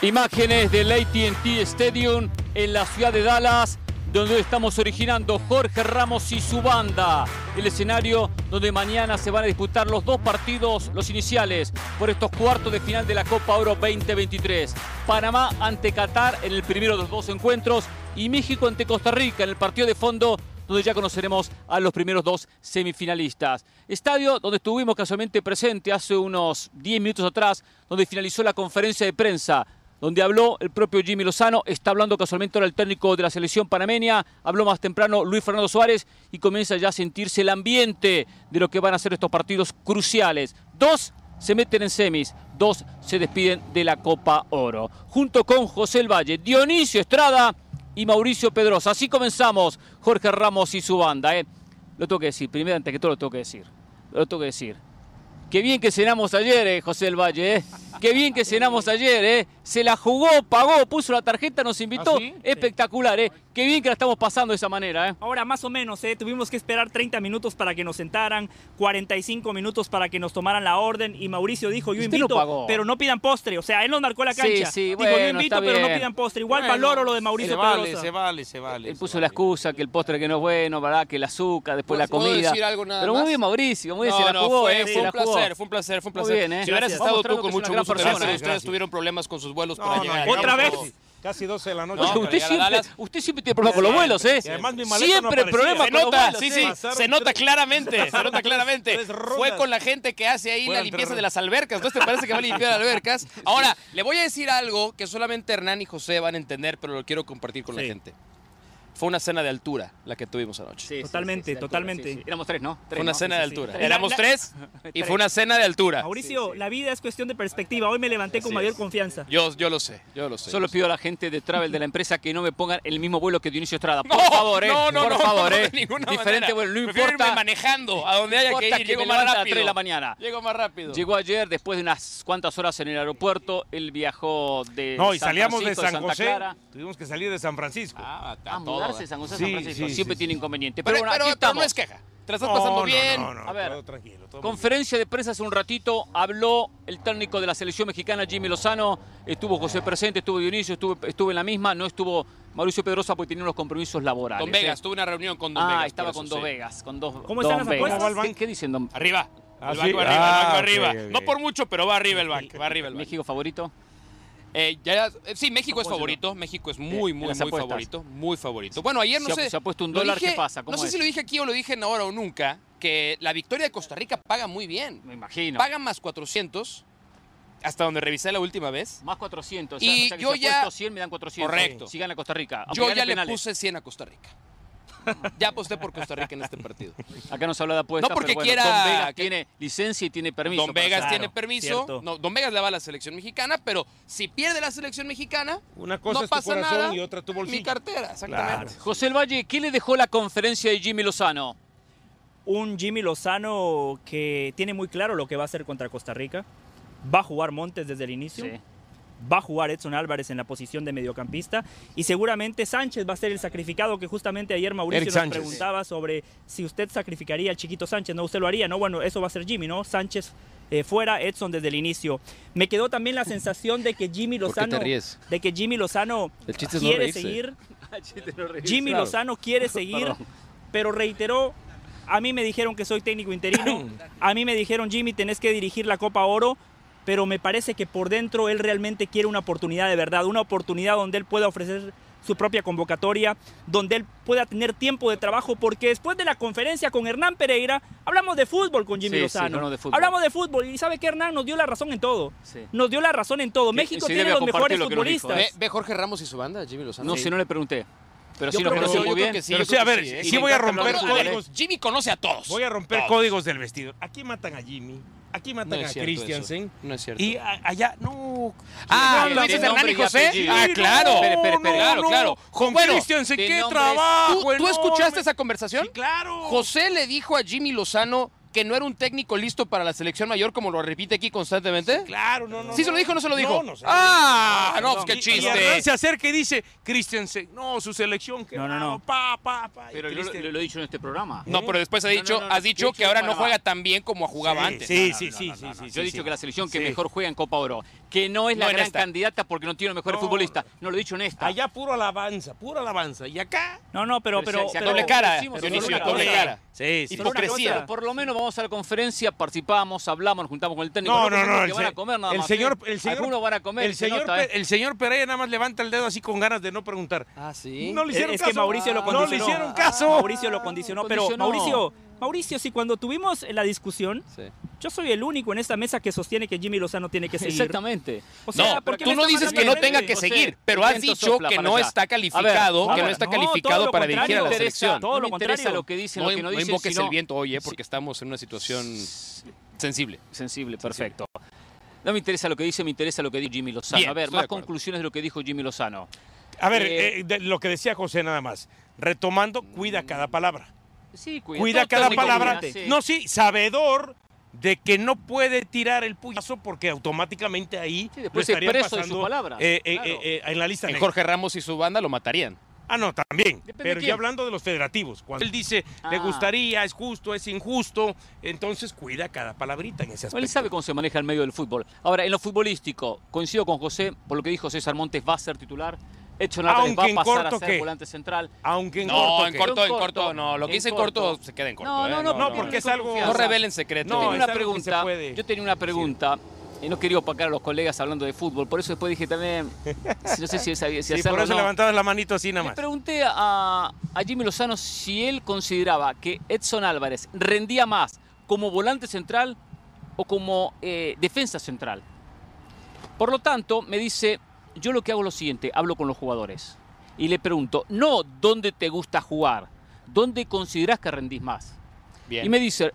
Imágenes del ATT Stadium en la ciudad de Dallas, donde estamos originando Jorge Ramos y su banda. El escenario donde mañana se van a disputar los dos partidos, los iniciales, por estos cuartos de final de la Copa Oro 2023. Panamá ante Qatar en el primero de los dos encuentros y México ante Costa Rica en el partido de fondo donde ya conoceremos a los primeros dos semifinalistas. Estadio donde estuvimos casualmente presente hace unos 10 minutos atrás, donde finalizó la conferencia de prensa donde habló el propio Jimmy Lozano, está hablando casualmente ahora el técnico de la selección panameña, habló más temprano Luis Fernando Suárez y comienza ya a sentirse el ambiente de lo que van a ser estos partidos cruciales. Dos se meten en semis, dos se despiden de la Copa Oro. Junto con José El Valle, Dionisio Estrada y Mauricio Pedrosa. Así comenzamos Jorge Ramos y su banda. ¿eh? Lo tengo que decir, primero antes que todo lo tengo que decir. Lo tengo que decir. Qué bien que cenamos ayer, eh, José del Valle, eh. Qué bien que cenamos ayer, eh. Se la jugó, pagó, puso la tarjeta, nos invitó. ¿Ah, sí? Espectacular, eh. Qué bien que la estamos pasando de esa manera, eh. Ahora, más o menos, ¿eh? tuvimos que esperar 30 minutos para que nos sentaran, 45 minutos para que nos tomaran la orden y Mauricio dijo, yo invito, pagó. pero no pidan postre. O sea, él nos marcó la Sí, cancha. sí, dijo, bueno, yo invito, pero no pidan postre. Igual Bueno, valoro lo de Mauricio se vale, Pedrosa. se vale, se vale. Él puso la excusa que el postre que no es bueno, ¿verdad? Que el azúcar, después la ¿Puedo comida. decir algo nada Pero muy bien, Mauricio, muy bien, se la no, jugó, fue, eh. fue se un la jugó. placer, fue un placer, fue un Muy placer. bien, ¿eh? Si hubieras estado tú con mucho gusto, persona. ustedes Gracias. tuvieron problemas con sus vuelos No, para no, llegar. ¿Otra vez? casi- Casi 12 de la noche. No, usted siempre, Dallas. usted siempre tiene problemas con los vuelos, ¿eh? Además mi no Siempre aparecía. problemas Se con los nota, vuelos, sí, sí, Pasaron se nota tres- claramente, se nota claramente. Fue con la gente que hace ahí la limpieza de las albercas. ¿No te parece que va a limpiar albercas? Ahora, le voy a decir algo que solamente Hernán y José van a entender, pero lo quiero compartir con la gente. Fue una cena de altura la que tuvimos anoche. Sí, Totalmente, sí, sí, totalmente. sí, sí. Éramos tres, ¿no? Tres, Fue una ¿no? cena Sí, de sí, sí. altura. Tres. Éramos La- tres y fue una cena de altura. Mauricio, la vida es cuestión de perspectiva. Hoy me levanté con mayor confianza. Yo, yo lo sé, yo lo sé. Solo pido a la gente de Travel de la empresa que no me pongan el mismo vuelo que Dionisio Estrada. Por No, favor, eh. no, no, por no, favor, no, eh. de ninguna Diferente manera. vuelo, no Prefiero irme importa. manejando a donde haya que ir. que Llego más levante a las rápido. 3 de la mañana. Llego más rápido. Llegó ayer después de unas cuantas horas en el aeropuerto. Él viajó de No, y San salíamos de San José. Tuvimos que salir de San Francisco. Ah, a A todo, San José a San Francisco. sí, Siempre sí, tiene sí. inconveniente. Pero, Pero, bueno, pero- aquí pero estamos. no es queja. Te la estás pasando no, bien. No, no, A ver, todo tranquilo. todo muy Conferencia de prensa hace un ratito, habló el técnico de la selección mexicana, Jimmy Lozano, estuvo José presente, estuvo Dionisio, estuvo, estuvo en la misma, no estuvo Mauricio Pedrosa porque tenía unos compromisos laborales. Don Vegas, ¿eh? tuve una reunión con Don Ah, Vegas. estaba por con eso, Dos sí. Vegas, con dos ¿Cómo están Don las Vegas. apuestas? ¿Qué, qué dicen Don Arriba. Ah, el banco arriba, el banco Ah, arriba. No por mucho, pero va arriba el banco. Va arriba el banco. México favorito? Eh, ya, eh, sí, México es ¿Cómo se favorito. México es muy, Eh, muy, muy apuestas. favorito. Muy favorito. Bueno, ayer no Se sé. se ha puesto un dólar, dije- ¿qué pasa? ¿Cómo No sé es? si lo dije aquí o lo dije en ahora o nunca, que la victoria de Costa Rica paga muy bien. Me imagino. Pagan más 400, hasta donde revisé la última vez. Más 400. Y o sea que yo si ya- apuesto 100 me dan 400. Correcto. Si gana Costa Rica. Yo ya le penales. puse 100 a Costa Rica. Ya aposté por Costa Rica en este partido. Acá nos habla de apuestas. No porque pero bueno, quiera Don Vegas que- tiene licencia y tiene permiso. Don Vegas tiene permiso. No, Don Vegas le va a la selección mexicana, pero si pierde la selección mexicana, Una cosa no es tu pasa corazón nada. y otra tu Mi bolsillo. cartera, exactamente. Claro. José El Valle, ¿qué le dejó la conferencia de Jimmy Lozano? un Jimmy Lozano que tiene muy claro lo que va a hacer contra Costa Rica. Va a jugar Montes desde el inicio. Sí. Va a jugar Edson Álvarez en la posición de mediocampista. Y seguramente Sánchez va a ser el sacrificado que justamente ayer Mauricio Eric nos Sánchez. preguntaba sobre si usted sacrificaría al chiquito Sánchez. No, usted lo haría, ¿no? Bueno, eso va a ser Jimmy, ¿no? Sánchez eh, fuera, Edson desde el inicio. Me quedó también la sensación de que Jimmy ¿Por qué te Lozano, ríes? de que Jimmy Lozano El chiste es no quiere reírse. seguir Jimmy Jimmy Claro. Lozano quiere seguir, pero reiteró, a mí me dijeron que soy técnico interino, a mí me dijeron, Jimmy, tenés que dirigir la Copa Oro, pero me parece que por dentro él realmente quiere una oportunidad de verdad, una oportunidad donde él pueda ofrecer su propia convocatoria, donde él pueda tener tiempo de trabajo, porque después de la conferencia con Hernán Pereira, hablamos de fútbol con Jimmy Sí, sí, Lozano. hablamos de fútbol. Hablamos de fútbol, y sabe que Hernán nos dio la razón en todo. Sí. Nos dio la razón en todo. México sí tiene los mejores lo futbolistas. ¿Ve, ve Jorge Ramos y su banda, Jimmy Lozano? No sé, no le pregunté. Pero sí creo que conoce sí, muy yo creo bien. que sí. Pero sí, a ver, sí, ¿eh? sí voy a romper de códigos. Jimmy conoce a todos. Voy a romper Todos. códigos del vestidor. Aquí matan a Jimmy. Aquí No matan a Christiansen. No es cierto. Y a- allá, no. Ah, ¿Quién ¿tú es? dices De Hernán y José? Ah, claro. no, Espere, espere, espere. Claro, no. claro. Con Bueno, Christiansen, qué trabajo. ¿Tú, tú escuchaste esa conversación? Sí, claro. José le dijo a Jimmy Lozano, que no era un técnico listo para la selección mayor, como lo repite aquí constantemente? Claro, no, no. ¿Sí se lo dijo o no se lo dijo? No, no se lo ah, dijo. no, pues qué Y- Y Hernán chiste. se acerca y dice, Christensen, no, su selección, que No, no, no. pa, pa, pa. Pero yo lo, lo- he dicho en este programa. No, pero después ha dicho, no, no, has dicho que ahora no juega tan bien como jugaba Sí, antes. Sí, No, sí, no, sí, no, sí, no, no. sí, Yo he dicho que la selección que mejor juega en Copa Oro, que no es la No gran esta. candidata porque no tiene los mejores No. futbolistas. No lo he dicho en esta. Allá puro alabanza, pura alabanza. Y acá... No, no, pero... Pero pero, se- se pero- doble cara, Dionisio, doble cara. Sí, sí. Hipocresía. cosa. Por lo menos vamos a la conferencia, participamos, hablamos, nos juntamos con el técnico. No, no, no. que El, van a comer nada el más. señor, ¿eh? el señor, Algunos van a comer. el se señor, nota, ¿eh? el señor Pereira nada más levanta el dedo así con ganas de no preguntar. Ah, sí. No le hicieron es caso. que Mauricio lo No condicionó. le hicieron caso. Mauricio lo condicionó. Pero. Mauricio, Mauricio, si cuando tuvimos la discusión, Sí. yo soy el único en esta mesa que sostiene que Jimmy Lozano tiene que seguir. Exactamente. O sea, No, ¿por qué tú no dices que no tenga que seguir, pero has dicho que no está ver, calificado, que no está no, calificado para dirigir a la No interesa, selección. Todo no lo me interesa contrario. lo que dicen, No, lo que no no dicen, invoques sino- el viento hoy, eh, porque estamos en una situación sensible. Sensible, perfecto. No me interesa lo que dice, me interesa lo que dijo Jimmy Lozano. Bien, a ver, más conclusiones de lo que dijo Jimmy Lozano. A ver, Eh, eh, de lo que decía José nada más. Retomando, cuida cada palabra. Sí, Cuida todo cada palabra. cuida, sí. No, sí, sabedor de que no puede tirar el puyazo porque automáticamente ahí Sí, después lo es estarían preso de eh, eh, claro. eh, eh, en la lista En. Jorge Ramos y su banda lo matarían. Ah, no, también. Depende Pero ya hablando de los federativos, cuando él dice le Ah. gustaría, es justo, es injusto, entonces cuida cada palabrita en ese Él aspecto. sabe cómo se maneja el medio del fútbol. Ahora, en lo futbolístico, coincido con José, por lo que dijo César Montes, va a ser titular. Edson Álvarez Aunque va a en pasar corto, a ser ¿qué? volante central. Aunque en No, corto. en corto, en En corto, corto, no. Lo que dice en corto corto. se queda en corto. No, ¿eh? no, no, No, porque es algo. No revelen secretos. No, Yo tenía una pregunta. puede Yo tenía una pregunta. Y no quería opacar a los colegas hablando de fútbol. Por eso después dije también. No sé si, sabía si Sí, hacerlo por eso no. levantabas la manito así nada Le más. pregunté a, a Jimmy Lozano si él consideraba que Edson Álvarez rendía más como volante central o como eh, defensa central. Por lo tanto, me dice, yo lo que hago es lo siguiente, hablo con los jugadores y le pregunto, no dónde te gusta jugar, dónde consideras que rendís más. Bien. Y me dice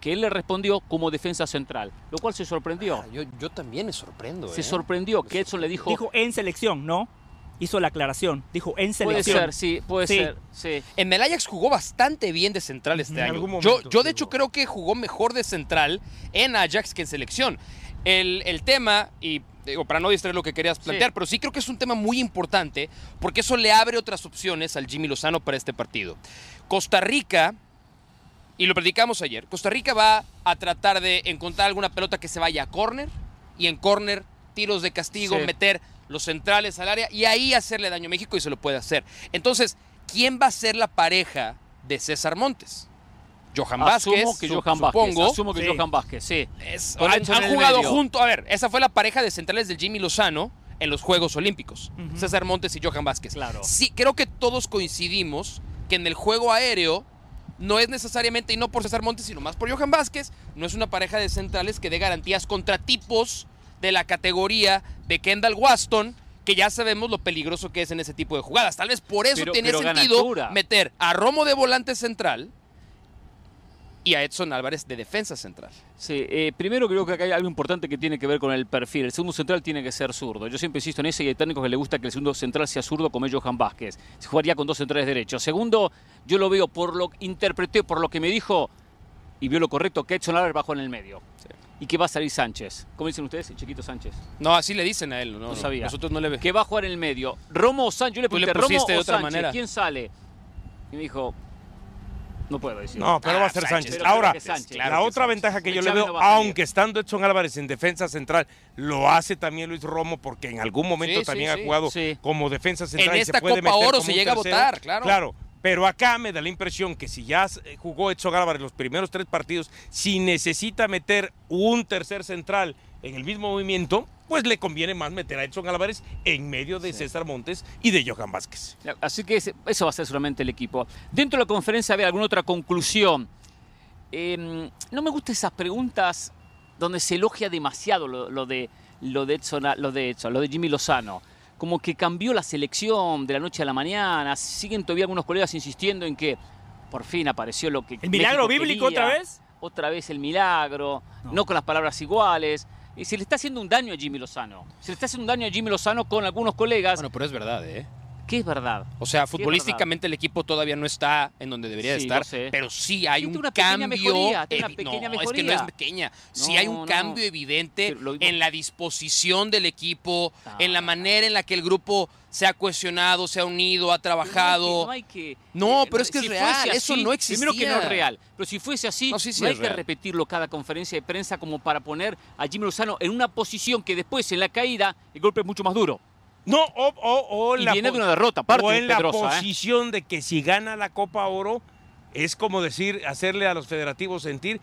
que él le respondió como defensa central, lo cual se sorprendió. Ah, yo, yo también me sorprendo. Se ¿eh? sorprendió que Edson le dijo, Dijo en selección, ¿no? Hizo la aclaración. Dijo en puede selección. ser, sí, puede Sí. ser, sí. En el Ajax jugó bastante bien de central este En año. algún yo, momento, yo, de hecho, creo que jugó mejor de central en Ajax que en selección. El, el tema, y digo, para no distraer lo que querías plantear, pero sí creo que es un tema muy importante porque eso le abre otras opciones al Jimmy Lozano para este partido. Costa Rica, y lo platicamos ayer, Costa Rica va a tratar de encontrar alguna pelota que se vaya a córner y en córner tiros de castigo, Sí. meter los centrales al área y ahí hacerle daño a México y se lo puede hacer. Entonces, ¿quién va a ser la pareja de César Montes? Johan Vázquez, Asumo que su- Johan Vázquez. supongo. Asumo que Sí. Johan Vázquez, sí. Es- han, jugado medio. junto. A ver, esa fue la pareja de centrales del Jimmy Lozano en los Juegos Olímpicos. César Montes y Johan Vázquez. Claro. Sí, creo que todos coincidimos que en el juego aéreo no es necesariamente, y no por César Montes, sino más por Johan Vázquez, no es una pareja de centrales que dé garantías contra tipos de la categoría de Kendall Waston, que ya sabemos lo peligroso que es en ese tipo de jugadas. Tal vez por eso Pero- tiene pero sentido meter a Romo de volante central y a Edson Álvarez de defensa central. Sí, eh, primero creo que acá hay algo importante que tiene que ver con el perfil. El segundo central tiene que ser zurdo. Yo siempre insisto en eso y hay técnicos que le gusta que el segundo central sea zurdo como es Johan Vázquez. Se jugaría con dos centrales derechos. Segundo, yo lo veo por lo que interpreté, por lo que me dijo y vio lo correcto, que Edson Álvarez bajó en el medio. Y que va a salir Sánchez. ¿Cómo dicen ustedes? El chiquito Sánchez. No, así le dicen a él. No, No no, sabía. Nosotros no le ve. Que va a jugar en el medio. Romo o Sánchez. Yo le Tú le pregunté, Romo de o otra Sánchez, manera. ¿quién sale? Y me dijo, no puedo decir. No, pero Ah, va a ser Sánchez. Ahora, Sánchez. Claro la otra ventaja que yo le veo, no aunque estando Edson Álvarez en defensa central, lo hace también Luis Romo, porque en algún momento Sí, también sí. ha jugado Sí. como defensa central. En y se puede Copa meter Oro se llega a votar, claro. Claro, pero acá me da la impresión que si ya eh, jugó Edson Álvarez los primeros tres partidos, si necesita meter un tercer central en el mismo movimiento, pues le conviene más meter a Edson Álvarez en medio de César Montes y de Johan Vázquez. Así que ese- eso va a ser solamente el equipo. Dentro de la conferencia, ¿había alguna otra conclusión? Eh, no me gustan esas preguntas donde se elogia demasiado lo, lo de, lo, de Edson, lo de Edson, lo de Jimmy Lozano. Como que cambió la selección de la noche a la mañana. Siguen todavía algunos colegas insistiendo en que por fin apareció lo que. ¿El milagro México bíblico quería. otra vez? Otra vez el milagro, no. No. con las palabras iguales. Y se le está haciendo un daño a Jimmy Lozano. Se le está haciendo un daño a Jimmy Lozano con algunos colegas Bueno, pero es verdad, ¿eh? Que es verdad. O sea, Sí, futbolísticamente el equipo todavía no está en donde debería de Sí, estar, pero sí hay Sí, un una cambio. mejoría, una pequeña no, es que no es mejoría. pequeña. sí No, hay un no. cambio evidente lo- en la disposición del equipo, Ah. en la manera en la que el grupo se ha cohesionado, se ha unido, ha trabajado. No hay que. No, eh, pero es que es real, eso no Primero que no existía. es real. Pero si fuese así, No, sí, sí hay que repetirlo cada conferencia de prensa como para poner a Jimmy Lozano en una posición que después, en la caída, el golpe es mucho más duro. No, o, o- o Y la viene de una derrota, aparte o en la ¿eh? posición de que si gana la Copa Oro, es como decir, hacerle a los federativos sentir,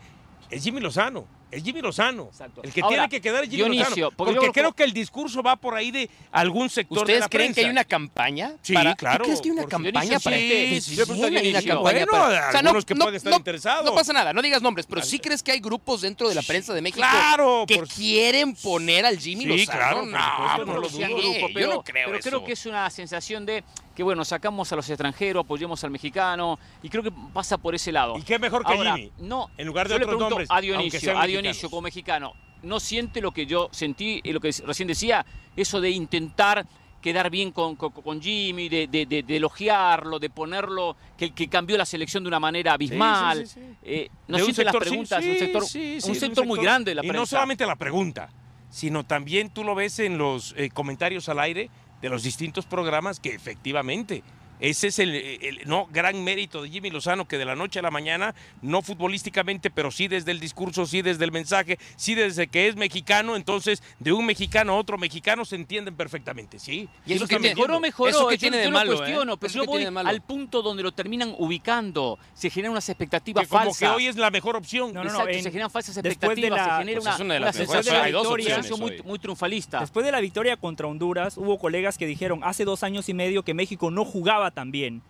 es Jimmy Lozano, es Jimmy Lozano. Exacto. El que Ahora, tiene que quedar es Jimmy Dionisio, Lozano. porque Porque, yo lo- creo que el discurso va por ahí de algún sector de ¿Ustedes la creen que hay una campaña? Sí, para- claro, ¿Tú crees que hay una campaña para sí, sí, sí, yo pregunto a hay una Dionisio. campaña Bueno, para- algunos que pueden estar interesados. No pasa nada, no digas nombres, pero sí crees que hay grupos dentro de la prensa de México Claro, que por- quieren poner al Jimmy Sí, Lozano. claro, por no, supuesto, no no lo dudo. grupo, Yo no creo pero eso. creo que es una sensación de que, bueno, sacamos a los extranjeros, apoyemos al mexicano, y creo que pasa por ese lado. ¿Y qué mejor que Ahora, Jimmy? No, En lugar de yo le otros pregunto nombres, a Dionisio, a Dionisio como mexicano, ¿no siente lo que yo sentí y lo que recién decía? Eso de intentar quedar bien con, con- con Jimmy, de, de- de- de elogiarlo, de ponerlo, que, que cambió la selección de una manera abismal. sí, sí. Eh, ¿No De un siente las sector, preguntas? sí, un sector, sí, sí, un sector muy grande de la Y prensa. no solamente la pregunta, sino también tú lo ves en los eh, comentarios al aire de los distintos programas que efectivamente ese es el, el- no gran mérito de Jimmy Lozano que de la noche a la mañana, no futbolísticamente, pero sí desde el discurso, sí desde el mensaje, sí desde que es mexicano, entonces de un mexicano a otro mexicano se entienden perfectamente, sí. Y eso que mejoró, mejoró. eso que yo- tiene yo de no malo, ¿eh? pero yo voy de al punto donde lo terminan ubicando. Se generan unas expectativas Que como falsas. que hoy es la mejor opción. No, no, Exacto, en- se generan falsas después de expectativas, la- se genera Pues una, una de sensación, hay dos una opciones sensación muy, muy triunfalista. Después de la victoria contra Honduras, hubo colegas que dijeron hace dos años y medio que México no jugaba tan bien.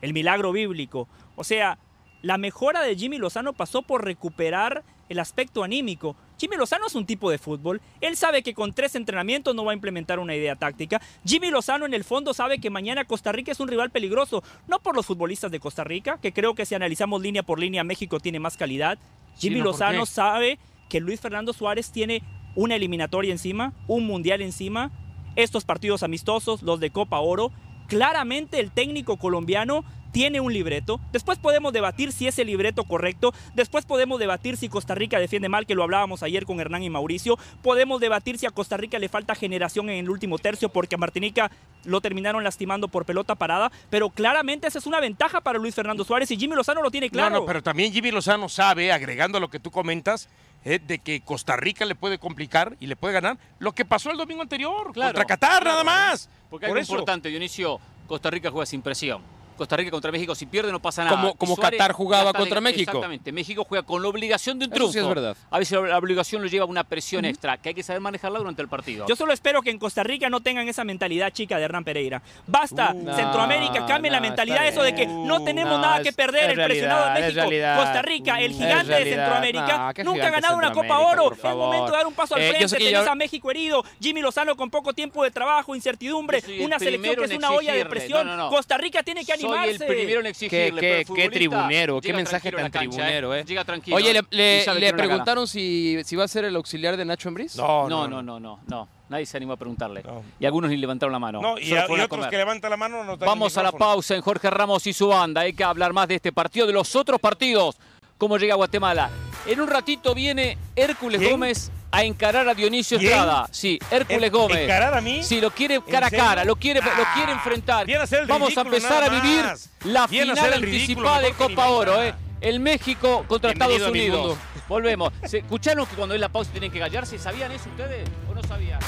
El milagro bíblico. O sea, la mejora de Jimmy Lozano pasó por recuperar el aspecto anímico. Jimmy Lozano es un tipo de fútbol. Él sabe que con tres entrenamientos no va a implementar una idea táctica. Jimmy Lozano en el fondo sabe que mañana Costa Rica es un rival peligroso. No por los futbolistas de Costa Rica, que creo que si analizamos línea por línea México tiene más calidad. Jimmy ¿no? ¿Por Lozano sabe que Luis Fernando Suárez tiene una eliminatoria encima, un mundial encima, estos partidos amistosos, los de Copa Oro. Claramente el técnico colombiano tiene un libreto. Después podemos debatir si es el libreto correcto. Después podemos debatir si Costa Rica defiende mal, que lo hablábamos ayer con Hernán y Mauricio. Podemos debatir si a Costa Rica le falta generación en el último tercio porque a Martinica lo terminaron lastimando por pelota parada. Pero claramente esa es una ventaja para Luis Fernando Suárez y Jimmy Lozano lo tiene claro. No, no, pero también Jimmy Lozano sabe, agregando a lo que tú comentas, eh, de que Costa Rica le puede complicar y le puede ganar lo que pasó el domingo anterior Claro, contra Qatar, claro, nada más. Porque Por algo eso. importante, Dionisio, Costa Rica juega sin presión. Costa Rica contra México, si pierde no pasa nada. Como- Y como Suárez Qatar jugaba contra de- México. Exactamente, México juega con la obligación de un Eso triunfo. sí es verdad. A veces la obligación lo lleva a una presión extra, que hay que saber manejarla durante el partido. Yo solo espero que en Costa Rica no tengan esa mentalidad chica de Hernán Pereira. Basta, Uh, Centroamérica, no, cambien la mentalidad eso de que no tenemos No, nada que perder, el presionado de México. realidad. Costa Rica, el gigante de. Centroamérica, nunca ha ganado una Copa Oro. Es momento de dar un paso al Eh, yo frente. sé que Tenés yo- a México herido, Jimmy Lozano con poco tiempo de trabajo, incertidumbre, una selección que es una olla de presión. Costa Rica tiene que Soy el primero en exigirle. Qué, tribunero, qué mensaje tan cancha, tribunero, ¿eh? Llega tranquilo. Oye, le, preguntaron si, si va a ser el auxiliar de Nacho Ambriz. No, No, no, no, no, no. Nadie se animó a preguntarle. No. Y algunos ni levantaron la mano. No, y, a- y otros comer. que levantan la mano no Vamos a la pausa en Jorge Ramos y su banda. Hay que hablar más de este partido, de los otros partidos. Cómo llega a Guatemala. En un ratito viene Hércules ¿Quién? Gómez a encarar a Dionisio ¿Quién? Estrada. Sí, Hércules ¿En- Gómez. encarar a mí? Sí, lo quiere ¿En cara a cara, lo quiere, lo Ah, quiere enfrentar. Vamos a empezar a vivir la final anticipada de Copa. Oro. ¿eh? El México contra Bienvenido Estados Unidos. Volvemos. ¿Se- ¿Escucharon que cuando es la pausa tienen que callarse? ¿Sabían eso ustedes o no sabían?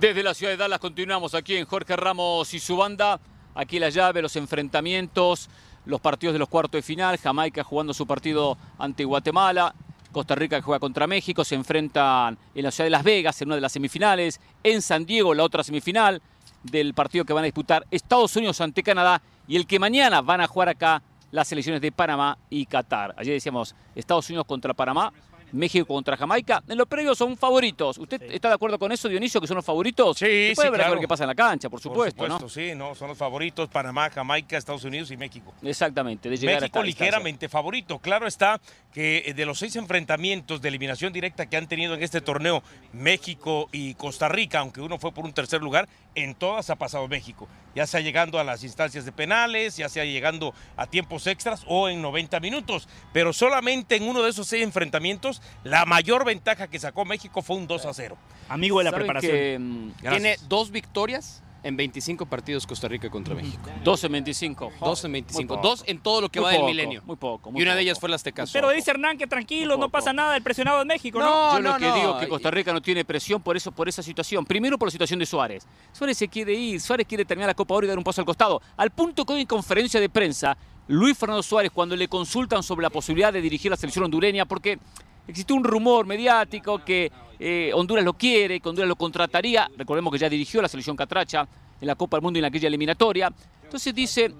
Desde la ciudad de Dallas continuamos aquí en Jorge Ramos y su banda. Aquí la llave, los enfrentamientos, los partidos de los cuartos de final. Jamaica jugando su partido ante Guatemala. Costa Rica que juega contra México. Se enfrentan en la ciudad de Las Vegas en una de las semifinales. En San Diego la otra semifinal del partido que van a disputar Estados Unidos ante Canadá. Y el que mañana van a jugar acá las selecciones de Panamá y Qatar. Ayer decíamos Estados Unidos contra Panamá. México contra Jamaica. En lo previo son favoritos. ¿Usted está de acuerdo con eso, Dionisio, que son los favoritos? Sí, Se sí, puede ver a ver claro. qué pasa en la cancha, por supuesto, Por supuesto, ¿no? sí, no, son los favoritos Panamá, Jamaica, Estados Unidos y México. Exactamente, de llegar a México distancia. ligeramente favorito. Claro está que eh, de los seis enfrentamientos de eliminación directa que han tenido en este torneo México y Costa Rica, aunque uno fue por un tercer lugar, en todas ha pasado México. Ya sea llegando a las instancias de penales, ya sea llegando a tiempos extras o en 90 minutos. Pero solamente en uno de esos seis enfrentamientos, la mayor ventaja que sacó México fue un 2 a 0. Amigo de la ¿Saben preparación. que, mm, Tiene dos victorias en 25 partidos Costa Rica contra México. 12 en 25. Dos en Muy 25. poco. Dos en todo lo que Muy va del milenio. Muy poco. muy Y una de ellas fue la Aztecaso. Pero dice Hernán que tranquilo, no pasa nada, el presionado es México, ¿no? No, Yo lo que no. digo es que Costa Rica no tiene presión por eso, por esa situación. Primero por la situación de Suárez. Suárez se quiere ir, Suárez quiere terminar la Copa Oro y dar un paso al costado. Al punto que hoy en conferencia de prensa, Luis Fernando Suárez, cuando le consultan sobre la posibilidad de dirigir la selección hondureña, porque existe un rumor mediático que eh, Honduras lo quiere, que Honduras lo contrataría. Recordemos que ya dirigió la selección catracha en la Copa del Mundo y en aquella eliminatoria. Entonces dice,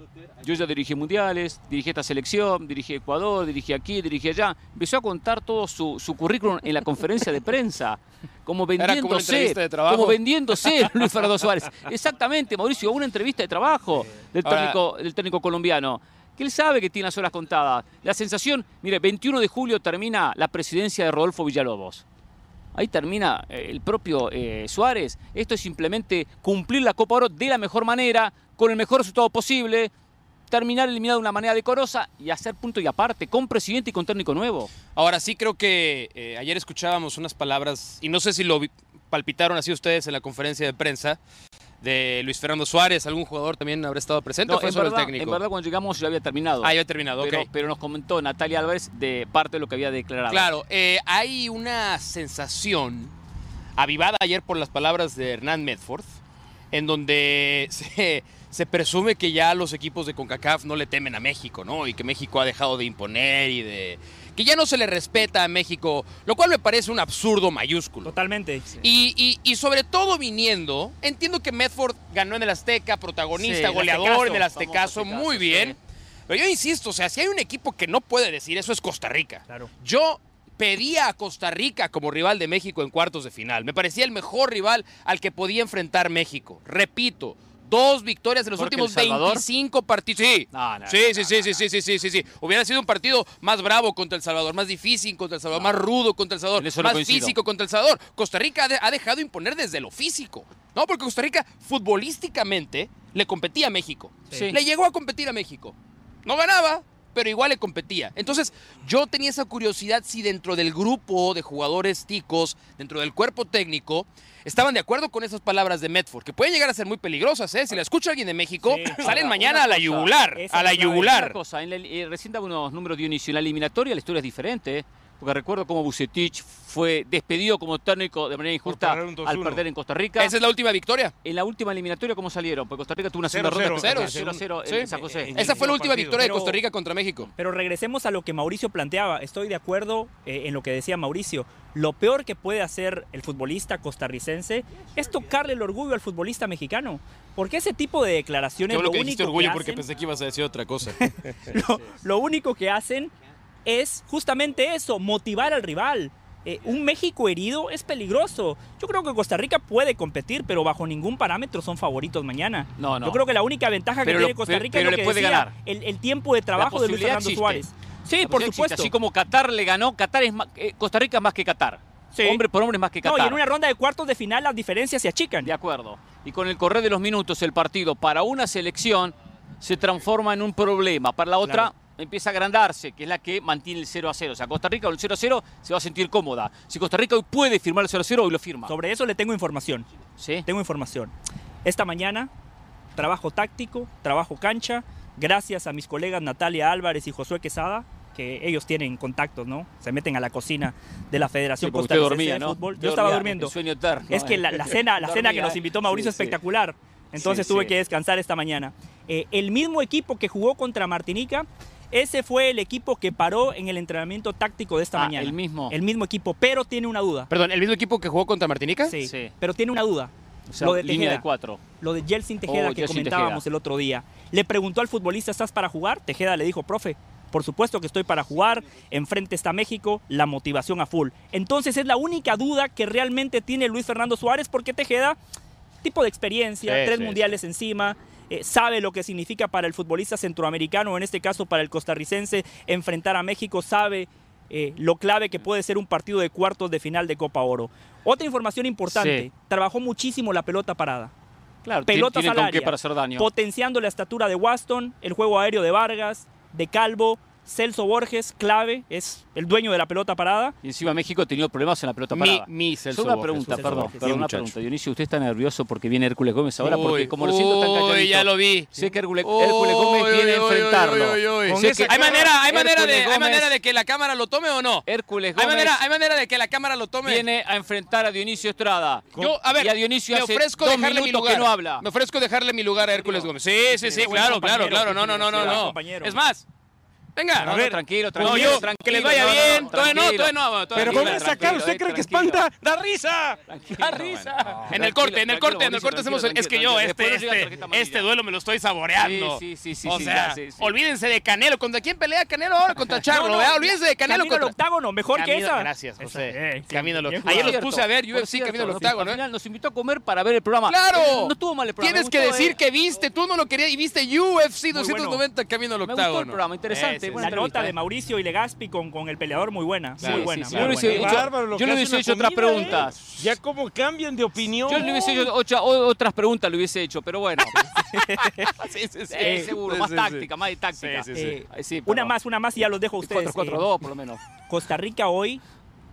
yo ya dirigí mundiales, dirigí esta selección, dirigí Ecuador, dirigí aquí, dirigí allá. Empezó a contar todo su, su currículum en la conferencia de prensa, como vendiéndose, como vendiéndose Luis Fernando Suárez. Exactamente, Mauricio, una entrevista de trabajo del Ahora- técnico, del técnico colombiano. Que él sabe que tiene las horas contadas. La sensación, mire, 21 de julio termina la presidencia de Rodolfo Villalobos. Ahí termina eh, el propio eh, Suárez. Esto es simplemente cumplir la Copa Oro de la mejor manera, con el mejor resultado posible, terminar eliminado de una manera decorosa y hacer punto y aparte, con presidente y con técnico nuevo. Ahora sí creo que eh, ayer escuchábamos unas palabras, y no sé si lo palpitaron así ustedes en la conferencia de prensa, de Luis Fernando Suárez, algún jugador también habrá estado presente o fue en, solo verdad, el técnico. en verdad, cuando llegamos ya había terminado. Ah, ya había terminado, pero, ok. pero nos comentó Natalia Álvarez de parte de lo que había declarado. Claro, eh, hay una sensación avivada ayer por las palabras de Hernán Medford, en donde se, se presume que ya los equipos de CONCACAF no le temen a México, ¿no? Y que México ha dejado de imponer y de... que ya no se le respeta a México, lo cual me parece un absurdo mayúsculo. Totalmente. Y, y- y sobre todo viniendo, entiendo que Medford ganó en el Azteca, protagonista, goleador en el Aztecaso, muy bien. sí. Pero yo insisto, o sea, si hay un equipo que no puede decir eso es Costa Rica. Claro. Yo pedía a Costa Rica como rival de México en cuartos de final. Me parecía el mejor rival al que podía enfrentar México. Repito, dos victorias en los últimos El Salvador- 25 partidos. Sí, sí, sí, sí, sí, sí, sí, sí. Hubiera sido un partido más bravo contra El Salvador, más difícil contra El Salvador, más rudo contra El Salvador, más coincido. físico contra El Salvador. Costa Rica ha, de- ha dejado imponer desde lo físico. No, porque Costa Rica futbolísticamente le competía a México. Sí. Le llegó a competir a México. No ganaba, pero igual le competía. Entonces, yo tenía esa curiosidad si dentro del grupo de jugadores ticos, dentro del cuerpo técnico, estaban de acuerdo con esas palabras de Medford, que pueden llegar a ser muy peligrosas, ¿eh? Si la escucha alguien de México, Sí. salen Ahora, mañana a la cosa, yugular, a la yugular. Cosa, en la- eh, recién daba unos números Dionisio. En la eliminatoria la historia es diferente, ¿eh? Porque recuerdo cómo Bucetich fue despedido como técnico de manera injusta perder un 2-1. al perder en Costa Rica. Esa es la última victoria. En la última eliminatoria, ¿cómo salieron? Porque Costa Rica tuvo una segunda 0-0, ronda. cero, 0-0 sí. en San José. En- Esa fue la última partido. victoria de Costa Rica contra México. Pero regresemos a lo que Mauricio planteaba. Estoy de acuerdo eh, en lo que decía Mauricio. Lo peor que puede hacer el futbolista costarricense es tocarle el orgullo al futbolista mexicano. Porque ese tipo de declaraciones lo único que hacen- que ibas a decir otra cosa. lo, lo único que hacen es justamente eso, motivar al rival. Eh, un México herido es peligroso. Yo creo que Costa Rica puede competir, pero bajo ningún parámetro son favoritos mañana. No, no. Yo creo que la única ventaja Pero que lo- tiene Costa Rica pero es lo le que puede decía, ganar. El, el tiempo de trabajo de Luis Fernando existe. Suárez. Sí, por existe. supuesto. Así como Qatar le ganó, Qatar es más, eh, Costa Rica es más que Qatar. Sí. Hombre por hombre es más que No, Qatar. y en una ronda de cuartos de final las diferencias se achican. De acuerdo. Y con el correr de los minutos, el partido para una selección se transforma en un problema. Para la otra Claro. Empieza a agrandarse, que es la que mantiene el 0 a 0. O sea, Costa Rica con el 0 a 0 se va a sentir cómoda. Si Costa Rica hoy puede firmar el 0 a 0, hoy lo firma. Sobre eso le tengo información. ¿Sí? Tengo información. Esta mañana, trabajo táctico, trabajo cancha, gracias a mis colegas Natalia Álvarez y Josué Quesada, que ellos tienen contactos, ¿no? Se meten a la cocina de la Sí, Federación usted Costarricense dormía, de ¿no? Fútbol. Yo estaba dormía, durmiendo. el sueño eterno, Es que ¿eh? la, la cena, la cena que nos ¿eh? invitó Mauricio Sí, sí. espectacular. Entonces Sí, tuve sí. que descansar esta mañana. Eh, el mismo equipo que jugó contra Martinica, ese fue el equipo que paró en el entrenamiento táctico de esta Ah, mañana. el mismo. El mismo equipo, pero tiene una duda. Perdón, ¿el mismo equipo que jugó contra Martinica? Sí, Sí. pero tiene una duda. O sea, lo de línea Tejeda. de cuatro. Lo de Jelsin Tejeda Oh, que Jelsin comentábamos Tejeda. el otro día. Le preguntó al futbolista, ¿estás para jugar? Tejeda le dijo, profe, Por supuesto que estoy para jugar, enfrente está México, la motivación a full. Entonces es la única duda que realmente tiene Luis Fernando Suárez porque Tejeda, tipo de experiencia, Sí, tres sí, mundiales encima, eh, sabe lo que significa para el futbolista centroamericano, en este caso para el costarricense, enfrentar a México, sabe eh, lo clave que puede ser un partido de cuartos de final de Copa Oro. Otra información importante, Sí. trabajó muchísimo la pelota parada Claro, área, qué para hacer daño. potenciando la estatura de Waston, el juego aéreo de Vargas, de Calvo, Celso Borges, clave, es el dueño de la pelota parada. Y encima México ha tenido problemas en la pelota Mi, parada. mi Celso Solo una pregunta, Celso perdón, Borges. perdón, Bien, una pregunta. Dionisio, ¿usted está nervioso porque viene Hércules Gómez ahora? Porque Uy, como lo siento tan calladito. ya lo vi. Sé que Hércules, Uy, Hércules Gómez viene a enfrentarlo. esa ¿Hay manera, hay, manera de, ¿Hay manera que la cámara lo tome o no? Hércules ¿Hay Gómez manera, ¿Hay manera de que la cámara lo tome? viene a enfrentar a Dionisio Estrada. Yo, a ver, y a Dionisio me hace ofrezco dos dejarle mi lugar. que no habla. Me ofrezco dejarle mi lugar a Hércules Gómez. Sí, sí, sí, claro, claro, claro. No, no, no, no. Es más, venga. No, A no, ver, tranquilo, No, tranquilo. yo, tranquilo, que les vaya no, bien. todavía no, tranquilo. todavía no. Pero no. con esa cara, ¿usted cree que tranquilo. espanta? ¡Da risa! Da risa. En el corte, en el corte, en el corte hacemos el... Es que yo, este, este, este duelo me lo estoy saboreando. Sí, sí, sí, O sea, olvídense de Canelo. ¿Contra quién pelea Canelo ahora? Contra Charlo, ¿verdad? Olvídense de Canelo al contra... octágono, mejor que esa. Gracias, José. Eh, Camino al. Ayer los puse a ver, UFC, Camino al octágono. Al ¿eh? final nos invitó a comer para ver el programa. ¡Claro! No estuvo mal el programa. Tienes que decir ¿eh? que viste, tú no lo querías y viste UFC 290 Camino al Me gustó octágono. el programa, interesante, Buena La nota de ¿eh? Mauricio y Legaspi con, con el peleador muy buena. Claro, muy sí, buena. sí, muy Yo le buena. hubiese Qué hecho, bárbaro lo yo le hubiese hecho otras ¿eh? preguntas. Ya como cambian de opinión. Yo le hubiese hecho otras preguntas, le hubiese hecho, pero bueno. Sí, sí, sí. Eh, seguro, Sí, más sí, táctica, más de táctica. Sí, sí, Eh, sí, una más, una más y ya los dejo a ustedes. 4-4-2 Eh, por lo menos. Costa Rica hoy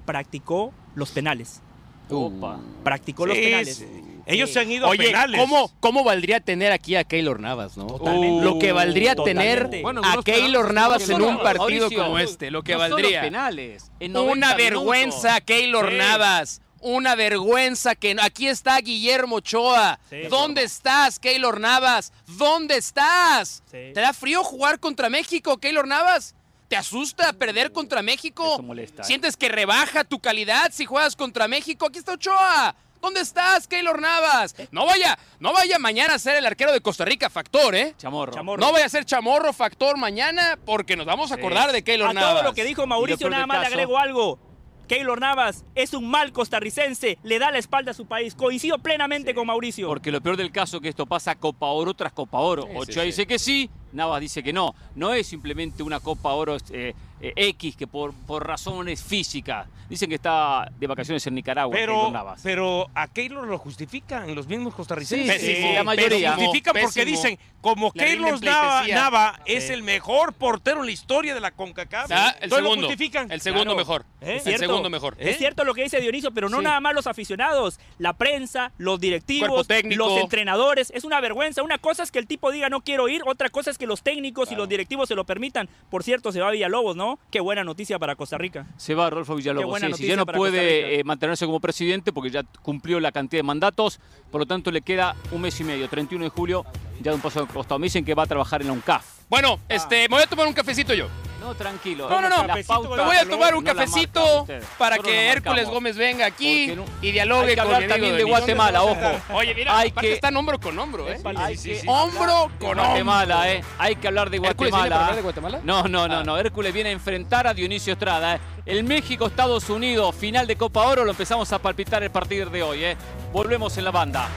practicó los penales. Opa. Practicó los Sí, penales. Ellos se han ido Oye, a penales. ¿cómo, ¿cómo valdría tener aquí a Keylor Navas, no? Totalmente. Lo que valdría Totalmente. tener Bueno, a Keylor Navas en un partido Mauricio, como este, lo que no valdría. penales. en 90 Una vergüenza, minutos. Keylor Sí. Navas. Una vergüenza que no- aquí está Guillermo Ochoa. Sí, ¿Dónde estás, Keylor Navas? ¿Dónde estás? Sí. ¿Te da frío jugar contra México, Keylor Navas? ¿Te asusta perder contra México? Eso molesta, ¿eh? ¿Sientes que rebaja tu calidad si juegas contra México? Aquí está Ochoa. ¿Dónde estás, Keylor Navas? No vaya, no vaya mañana a ser el arquero de Costa Rica, factor, ¿eh? Chamorro. Chamorro. No vaya a ser chamorro factor mañana porque nos vamos a acordar de Keylor A Navas. todo lo que dijo Mauricio, nada más le agrego algo. Keylor Navas es un mal costarricense, le da la espalda a su país. Coincido plenamente con Mauricio. Porque lo peor del caso es que esto pasa Copa Oro tras Copa Oro. Sí, Ochoa sí. dice que sí, Navas dice que no. No es simplemente una Copa Oro eh, eh, X que por, por razones físicas. Dicen que está de vacaciones en Nicaragua, Pero, Navas. pero a Keylor lo justifican los mismos costarricenses. Sí, sí, sí, la mayoría. Lo justifican porque Pésimo. dicen, como rinden Keylor Nava, es el mejor portero en la historia de la CONCACAF, Ah, el lo segundo. justifican. El segundo Claro. mejor. ¿Eh? El Cierto. segundo mejor. ¿Eh? Es cierto lo que dice Dionisio, pero no Sí. nada más los aficionados, la prensa, los directivos, los entrenadores. Es una vergüenza. Una cosa es que el tipo diga no quiero ir, otra cosa es que los técnicos y los directivos se lo permitan. Por cierto, se va a Villalobos, ¿no? Qué buena noticia para Costa Rica. Se va Rodolfo Qué Villalobos. buena sí, noticia ya no para Costa Rica. puede eh, mantenerse como presidente porque ya cumplió la cantidad de mandatos. Por lo tanto, le queda un mes y medio, 31 de julio, ya de un paso al costado. Me dicen que va a trabajar en la UNCAF. Bueno, este, me voy a tomar un cafecito yo. No, tranquilo. No, no, no. Me voy a tomar un no cafecito para Nosotros que Hércules. Gómez venga aquí no- y dialogue Hay que con hablar mi también de. Guatemala, ojo. Oye, mira, Hay que- están hombro con hombro, ¿eh? Hay Sí, que sí, sí. Hombro con hombro. Guatemala, ¿eh? Hay que hablar de ¿Hércules viene para Guatemala. hablar de Guatemala? No, no, no, Ah. no. Hércules viene a enfrentar a Dionisio Estrada. ¿eh? El México-Estados Unidos, final de Copa Oro, lo empezamos a palpitar el partido de hoy. ¿eh? Volvemos en la banda.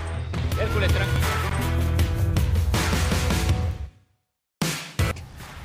Hércules, tranquilo.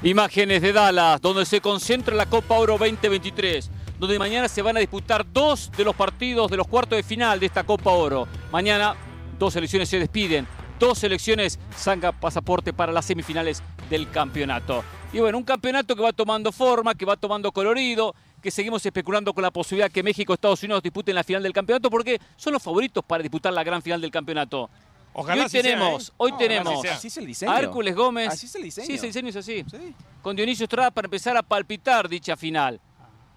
Imágenes de Dallas, donde se concentra la Copa Oro 2023, donde mañana se van a disputar dos de los partidos de los cuartos de final de esta Copa Oro. Mañana dos selecciones se despiden, dos selecciones sacan pasaporte para las semifinales del campeonato. Y bueno, un campeonato que va tomando forma, que va tomando colorido, que seguimos especulando con la posibilidad que México y Estados Unidos disputen la final del campeonato porque son los favoritos para disputar la gran final del campeonato. Ojalá y hoy así sea, tenemos, ¿eh? hoy No, tenemos así. Así es el diseño. a Hércules Gómez. Así es el diseño. Sí, ese diseño es así. Sí. Con Dionisio Estrada para empezar a palpitar dicha final.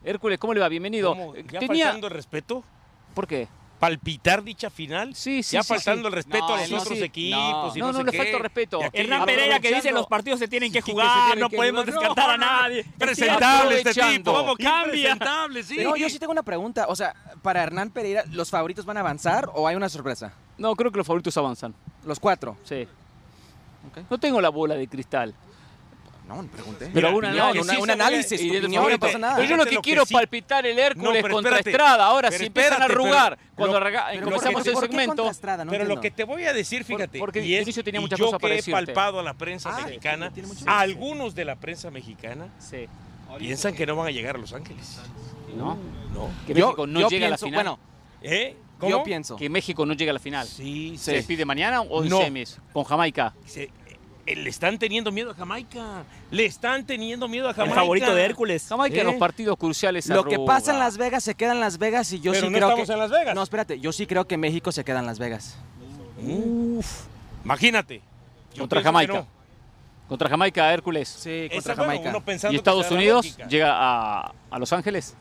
Hércules, ¿cómo le va? Bienvenido. ¿Cómo? ¿Ya Tenía... faltando el respeto? ¿Por qué? ¿Palpitar dicha final? Sí, sí, Ya sí, faltando sí. el respeto No, a los no, otros sí. equipos y No, no, no, le falta respeto. Hernán Pereira que dice los partidos se tienen que jugar, tienen no que podemos jugar. descartar a No, no, no. nadie. Presentable este tipo. ¿Cómo cambia? Impresentable, sí. Pero yo sí tengo una pregunta. O sea, para Hernán Pereira, ¿los favoritos van a avanzar o hay una sorpresa? No, creo que los favoritos avanzan. Los cuatro. Sí. No tengo la bola de cristal. No, no pregunté. Pero una- opinión, una- un análisis, Y tu de opinión, no fíjate, pasa nada. Pero yo lo que quiero sí- palpitar el Hércules No, contra espérate. Estrada. Ahora, si empiezan a espérate, arrugar cuando Pero ¿por qué- el por qué segmento. contra Estrada? No Pero lo que te voy a decir, fíjate, porque y, es, tenía y muchas yo cosas para que he decirte. palpado a la prensa Ah, mexicana, a algunos de la prensa mexicana Sí. piensan que no van a llegar a Los Ángeles. ¿No? No. Que México no llega a la final. Bueno, ¿Eh? ¿Cómo? yo pienso. que México no llega a la final. Sí, ¿Se sí. despide mañana o en No. semis? Con Jamaica. Se- eh, le están teniendo miedo a Jamaica. Le están teniendo miedo a El Jamaica. favorito de Hércules. Jamaica en ¿Eh? los partidos cruciales Lo que pasa en Las Vegas se queda en Las Vegas y yo Pero sí no creo estamos que... en Las Vegas. No, espérate, yo sí creo que México se queda en Las Vegas. Uf. Imagínate. Yo Contra Jamaica. no. Contra Jamaica, Hércules. Sí, Esa, contra bueno, Jamaica. uno pensando ¿Y Estados Unidos llega a, a Los Ángeles?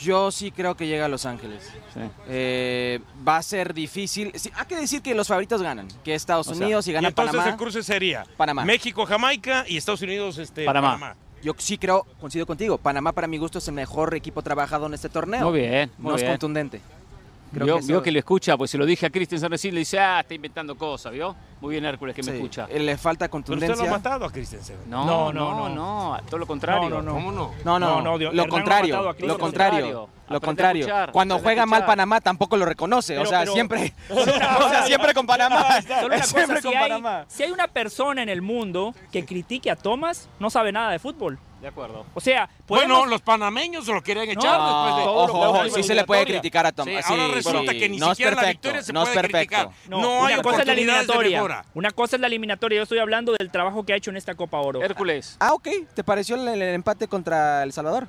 Yo sí creo que llega a Los Ángeles. Sí. Eh, va a ser difícil. Sí, hay que decir que los favoritos ganan, que Estados O sea, Unidos y Y gana entonces Panamá. el cruce sería Panamá. México, Jamaica y Estados Unidos, este, Panamá. Panamá. Yo sí creo, coincido contigo, Panamá para mi gusto es el mejor equipo trabajado en este torneo. Muy bien, muy no es bien. contundente. Creo Vio, que vio que lo escucha, pues se lo dije a Cristian San Recién, le dice, ah, está inventando cosas, ¿vio? Muy bien Hércules que me escucha. eh, Le falta Pero usted lo contundencia. ha matado a Christensen. No, No, no, no, no, todo lo contrario. No, no, no. ¿Cómo no? No, no, No, no, Dios, lo contrario, lo contrario, Lo contrario. escuchar, Cuando juega mal. Panamá tampoco lo reconoce, o sea, pero- siempre, o sea, siempre con Panamá, Solo una cosa, siempre si con hay, Panamá. si hay una persona en el mundo que critique a Thomas, no sabe nada de fútbol. De acuerdo. O sea, Bueno, podemos- los panameños se lo querían No, echar después de ojo, ojo, sí se le puede criticar a Thomas. Sí, ahora sí, resulta sí. que ni no es siquiera la perfecto, victoria se no es puede perfecto. criticar. no, No, una hay cosa es la de eliminatoria. Una cosa es la eliminatoria. Yo estoy hablando del trabajo que ha hecho en esta Copa Oro. Hércules, Ah, ok, ¿te pareció el, el empate contra El Salvador?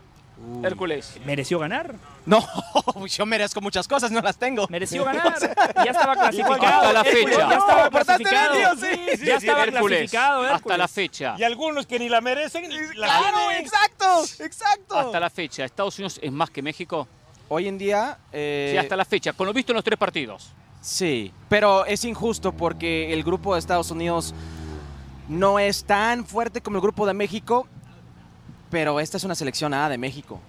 Hércules. Mereció ganar. No, yo merezco muchas cosas, no las tengo. Mereció ganar. Ya estaba clasificado. hasta la fecha. Ya estaba clasificado. sí, sí, ya sí, estaba Hércules, clasificado. hasta la fecha. Y algunos que ni la merecen, la Claro, tienen. exacto, exacto. Hasta la fecha. ¿Estados Unidos es más que México? Hoy en día, eh, Sí, hasta la fecha. Con lo visto en los tres partidos. sí, pero es injusto porque el grupo de Estados Unidos no es tan fuerte como el grupo de México, pero esta es una selección A de México.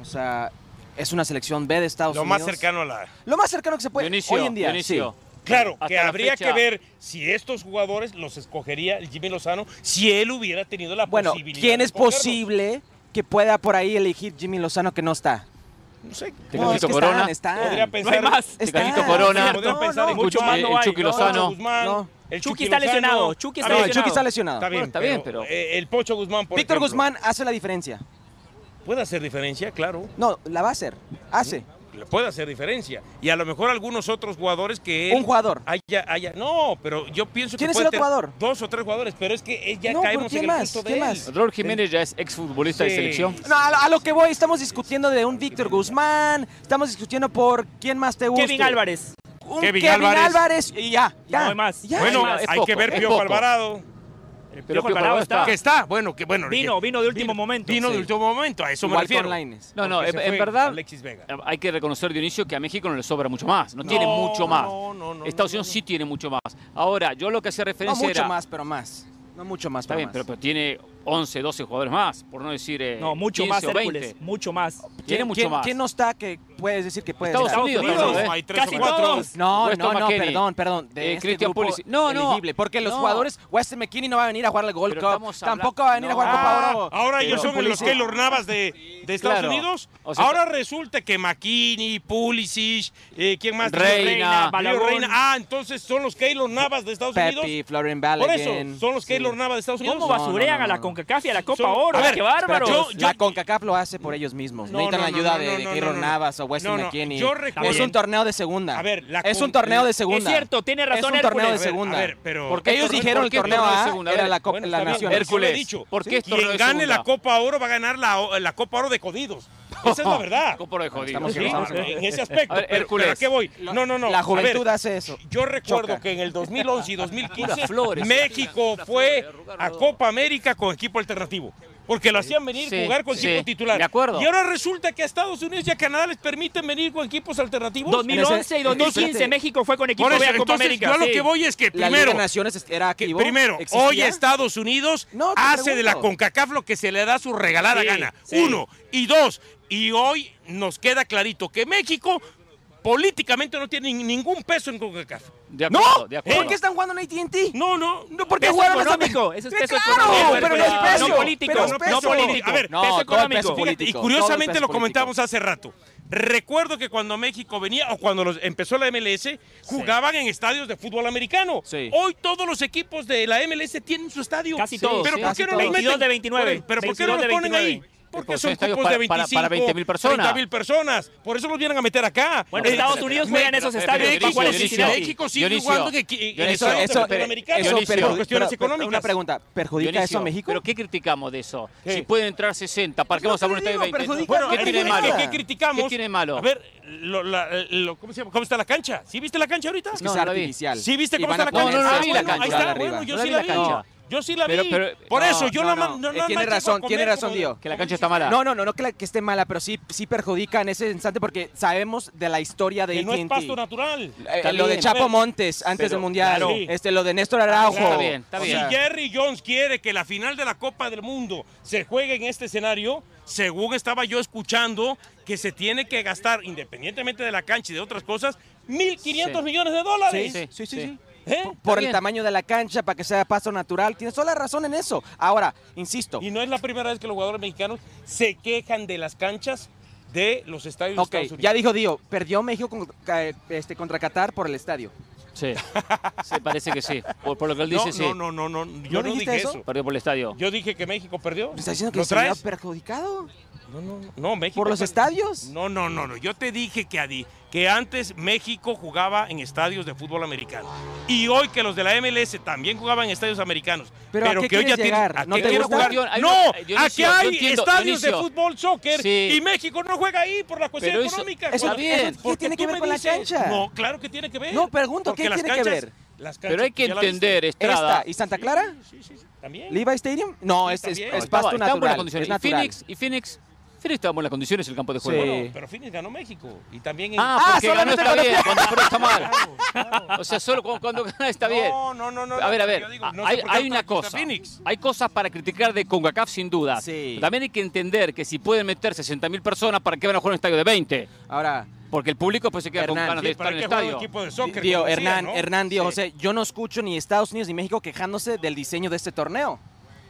O sea, es una selección B de Estados Lo Unidos. más cercano a la... Lo más cercano que se puede Dionisio, hoy en día. Dionisio. Claro, Hasta que habría fecha. que ver si estos jugadores los escogería el Jimmy Lozano si él hubiera tenido la Bueno, posibilidad ¿quién de es posible que pueda por ahí elegir Jimmy Lozano que no está? No sé. Tecatito es que Corona. están, están. Podría No pensar... hay más. Tecatito Están. Corona. Podría No, pensar no, en mucho Chucky- más no el hay. Chucky No, Lozano. Guzmán, No. El Chucky Chucky está Lozano. lesionado, Chucky está A ver, No, Chucky está lesionado. Está bien, Bueno, está bien, pero- eh, el Pocho Guzmán, por Víctor ejemplo, Guzmán hace la diferencia. Puede hacer diferencia, claro. No, la va a hacer. Hace. Le puede hacer diferencia. Y a lo mejor algunos otros jugadores que él Un jugador. haya, haya. No, pero yo pienso ¿Quién que es puede el tener jugador? Dos o tres jugadores, pero es que ya No, pero caemos ¿quién en el más? de ¿Quién él. más? Raúl Jiménez ya es exfutbolista de Sí. selección. No, a, lo- a lo que voy, estamos discutiendo de un Víctor Guzmán, estamos discutiendo por quién más te gusta. Kevin Álvarez. Un Kevin Kevin, Álvarez. Álvarez. y ya, ya. No hay más. Ya. Bueno, hay poco, que ver Piojo. Alvarado. El Pero Piojo Piojo Alvarado está. Que está, bueno, que bueno. Vino, que- vino de último momento. Vino Sí. de último momento, a eso me refiero. No, no, Porque en, verdad Alexis Vega. eh, hay que reconocer, Dionisio, que a México no le sobra mucho más. No, No, tiene mucho más. no, no, no, Estados no, Unidos no. sí tiene mucho más. Ahora, yo lo que hacía No referencia mucho era... más, pero más. No mucho más, Está pero bien, más. pero, pero tiene 11, 12 jugadores más, por no decir eh, No, mucho 15 más, o 20. Hércules. Mucho más. Tiene ¿Quién- mucho quién- más. ¿Quién no está que puedes decir que puede Estados estar? Unidos, Unidos. ¿eh? hay tres Casi o cuatro. todos. No, Weston no, no, perdón, perdón. De Eh, este Christian grupo Pulisic. No, no. elegible, porque los No. jugadores, Weston McKinney no va a venir a jugar al Gold Pero Cup, tampoco va a venir a jugar. Copa Ah, Oro. ahora ellos son los Keylor Navas de, de Estados Claro. Unidos. O sea, ahora resulta que McKinney, Pulisic, eh, ¿quién más? Reina, Balagón. Reina. Ah, entonces son los Keylor Navas de Estados Pepe, Unidos. Florian Por Balogun. eso, son los Keylor Navas de Estados Unidos. ¿Cómo basurean a la. CONCACAF y a la Copa Son- Oro? a ver, ¡Qué Yo- la CONCACAF lo hace por ellos mismos. No, Necesitan no, la ayuda no, de, no, de no, Keylor no, no. Navas o Weston McKinney. yo recuerdo- Es un torneo de segunda. A ver, la es un torneo de segunda. Es cierto, tiene razón Es un torneo de Hércules. A ver, segunda. a ver, pero... ¿Por qué Ellos torneo- dijeron por el torneo torneo de A era la Copa Bueno, la Nación. Hércules, dicho. ¿por qué es torneo Quien de gane la Copa Oro va a ganar la, la Copa Oro de Codidos. Esa es la verdad. De jodido. Estamos Sí, Estamos en- ese aspecto. A ver, pero- Hércules. pero ¿a qué voy? No, no, no. La juventud ver, hace eso. Yo recuerdo Choca. que en el 2011 y 2015 Puras flores. México fue a. Copa América con equipo alternativo. Porque lo hacían venir Sí, jugar con sí, equipo titular. de acuerdo. Y ahora resulta que a Estados Unidos y a Canadá les permiten venir con equipos alternativos. 2011 y 2015 Entonces- México fue con equipo a Copa entonces, América. yo a lo sí. que voy es que La Liga primero, de Naciones era que primero, ¿Existía? hoy Estados Unidos No, hace de la. CONCACAF lo que se le da su regalada Sí, gana. sí. Uno. Y dos, y hoy nos queda clarito que México políticamente no tiene ni- ningún peso en CONCACAF. De ¡No! acuerdo, de acuerdo. ¿Por qué están jugando en AT&T? No, no. No, porque Peso jugaron económico, ese es peso claro, económico, pero no es peso, no político, pero no peso. político. A ver, No, peso económico. peso Fíjate, y curiosamente lo comentábamos hace rato. Recuerdo que cuando México venía o cuando los- empezó la MLS, jugaban en estadios de fútbol americano. Sí. Hoy todos los equipos de la MLS tienen su estadio. Casi Sí, todos, Pero sí, ¿por qué no los meten? 22 de 29, Pero ¿por qué no 22 de los ponen ahí? 29? Porque son cupos de para- para- 25, para 20.000 personas. 30.000 personas. Por eso los vienen a meter acá. Bueno, Eh, Estados Unidos juega en esos pero- estadios. México sigue jugando de eso, eh, eso por cuestiones pero- económicas. Una pregunta, ¿perjudica Dionisio, eso a México? ¿Pero qué criticamos de eso? ¿Qué? Si pueden entrar 60, ¿para qué No vamos a un estadio de digo, 20? perjudica Bueno, ¿Qué tiene malo? ¿Qué criticamos? ¿Qué tiene malo? A ver, lo- la- lo- ¿cómo, se llama? ¿cómo está la cancha? ¿Sí viste la cancha ahorita? Es que No, es artificial. ¿Sí viste cómo está la cancha? No, no, no Ah, la cancha. Ahí está, bueno, yo sí la la vi. Yo sí la vi. Pero- pero- Por no, eso, yo no, la no. Eh, no tiene razón, tiene razón, Dio. Que la cancha está mala. No, no, no, no que, la- que esté mala, pero sí, sí perjudica en ese instante porque sabemos de la historia de Que no es pasto natural. Eh, lo de. Chapo Montes antes pero- del Mundial, claro. este, lo de Néstor Araujo. Está bien, está bien. Si Jerry Jones quiere que la final de la Copa del Mundo se juegue en este escenario, según estaba yo escuchando, que se tiene que gastar, independientemente de la cancha y de otras cosas, 1.500 Sí. millones de dólares. Sí, sí, sí, sí. sí. ¿Eh? Por el tamaño de la cancha, para que sea pasto natural. Tienes toda la razón en eso. Ahora, insisto. Y no es la primera vez que los jugadores mexicanos se quejan de las canchas de los estadios Ok, de Estados Unidos. ya dijo Dio, perdió México con- este, contra Qatar por el estadio. Sí, sí, parece que sí. Por, por lo que él dice, no, sí. no, no, no, no, yo no, dijiste dije eso? eso. Perdió por el estadio. Yo dije que México perdió. ¿Me estás diciendo que ¿Lo se había traes? perjudicado? No, no, no, México. ¿Por los per- estadios? No, no, no, no. Yo te dije que, Adi, que antes México jugaba en estadios de fútbol americano. Y hoy que los de la MLS también jugaban en estadios americanos. Pero ¿a qué que hoy ya llegar? tienen- ¿a ¿No qué te gusta? jugar? Hay No, una- aquí yo hay entiendo, estadios Dionisio. de fútbol, soccer. Sí. Y México no juega ahí por la cuestión Pero eso- económica. eso- Cuando- bien. ¿qué porque tiene que ver con la dices- cancha? No, claro que tiene que ver. No, pregunto, Porque ¿qué tiene que canchas- ver? las Pero hay canchas, que ¿ya la entender, Estrada. ¿Esta y Santa Clara? Sí, sí, sí, también. ¿Levi Stadium? No, Sí, es, es, es pasto estaba en buenas natural. condiciones. Es Y natural. Phoenix, y Phoenix, Phoenix estaba en buenas condiciones el campo de juego. Sí. Bueno, pero Phoenix ganó México. Y también en- Ah, Ah, porque ganó está cuando bien, cuando está mal. Claro. O sea, solo cuando, cuando gana está bien. No, no, no, no. A ver, a ver, digo, no sé hay, hay una cosa. Phoenix. Hay cosas para criticar de CONCACAF sin duda. Sí. Pero También hay que entender que si pueden meter 60 mil personas, ¿para qué van a jugar en un estadio de 20? Ahora, Porque el público pues se queda con Hernán, ganas Sí, de estar ¿para en el estadio. equipo de soccer? Dio, como decía, Hernán, ¿no? Hernán, Dio, Sí. José, yo no escucho ni Estados Unidos ni México quejándose del diseño de este torneo.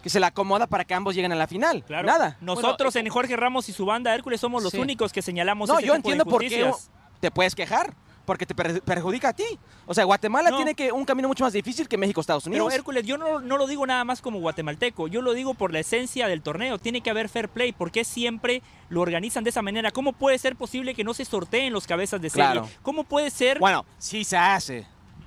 Que se la acomoda para que ambos lleguen a la final. Claro. Nada. Nosotros Bueno, en Jorge Ramos y su banda Hércules somos los Sí. únicos que señalamos No, ese yo tipo de entiendo por qué te puedes quejar. Porque te per- perjudica a ti. O sea, Guatemala No. tiene que un camino mucho más difícil que México, Estados Pero Unidos. Hércules, yo no, no lo digo nada más como guatemalteco, yo lo digo por la esencia del torneo. Tiene que haber fair play. ¿Por qué siempre lo organizan de esa manera? ¿Cómo puede ser posible que no se sorteen los cabezas de serie? Claro. ¿Cómo puede ser? Bueno, sí se hace.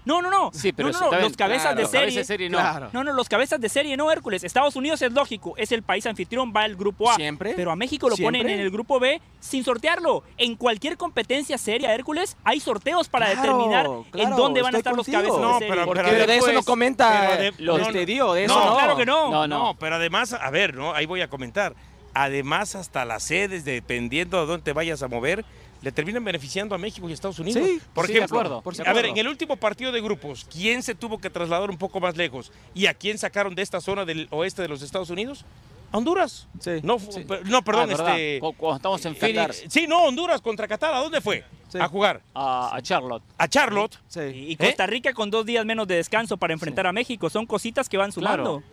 No, no, no. Sí, pero no, no, no, bien. Los cabezas Claro. de serie. de serie no. Claro. No, no, los cabezas de serie no, Hércules. Estados Unidos es lógico, es el país anfitrión, va el grupo A. Siempre. Pero a México lo Siempre. ponen en el grupo B sin sortearlo. En cualquier competencia seria, Hércules, hay sorteos para Claro, determinar claro, en dónde van a estar contigo. los cabezas No, de serie. pero- Porque Pero de eso no comenta de- los no, te dio, de eso no, no. claro que no. No, no. No, pero además, a ver, ¿no? Ahí voy a comentar. Además, hasta las sedes, dependiendo de dónde te vayas a mover, le terminan beneficiando a México y Estados Unidos. Sí, por sí, de ejemplo, acuerdo, por a ver, en el último partido de grupos, ¿quién se tuvo que trasladar un poco más lejos? ¿Y a quién sacaron de esta zona del oeste de los Estados Unidos? A Honduras. Sí. No, no perdón, Ah, ¿verdad? este. Cu- Cuando estamos en Qatar. Phoenix, Sí, no, Honduras contra Qatar. ¿A dónde fue? Sí. A jugar. a, a Charlotte. A Charlotte. Sí. Y y Costa Rica con dos días menos de descanso para enfrentar a México. Son cositas que van sumando. Claro.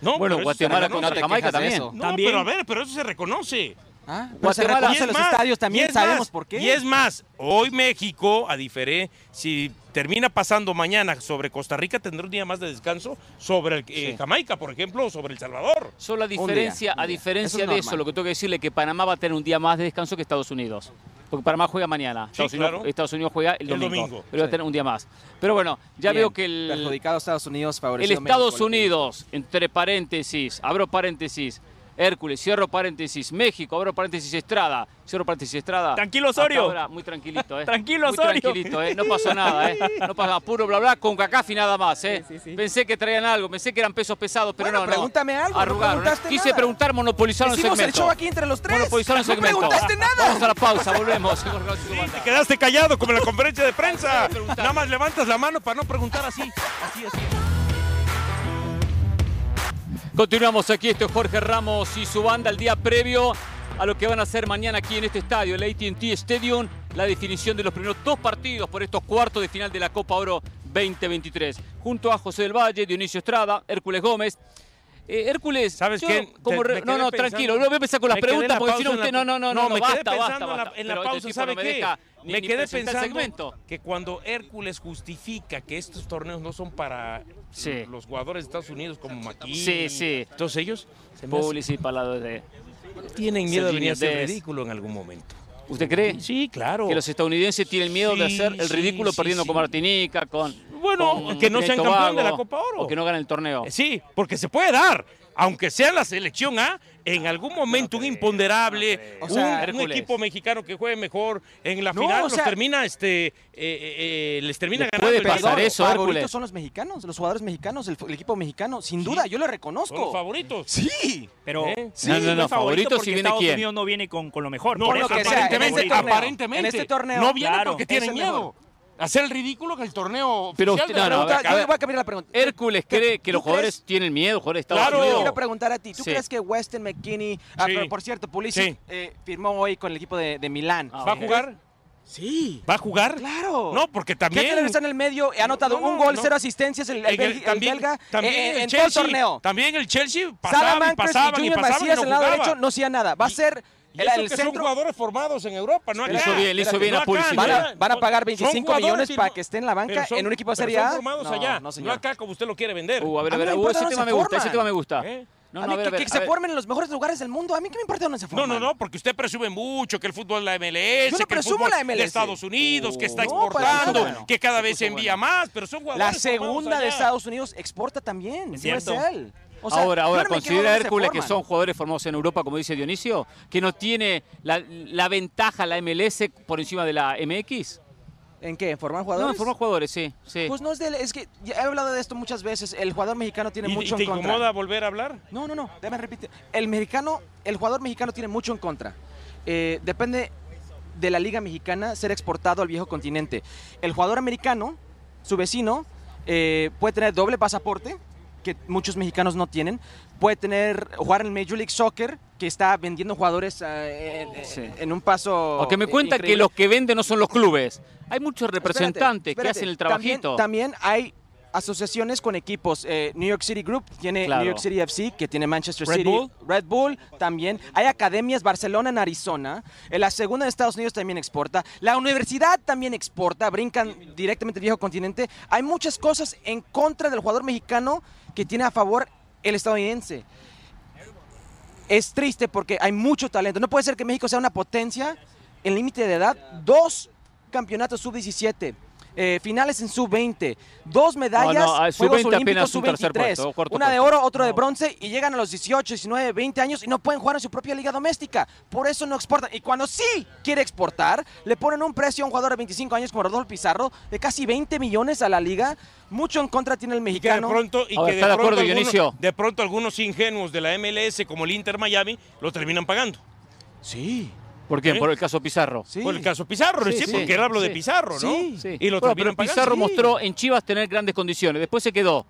No, Bueno, Guatemala contra Jamaica también. No, También. pero a ver, pero eso se reconoce. Ah, se Guatemala- Y es los más, estadios y también, es sabemos más, por qué. Y es más, hoy México, a diferencia, si termina pasando mañana sobre Costa Rica, tendrá un día más de descanso sobre el, eh, Sí. Jamaica, por ejemplo, o sobre El Salvador. Solo a diferencia, a diferencia es de eso, lo que tengo que decirle es que Panamá va a tener un día más de descanso que Estados Unidos. Porque Panamá juega mañana. Sí, Estados, Unidos, claro. Estados Unidos juega el El domingo. Pero va a tener un día más. Pero bueno, ya Bien, veo que el, Perjudicado Estados Unidos, el favorecido Estados México. Unidos, entre paréntesis, abro paréntesis, Hércules, cierro paréntesis, México, abro paréntesis, Estrada, cierro paréntesis, Estrada. Tranquilo, Osorio. ahora, muy tranquilito, ¿eh? Tranquilo, Muy Osorio. tranquilito, ¿eh? No pasó nada, ¿eh? No pasó nada, puro bla bla con cacafi nada más, ¿eh? Sí, sí, sí. Pensé que traían algo, pensé que eran pesos pesados, pero Bueno, no, no. pregúntame algo, no Arrugaron, ¿eh? preguntaste Quise nada. preguntar, monopolizaron el Hicimos el segmento. show aquí entre los tres. Monopolizaron el no segmento. preguntaste nada. Vamos a la pausa, volvemos. Te quedaste callado como en la conferencia de prensa. Nada más levantas la mano para no preguntar así. Así, así. Continuamos aquí, esto es Jorge Ramos y su banda el día previo a lo que van a hacer mañana aquí en este estadio, el AT&T Stadium, la definición de los primeros dos partidos por estos cuartos de final de la Copa Oro 2023. Junto a José del Valle, Dionisio Estrada, Hércules Gómez. Eh, Hércules, ¿Sabes yo qué? como Te- re- no, no, pensando- tranquilo, no voy a empezar con las me preguntas porque si no usted, no, no, no, no, no, me basta, quedé basta, pensando en la- en la este pausa, tipo ¿sabe no me qué? deja ni- me quedé pensando que cuando Hércules justifica que estos torneos no son para Sí. los jugadores de Estados Unidos como McKinney, Sí, sí. todos ellos se me hace- Publici para lado de... tienen miedo de venir a Dest. ridículo en algún momento. ¿Usted cree? Sí, claro. Que los estadounidenses tienen miedo de Sí, hacer el ridículo sí, perdiendo sí. con Martinica, con. Bueno, con que no sean campeón de la Copa Oro. O que no ganen el torneo. Eh, Sí, porque se puede dar. Aunque sea la selección A, en algún momento un imponderable, O sea, un- equipo mexicano que juegue mejor en la No, final, o los sea- termina, este, eh, eh, eh, les termina ganando. puede el pasar Barça. eso, favoritos Hércules. son los mexicanos, los jugadores mexicanos, el, el equipo mexicano, sin Sí. duda, yo lo Son los reconozco. favoritos. Sí. Pero ¿Eh? sí, No, no, no, favorito si viene Estados quién. Unidos no viene con, con lo mejor. No, por lo eso que es sea, en este torneo, aparentemente. en este torneo, no viene claro, porque tienen el miedo. Hacer el ridículo en el torneo Pero oficial usted- no, no, Pregunta- a ver, yo voy a cambiar la pregunta. Hércules cree que ¿Tú los jugadores crees? tienen miedo, jugadores de Estados Claro. Yo Unidos. quiero preguntar a ti, ¿tú Sí. crees que Weston McKinney, ah, Sí. pero por cierto, Pulisic Sí. eh, firmó hoy con el equipo de, de Milán? Ah, ¿Va a jugar? Sí. ¿Va a jugar? Claro. No, porque ¿Qué también... tal está en el medio? Ha anotado No, no, un gol, no. cero asistencias, el, el, en el- el belga, también eh, el en todo el Chelsea, torneo. También el Chelsea pasaba y Salamancas y pasaban y pasaban y Macías no en el lado derecho no hacía nada. Va a ser Y el, eso el que son centro. jugadores formados en Europa, no Le acá. hizo bien, le hizo bien No a Pulisic. Van a, no, van a son- pagar son 25 jugadores millones para no- que esté en la banca son- en un equipo de Serie A. Son formados No, allá, no, no, acá como usted lo quiere vender. Uh, a ver, a A ver, no me uh, ese tema me gusta, ese forman. tema me gusta. ¿Eh? No, a no, a ver, que, a ver, que a se ver. formen en los mejores lugares del mundo. A mí qué me importa dónde se No, forman. no, no, porque usted presume mucho que el fútbol de la MLS, Yo no que el presumo fútbol la MLS. de Estados Unidos, que está No, para exportando, que cada vez se envía bueno. más, pero son jugadores La segunda de allá. Estados Unidos exporta también. Es no cierto. Él. O sea, ahora, ahora no considera Hércules que son jugadores formados en Europa, como dice Dionisio, que no tiene la, la ventaja la MLS por encima de la MX. ¿En qué? ¿En formar No, jugadores? en forma jugadores, sí, sí. Pues no es de... Es que ya he hablado de esto muchas veces. El jugador mexicano tiene ¿Y, y mucho te en contra. incomoda volver a hablar? No, no, no. Déjame repetir. El mexicano, el jugador mexicano tiene mucho en contra. Eh, depende de la liga mexicana ser exportado al viejo continente. El jugador americano, su vecino, eh, puede tener doble pasaporte que muchos mexicanos no tienen. Puede tener jugar en el Major League Soccer que está vendiendo jugadores eh, en, Sí. en un paso. Porque me cuenta que los que venden no son los clubes. Hay muchos Espérate, representantes que hacen el trabajito. También, hay asociaciones con equipos. eh, New York City Group tiene Claro. New York City FC, que tiene Manchester Red City. Bull. Red Bull también. Hay academias, Barcelona en Arizona. En la segunda de Estados Unidos también exporta. La universidad también exporta. Brincan directamente al viejo continente. Hay muchas cosas en contra del jugador mexicano que tiene a favor el estadounidense. Es triste porque hay mucho talento. No puede ser que México sea una potencia en límite de edad. Dos campeonatos sub-17. Eh, finales en sub-20, dos medallas, No, no, ah, Juegos sub-20 Olímpicos apenas un tercer sub-23, puesto, cuarto una de oro, otro de bronce y llegan a los 18, 19, 20 años y no pueden jugar en su propia liga doméstica. Por eso no exportan. Y cuando sí quiere exportar, le ponen un precio a un jugador de 25 años como Rodolfo Pizarro de casi 20 millones a la liga. Mucho en contra tiene el Y que de mexicano. pronto, y A ver, que de ¿está de pronto acuerdo, algunos- Dionisio? de pronto algunos ingenuos de la MLS como el Inter Miami lo terminan pagando. Sí, ¿Por qué? ¿Eh? Por el caso Pizarro. sí. Por el caso Pizarro, Sí, sí, sí, porque él habló de. Pizarro, ¿no? Sí. Sí. Y lo Bueno, pero. Pizarro Sí. mostró en Chivas tener grandes condiciones. Después se quedó.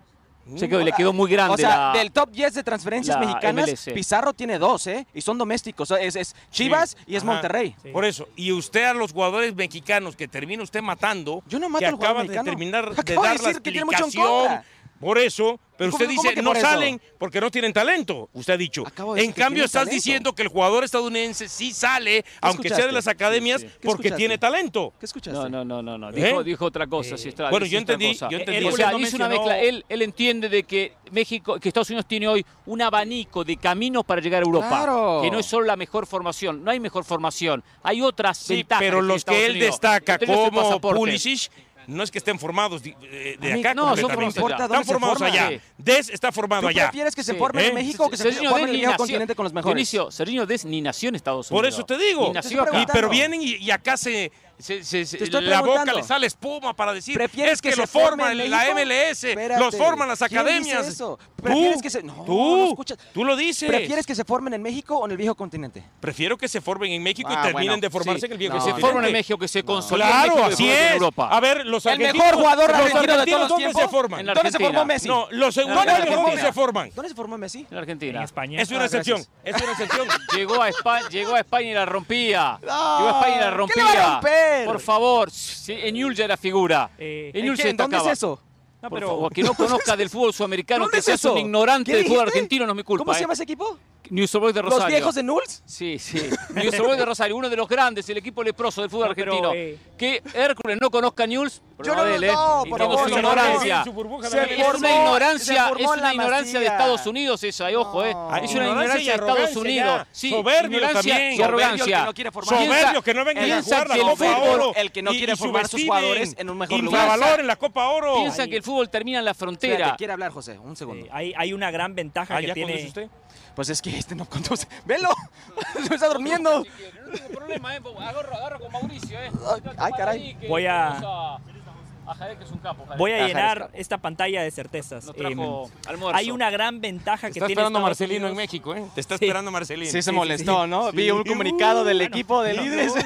Se quedó y le quedó muy grande O sea, la- del top 10 de transferencias mexicanas, MLS. Pizarro tiene dos, ¿eh? Y son domésticos. Es, es Chivas y es Ajá. Monterrey. Sí. Por eso, y usted a los jugadores mexicanos que termina usted matando, Yo no mato que al acaba de terminar de Acabo de dar la decir que tiene mucho en explicación. Por eso, pero ¿Cómo- usted dice, que no por salen porque no tienen talento, usted ha dicho. En cambio, estás talento. diciendo que el jugador estadounidense sí sale, aunque sea de las academias, Sí, sí. ¿Qué porque escuchaste? tiene talento. ¿Qué escuchaste? No, no, no, no, no. ¿Eh? Dijo, dijo otra cosa, Eh, bueno, yo entendí- yo entendí O eso. sea, No hizo una mezcla. Él, él entiende de que México, que Estados Unidos tiene hoy un abanico de caminos para llegar a Europa. Claro. Que no es solo la mejor formación, no hay mejor formación. Hay otras Sí, ventajas. pero los Estados que él Unidos. destaca Usted no es el como. Pulisic, no es que estén formados de, de- mí acá no, son completamente. formados importa allá. dónde Están se formados allá. Sí. Des está formado ¿Tú allá. prefieres que se Sí. formen ¿Eh? en México o que se Serginho formen en el viejo continente con los mejores? Dionisio, Serginho Dest ni nació en Estados Por Unidos. eso te digo. Ni nació Te estoy acá. Y- pero vienen y, y acá se, se- se- se- Te estoy la boca preguntando. le sale espuma para decir ¿Prefieres es que, que lo se forme forma en la? MLS, Espérate. los forman las ¿Quién dice academias. eso? Tú, ¿Prefieres que se- no, no tú, escuchas. tú lo dices. ¿Prefieres que se formen en México o en el viejo continente? Prefiero que se formen en México y Ah, terminen bueno, de formarse Sí, en el viejo que No, se continente. forman en México, que se consoliden en Claro, México y así después en es. Europa. A ver, los El mejor jugador los argentino de todos los ¿dónde tiempos. se forman? En la ¿Dónde se formó Messi? No, los ¿Dónde se ¿dónde forman? se forman? ¿Dónde se formó Messi? En Argentina. En España. Es una Ah, excepción, es una excepción. Llegó a España, llegó a España y la rompía. No, llegó a España y la ¿qué le va a rompía. Por favor, sí, en Newell's ya era figura. Eh, En se ¿Dónde es eso? no, Por pero favor, que no conozca del fútbol sudamericano, ¿Dónde que es seas eso? un ignorante ¿Qué del fútbol argentino, no es mi culpa. ¿Cómo se ¿eh? llama ese equipo? News Boys de Rosario. ¿Los viejos de Nulls? Sí, sí. News Boys de Rosario, uno de los grandes, el equipo leproso del fútbol No, pero, argentino. eh, Que Hércules no conozca News, Yo no él, ¿eh? no, por favor, su ignorancia. En Se Es una ignorancia, es en una ignorancia de. Estados Unidos esa, eh, ojo, eh. No. Es una Ignorancia y de Estados Unidos. ya. Sí, Soberbio ignorancia también. y arrogancia. que no quiere formar- Piensa- Soberbio que no vengan a jugar la Copa fútbol- Oro. el que no y- quiere y formar sus jugadores en un mejor lugar. Infravaloren la Copa Oro. Piensan que el fútbol termina en la frontera. Quiere hablar, José. Un segundo. hay, una gran ventaja Ah, que ¿ya tiene. usted? Pues es que este no conduce. ¡Velo! Se está durmiendo. No hay problema, eh. Agarro, agarro con Mauricio, eh. Ay, caray. Voy a- A Jared, que es un capo. Jared. Voy a llenar está. esta pantalla de certezas. Nos trajo almuerzo. hay una gran ventaja Te que está tiene esperando Estados Marcelino en. México, ¿eh? Te está Sí. esperando Marcelino. Sí, se molestó. ¿no? Sí. Vi un comunicado del Bueno, equipo de no, líderes.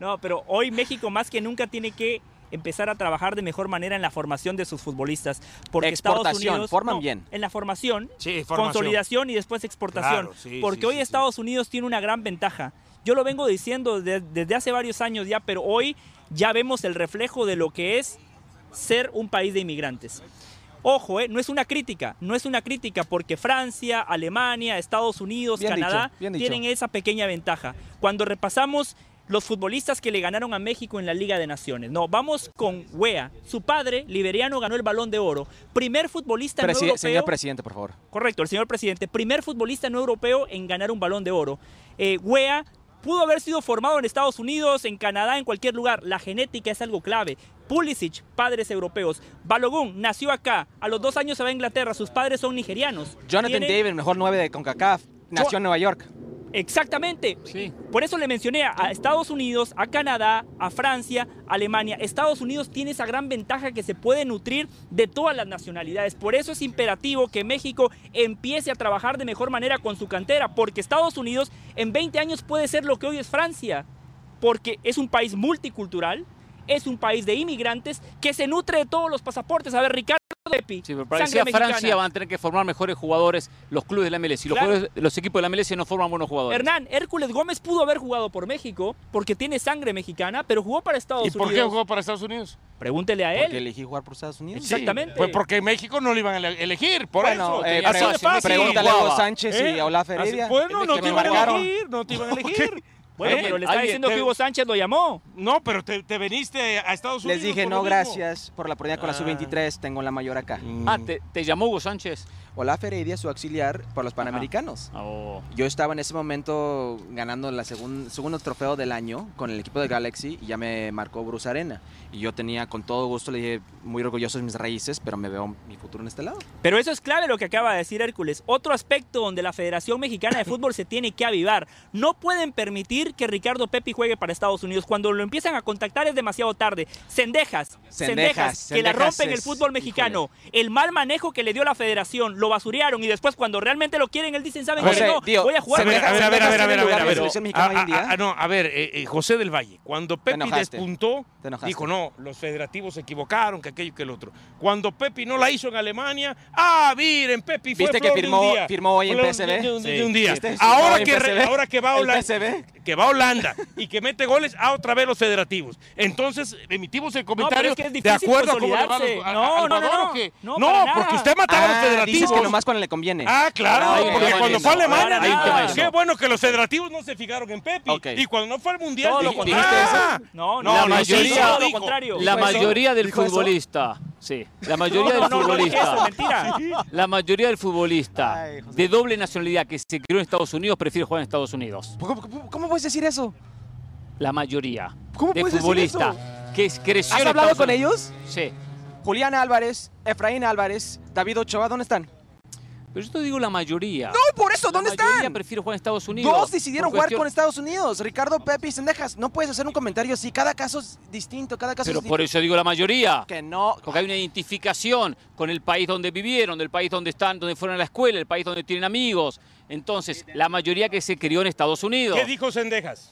No, pero hoy México más que nunca tiene que empezar a trabajar de mejor manera en la formación de sus futbolistas. Porque Estados Exportación, Unidos. forman no, bien. En la formación, Sí, formación. consolidación y después exportación. Claro, sí, porque sí, hoy sí, sí. Estados Unidos tiene una gran ventaja. Yo lo vengo diciendo de- desde hace varios años ya, pero hoy ya vemos el reflejo de lo que es ser un país de inmigrantes. Ojo, eh, no es una crítica, no es una crítica porque Francia, Alemania, Estados Unidos, Bien Canadá dicho, bien dicho. tienen esa pequeña ventaja. Cuando repasamos los futbolistas que le ganaron a México en la Liga de Naciones, no, vamos con Wea. Su padre, liberiano, ganó el Balón de Oro. Primer futbolista no europeo. señor presidente, por favor. Correcto, el señor presidente. Primer futbolista no europeo en ganar un balón de oro. Eh, Wea pudo haber sido formado en Estados Unidos, en Canadá, en cualquier lugar. La genética es algo clave. Pulisic, padres europeos. Balogun nació acá. A los dos años se va a Inglaterra. Sus padres son nigerianos. Jonathan Tiene- David, mejor 9 de CONCACAF. Nació en Nueva York. Exactamente. Sí. Por eso le mencioné a Estados Unidos, a Canadá, a Francia, a Alemania. Estados Unidos tiene esa gran ventaja que se puede nutrir de todas las nacionalidades. Por eso es imperativo que México empiece a trabajar de mejor manera con su cantera, porque Estados Unidos en 20 años puede ser lo que hoy es Francia, porque es un país multicultural, es un país de inmigrantes que se nutre de todos los pasaportes. A ver, Ricardo Sí, pero para que sangre sea mexicana. Francia van a tener que formar mejores jugadores los clubes de la MLS. Y los, Claro. jugadores- los equipos de la MLS no forman buenos jugadores. Hernán, Hércules Gómez pudo haber jugado por México porque tiene sangre mexicana, pero jugó para Estados ¿Y por qué Unidos. jugó para Estados Unidos? Pregúntele a él. Porque elegí jugar por Estados Unidos. Sí. Exactamente. Pues porque México no lo iban a ele- elegir, por Bueno, eso. eh, Así pre- de fácil. pregúntale a Hugo. Sánchez y ¿Eh? a Olaf Así- Heredia. Bueno, no te me iban a elegir, no te iban a elegir. Bueno, ¿Eh? pero le está alguien diciendo te- que Hugo Sánchez lo llamó. No, pero te, te veniste a Estados Unidos. Les dije, no, lo mismo". gracias por la oportunidad con la Ah. sub-23. Tengo la mayor acá. Ah, ¿te, te llamó Hugo Sánchez? Olaf Heredia, su auxiliar por los Panamericanos. Oh. Yo estaba en ese momento ganando el segundo trofeo del año con el equipo de Galaxy y ya me marcó Bruce Arena. Y yo tenía con todo gusto, le dije, muy orgulloso de mis raíces, pero me veo mi futuro en este lado. Pero eso es clave lo que acaba de decir Hércules. Otro aspecto donde la Federación Mexicana de Fútbol se tiene que avivar. No pueden permitir que Ricardo Pepi juegue para Estados Unidos. Cuando lo empiezan a contactar es demasiado tarde. Cendejas, Cendejas, que la Cendejas rompen el fútbol mexicano. El mal manejo que le dio la Federación, lo basurearon y después cuando realmente lo quieren, él dicen, ¿saben José, qué? No, tío, voy a jugar A ver, a ver, a ver, a ver, a ver, a ver, a ver. Ah, ah, no, a ver, eh, eh, José del Valle, cuando Pepi enojaste. despuntó, dijo, no, los federativos se equivocaron, que aquello y que el otro. Cuando Pepi no la hizo en Alemania, ah, miren, Pepi fue ¿Viste que de firmó- un día. firmó hoy en PSV? De, de- de Sí. un día. Ahora que, re- ahora que va a Holanda, que va a Holanda y que mete goles, a otra vez los federativos. Entonces, emitimos el comentario es que es de acuerdo a cómo le va a a- No, no, no, no. No, porque usted mataba a los Ah, federativos. Que nomás cuando le conviene. Ah, claro, porque tema cuando fue. Alemania, eso. qué bueno que los federativos no se fijaron en Pepi. Ok. Y cuando no fue al Mundial, Todo lo dijo, contrario. "Ah, No, No, no, la no, mayoría- todo lo dijo. contrario. La ¿Dijo eso? mayoría del ¿Dijo eso? futbolista, sí, la mayoría del no, no, no dije eso, futbolista, mentira. la mayoría del futbolista Ay, José. de doble nacionalidad que se crió en Estados Unidos prefiere jugar en Estados Unidos. ¿Cómo, cómo- cómo puedes decir eso? La mayoría ¿Cómo de puedes decir futbolista eso? que creció ¿Has en hablado Estados con Unidos. ellos? Sí. Julián Álvarez, Efraín Álvarez, David Ochoa, ¿dónde están? Pero yo te digo la mayoría. No, por eso, ¿dónde la mayoría están? prefiere jugar en Estados Unidos. Dos decidieron jugar cuestión- con Estados Unidos. Ricardo, Pepe y Sendejas. No puedes hacer un comentario así. Cada caso es distinto. Cada caso Pero es por distinto. eso digo la mayoría. Que no. Porque hay una identificación con el país donde vivieron, del país donde están, donde fueron a la escuela, el país donde tienen amigos. Entonces, la mayoría que se crió en Estados Unidos. ¿Qué dijo Sendejas?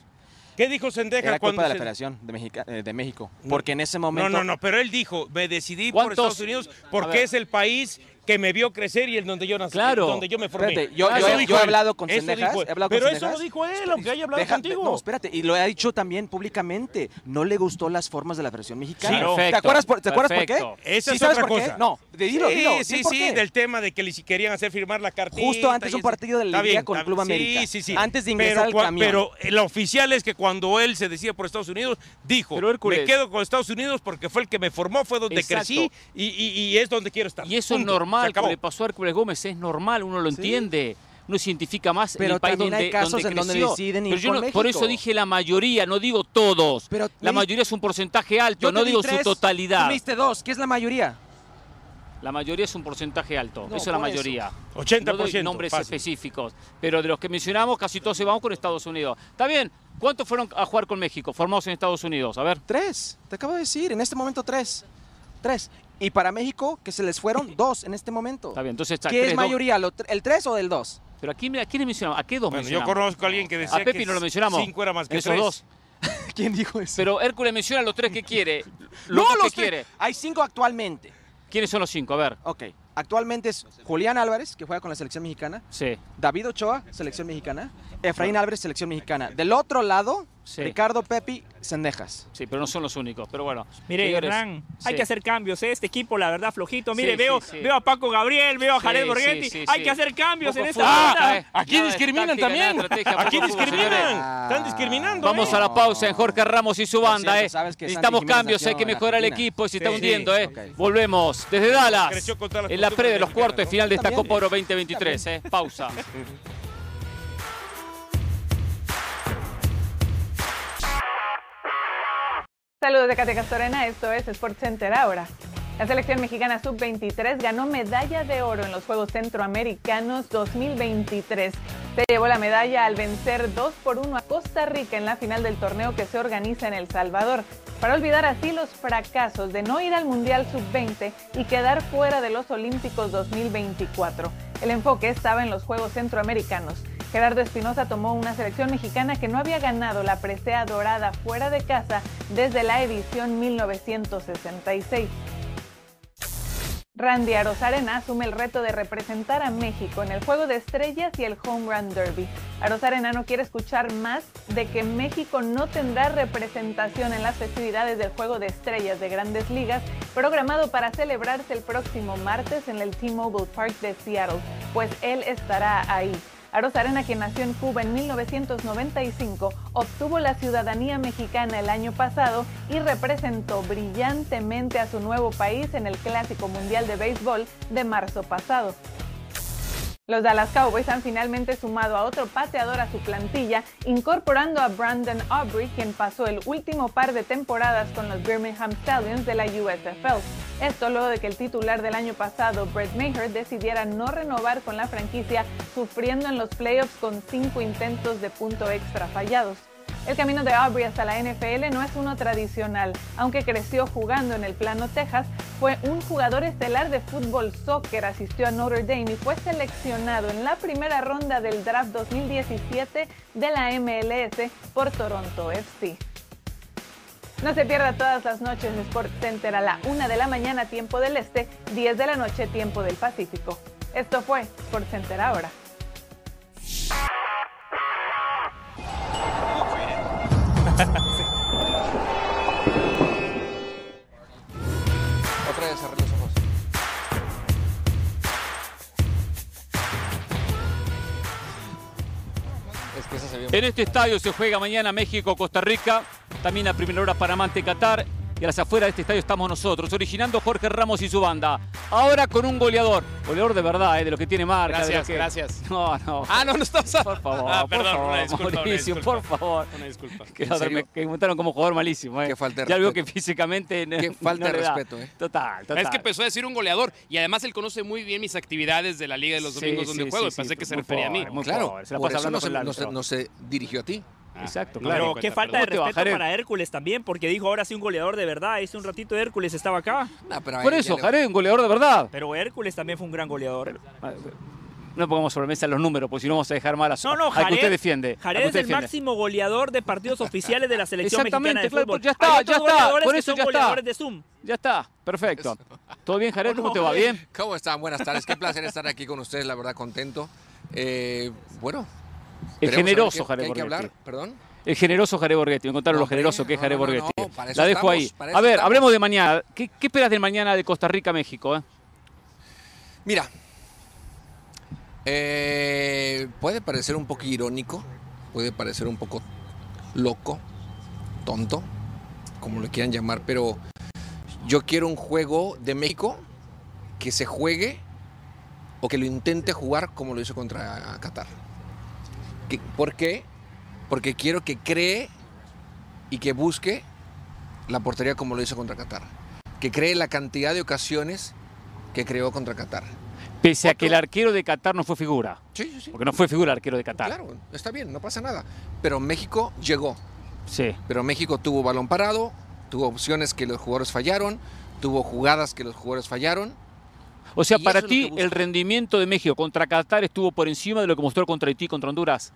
¿Qué dijo Sendejas Era cuando culpa de la Federación de, Mexica- eh, de México. No. Porque en ese No, momento. no, no, pero él dijo, me decidí por. Estados Unidos porque es el país que me vio crecer y en donde yo nací, Claro. donde yo me formé. Espérate, yo- yo he hablado con Cendejas, Pero eso lo dijo él, aunque haya hablado Deja- contigo. No, espérate, y lo ha dicho también públicamente. No le gustó las formas de la versión mexicana. Sí, ¿Te perfecto, acuerdas por, ¿te acuerdas por qué? Esa ¿Sí es sabes otra por qué? cosa. No, de- dilo, sí, dilo. sí, sí, qué. del tema de que le querían hacer firmar la cartita. Justo antes un partido de Liguilla bien, con Club América. Sí, sí, sí. Antes de ingresar al camión. Pero el oficial es que cuando él se decía por Estados Unidos, dijo, me quedo con Estados Unidos porque fue el que me formó, fue donde crecí y, es donde quiero estar. Y eso. Se normal, como le pasó a Hércules Gómez, es normal, uno lo Sí. entiende. Uno se identifica más en Pero el país también donde, hay casos en donde deciden ir Pero yo con no- por eso dije la mayoría, no digo todos. Pero la di- mayoría es un porcentaje alto, Yo no di digo tres, su Tú totalidad. me diste dos, ¿qué es la mayoría? La mayoría es un porcentaje alto, No, eso es la por eso. mayoría. 80%, No doy nombres fácil. específicos, pero de los que mencionamos casi todos se van con Estados Unidos. Está bien, ¿cuántos fueron a jugar con México, formados en Estados Unidos? A ver. Tres, te acabo de decir, en este momento tres. Tres. Y para México, que se les fueron dos en este momento. Está bien, entonces está ¿Qué es tres, mayoría? lo ¿El tres o del dos? Pero ¿a quién, quiénes mencionamos? ¿A qué dos Bueno, yo mencionamos? conozco a alguien que decía a Pepi que no lo mencionamos. cinco era más que Esos tres. dos. ¿Quién dijo eso? Pero Hércules menciona los tres que quiere. Los dos que tres. quiere. Hay cinco actualmente. ¿Quiénes son los cinco? A ver. Ok. Actualmente es Julián Álvarez, que juega con la selección mexicana. Sí. David Ochoa, selección mexicana. Efraín Álvarez, selección mexicana. Del otro lado, Sí. Ricardo Pepi, Sendejas. Sí, pero no son los únicos. Pero bueno. Mire, Hernán, hay sí. que hacer cambios, ¿eh? Este equipo, la verdad, flojito. Mire, Sí, veo, sí, sí. veo a Paco Gabriel, veo a Jared sí, Borghetti. sí, hay sí. que hacer cambios en esta. ¿eh? Aquí Nada de discriminan táctica, también. Aquí discriminan. Están discriminando. Vamos ¿eh? a la pausa en Jorge Ramos y su banda, cierto, ¿eh? sabes que Necesitamos cambios, hay que mejorar el equipo, se está Sí, hundiendo, ¿eh? Volvemos desde Dallas. En la previa de los cuartos de final de esta. Copa Oro 2023, ¿eh? Pausa. Saludos de Cate Castorena, esto es Sport Center ahora. La selección mexicana sub-23 ganó medalla de oro en los Juegos Centroamericanos 2023. Se llevó la medalla al vencer 2 por 1 a Costa Rica en la final del torneo que se organiza en El Salvador, para olvidar así los fracasos de no ir al Mundial sub-20 y quedar fuera de los Olímpicos 2024. El enfoque estaba en los Juegos Centroamericanos. Gerardo Espinosa tomó una selección mexicana que no había ganado la presea dorada fuera de casa desde la edición 1966. Randy Arozarena asume el reto de representar a México en el Juego de Estrellas y el Home Run Derby. Arozarena no quiere escuchar más de que México no tendrá representación en las festividades del Juego de Estrellas de Grandes Ligas, programado para celebrarse el próximo martes en el T-Mobile Park de Seattle, pues él estará ahí. Arozarena, quien nació en Cuba en 1995, obtuvo la ciudadanía mexicana el año pasado y representó brillantemente a su nuevo país en el Clásico Mundial de Béisbol de marzo pasado. Los Dallas Cowboys han finalmente sumado a otro pateador a su plantilla, incorporando a Brandon Aubrey, quien pasó el último par de temporadas con los Birmingham Stallions de la USFL. Esto luego de que el titular del año pasado, Brett Maher, decidiera no renovar con la franquicia, sufriendo en los playoffs con cinco intentos de punto extra fallados. El camino de Aubrey hasta la NFL no es uno tradicional. Aunque creció jugando en el plano Texas, fue un jugador estelar de fútbol soccer, asistió a Notre Dame y fue seleccionado en la primera ronda del draft 2017 de la MLS por Toronto FC. No se pierda todas las noches Sport Center a la 1 de la mañana tiempo del Este, 10 de la noche tiempo del Pacífico. Esto fue Sport Center ahora. En este estadio se juega mañana México-Costa Rica, también a primera hora Panamá ante Qatar. Y a las afueras de este estadio estamos nosotros, originando Jorge Ramos y su banda. Ahora con un goleador, goleador de verdad, ¿eh? de lo que tiene marca. de lo Gracias, que- gracias. No, no. Ah, no, no estamos. Por favor, Ah, por perdón, favor, una disculpa, una Mauricio, disculpa. por favor. Una disculpa. Que, montaron como jugador malísimo. ¿eh? Qué falta de ya veo que físicamente no, Qué falta no de respeto, ¿eh? Total, total. Es que empezó a decir un goleador y además él conoce muy bien mis actividades de la Liga de los Sí, Domingos donde sí, juego sí, y pensé sí, que se refería a mí. muy Claro, pobre. Se la por pasa eso hablando no se, no se dirigió a ti. Exacto, no, claro. Pero qué falta de ¿Cómo te respeto para Hércules también, porque dijo ahora sí un goleador de verdad. Hace un ratito Hércules estaba acá. No, pero Por eso, Jared, un goleador de verdad. Pero Hércules también fue un gran goleador. no pongamos sobre la mesa los números, porque si no vamos a dejar mal a, No, no, al que Jared, usted defiende. Jared es el defiende. máximo goleador de partidos oficiales de la selección mexicana Exactamente, de claro, fútbol. ya está, ya está, que eso ya está. de Zoom. Ya está, perfecto. ¿Todo bien, Jared? ¿Cómo te va? ¿Bien? ¿Cómo están? Buenas tardes. Qué placer estar aquí con ustedes, la verdad, contento. Eh, bueno. El generoso que Borghetti. perdón. El generoso Jared Borghetti. Me contaron No, lo generoso que es no, Borghetti. La dejo estamos, ahí. A ver, estamos. hablemos de mañana. ¿Qué, qué esperas del mañana de Costa Rica, México? eh? Mira, eh, puede parecer un poco irónico, puede parecer un poco loco, tonto, como lo quieran llamar, pero yo quiero un juego de México que se juegue o que lo intente jugar como lo hizo contra Qatar. Que- ¿Por qué? Porque quiero que cree y que busque la portería como lo hizo contra Qatar. Que cree la cantidad de ocasiones que creó contra Qatar. Pese a que el arquero de Qatar no fue figura. Sí, sí, sí. Porque no fue figura el arquero de Qatar. Claro, está bien, no pasa nada. Pero México llegó. Sí. Pero México tuvo balón parado, tuvo opciones que los jugadores fallaron, tuvo jugadas que los jugadores fallaron. O sea, para ti, el rendimiento de México contra Qatar estuvo por encima de lo que mostró contra Haití y contra Honduras.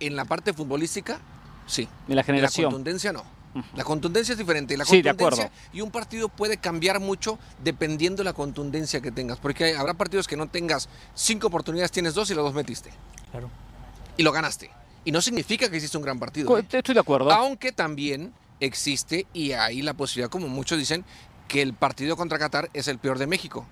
En la parte futbolística, sí. De la En la generación. contundencia no. La contundencia es diferente. La Sí, de acuerdo. y un partido puede cambiar mucho dependiendo de la contundencia que tengas. Porque hay- habrá partidos que no tengas cinco oportunidades, tienes dos y las dos metiste. Claro. Y lo ganaste. Y no significa que hiciste un gran partido. ¿eh? Estoy de acuerdo. Aunque también existe, y hay la posibilidad, como muchos dicen, que el partido contra Qatar es el peor de México.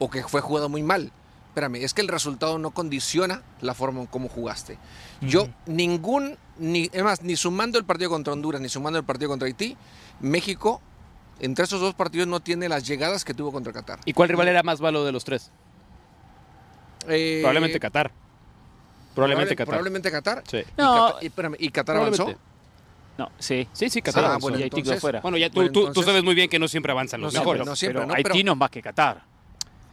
O que fue jugado muy mal. Espérame, es que el resultado no condiciona la forma en cómo jugaste. Yo, ningún, ni, es más, ni sumando el partido contra Honduras, ni sumando el partido contra Haití, México, entre esos dos partidos, no tiene las llegadas que tuvo contra Qatar. ¿Y cuál rival era más malo de los tres? Eh, Probablemente Qatar. Probablemente probable- Qatar. Probablemente Qatar. Sí. Y, No. Qatar y, espérame, ¿y Qatar avanzó? No, sí. Sí, sí, Qatar. Ah, avanzó. bueno, y Haití quedó fuera. Bueno, ya tú, Bueno, tú- tú entonces- sabes muy bien que no siempre avanzan los No mejores. siempre, no siempre, pero ¿no? Haití Pero- no es más que Qatar.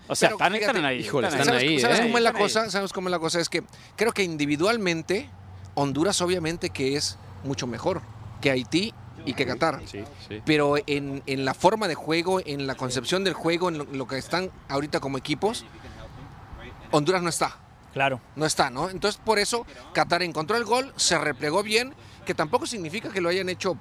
O sea, están, fíjate, están ahí. híjole, están están ahí. ¿Sabes ¿eh? cómo es la cosa? ¿Sabes cómo es la cosa? Es que creo que individualmente Honduras obviamente que es mucho mejor que Haití y que Qatar. Sí, sí. Pero en, en la forma de juego, en la concepción del juego, en lo, lo que están ahorita como equipos, Honduras no está. Claro. No está, ¿no? Entonces por eso Qatar encontró el gol, se replegó bien, que tampoco significa que lo hayan hecho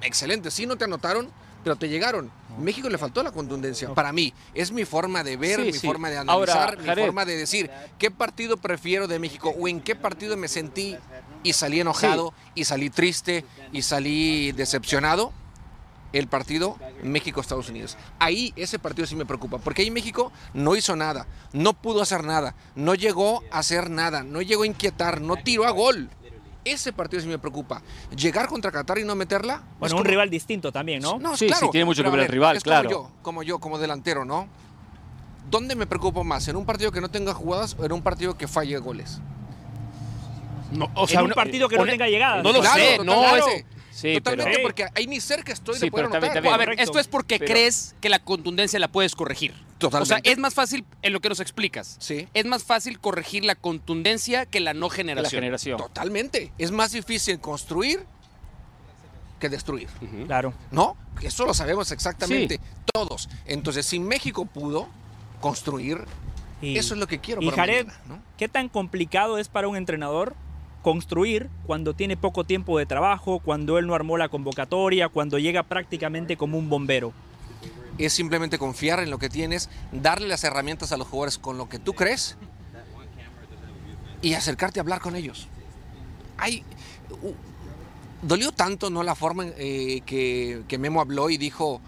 excelente. Sí, no te anotaron, pero te llegaron. México le faltó la contundencia. Para mí, es mi forma de ver, Sí, mi sí. forma de Ahora, analizar, mi Jared. forma de decir qué partido prefiero de México o en qué partido me sentí y salí enojado y salí triste y salí decepcionado. El partido México-Estados Unidos. Ahí ese partido sí me preocupa, porque ahí México no hizo nada, no pudo hacer nada, no llegó a hacer nada, no llegó a inquietar, no tiró a gol. Ese partido sí me preocupa. Llegar contra Qatar y no meterla. es Bueno, un como- rival distinto también, ¿no? no, Sí, sí, claro, tiene mucho pero que ver el rival, es claro. Como yo, como yo, como delantero, ¿no? ¿Dónde me preocupo más? ¿En un partido que no tenga jugadas o en un partido que falle goles? No, o en un partido que no tenga llegadas. No lo Claro, sé, no, totalmente. Sí, Totalmente, pero- porque ahí ni cerca estoy Sí, de poder pero está bien, anotar. está bien. A ver, Correcto. esto es porque Pero- crees que la contundencia la puedes corregir. Totalmente. O sea, es más fácil en lo que nos explicas. Sí. Es más fácil corregir la contundencia que la no de la generación. generación. Totalmente. Es más difícil construir que destruir. Claro. ¿No? Eso lo sabemos exactamente todos. Entonces, si México pudo construir, Y, eso es lo que quiero y para Jared, mañana, ¿no? ¿qué tan complicado es para un entrenador construir cuando tiene poco tiempo de trabajo, cuando él no armó la convocatoria, cuando llega prácticamente como un bombero? es simplemente confiar en lo que tienes, darle las herramientas a los jugadores con lo que tú crees y acercarte a hablar con ellos. Hay, dolió tanto no la forma eh, que, que Memo habló y dijo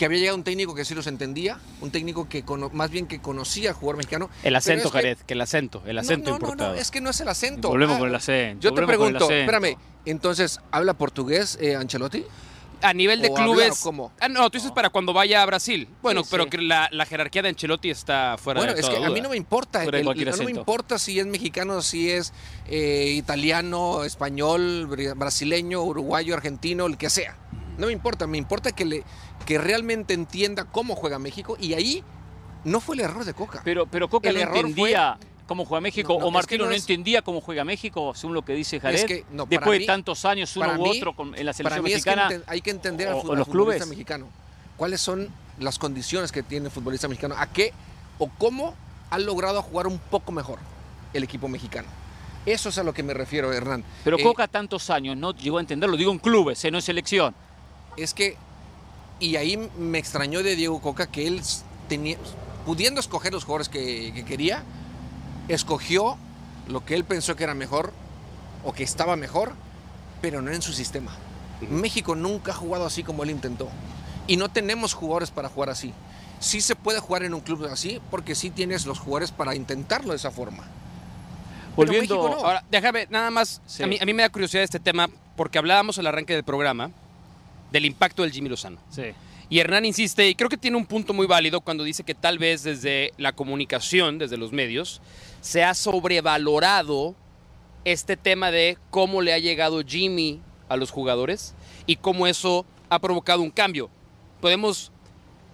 que había llegado un técnico que sí los entendía, un técnico que cono- más bien que conocía al jugador mexicano. El acento, es que- Jared, que el acento, el acento no, no, no, importado. no, es que no es el acento. Volvemos Ah, con el acento. Yo te el pregunto, espérame, entonces, ¿habla portugués eh, Ancelotti? A nivel de ¿O habla clubes. cómo? Ah, no, tú dices para cuando vaya a Brasil. Bueno, Sí, pero sí. que la, la jerarquía de Ancelotti está fuera Bueno, de es toda que a mí no me importa, el- cualquier no me importa si es mexicano, si es eh, italiano, español, br- brasileño, uruguayo, argentino, el que sea. No me importa, me importa que, le, que realmente entienda cómo juega México y ahí no fue el error de Coca. Pero, pero Coca El no error entendía cómo juega México, No, no, o Martino no es- entendía cómo juega México, según lo que dice Jared. que, Después mí- de tantos años, uno u otro con- en la Para selección mí es que mexicana. hay que entender al, o- al los futbolista clubes. mexicano. ¿Cuáles son las condiciones que tiene el futbolista mexicano? ¿A qué o cómo ha logrado jugar un poco mejor el equipo mexicano. Eso es a lo que me refiero, Hernán. Pero Eh, Coca tantos años no llegó a entenderlo, digo en clubes, eh, no en selección. Es que, y ahí me extrañó de Diego Coca que él tenía, pudiendo escoger los jugadores que, que quería, escogió lo que él pensó que era mejor o que estaba mejor, pero no en su sistema. México nunca ha jugado así como él intentó. Y no tenemos jugadores para jugar así. Sí se puede jugar en un club así porque sí tienes los jugadores para intentarlo de esa forma. Pero Volviendo, México no. Ahora, déjame, nada más, Sí. a, mí, a mí me da curiosidad este tema porque hablábamos al arranque del programa del impacto del Jimmy Lozano. Sí. Y Hernán insiste, y creo que tiene un punto muy válido cuando dice que tal vez desde la comunicación, desde los medios, se ha sobrevalorado este tema de cómo le ha llegado Jimmy a los jugadores y cómo eso ha provocado un cambio. Podemos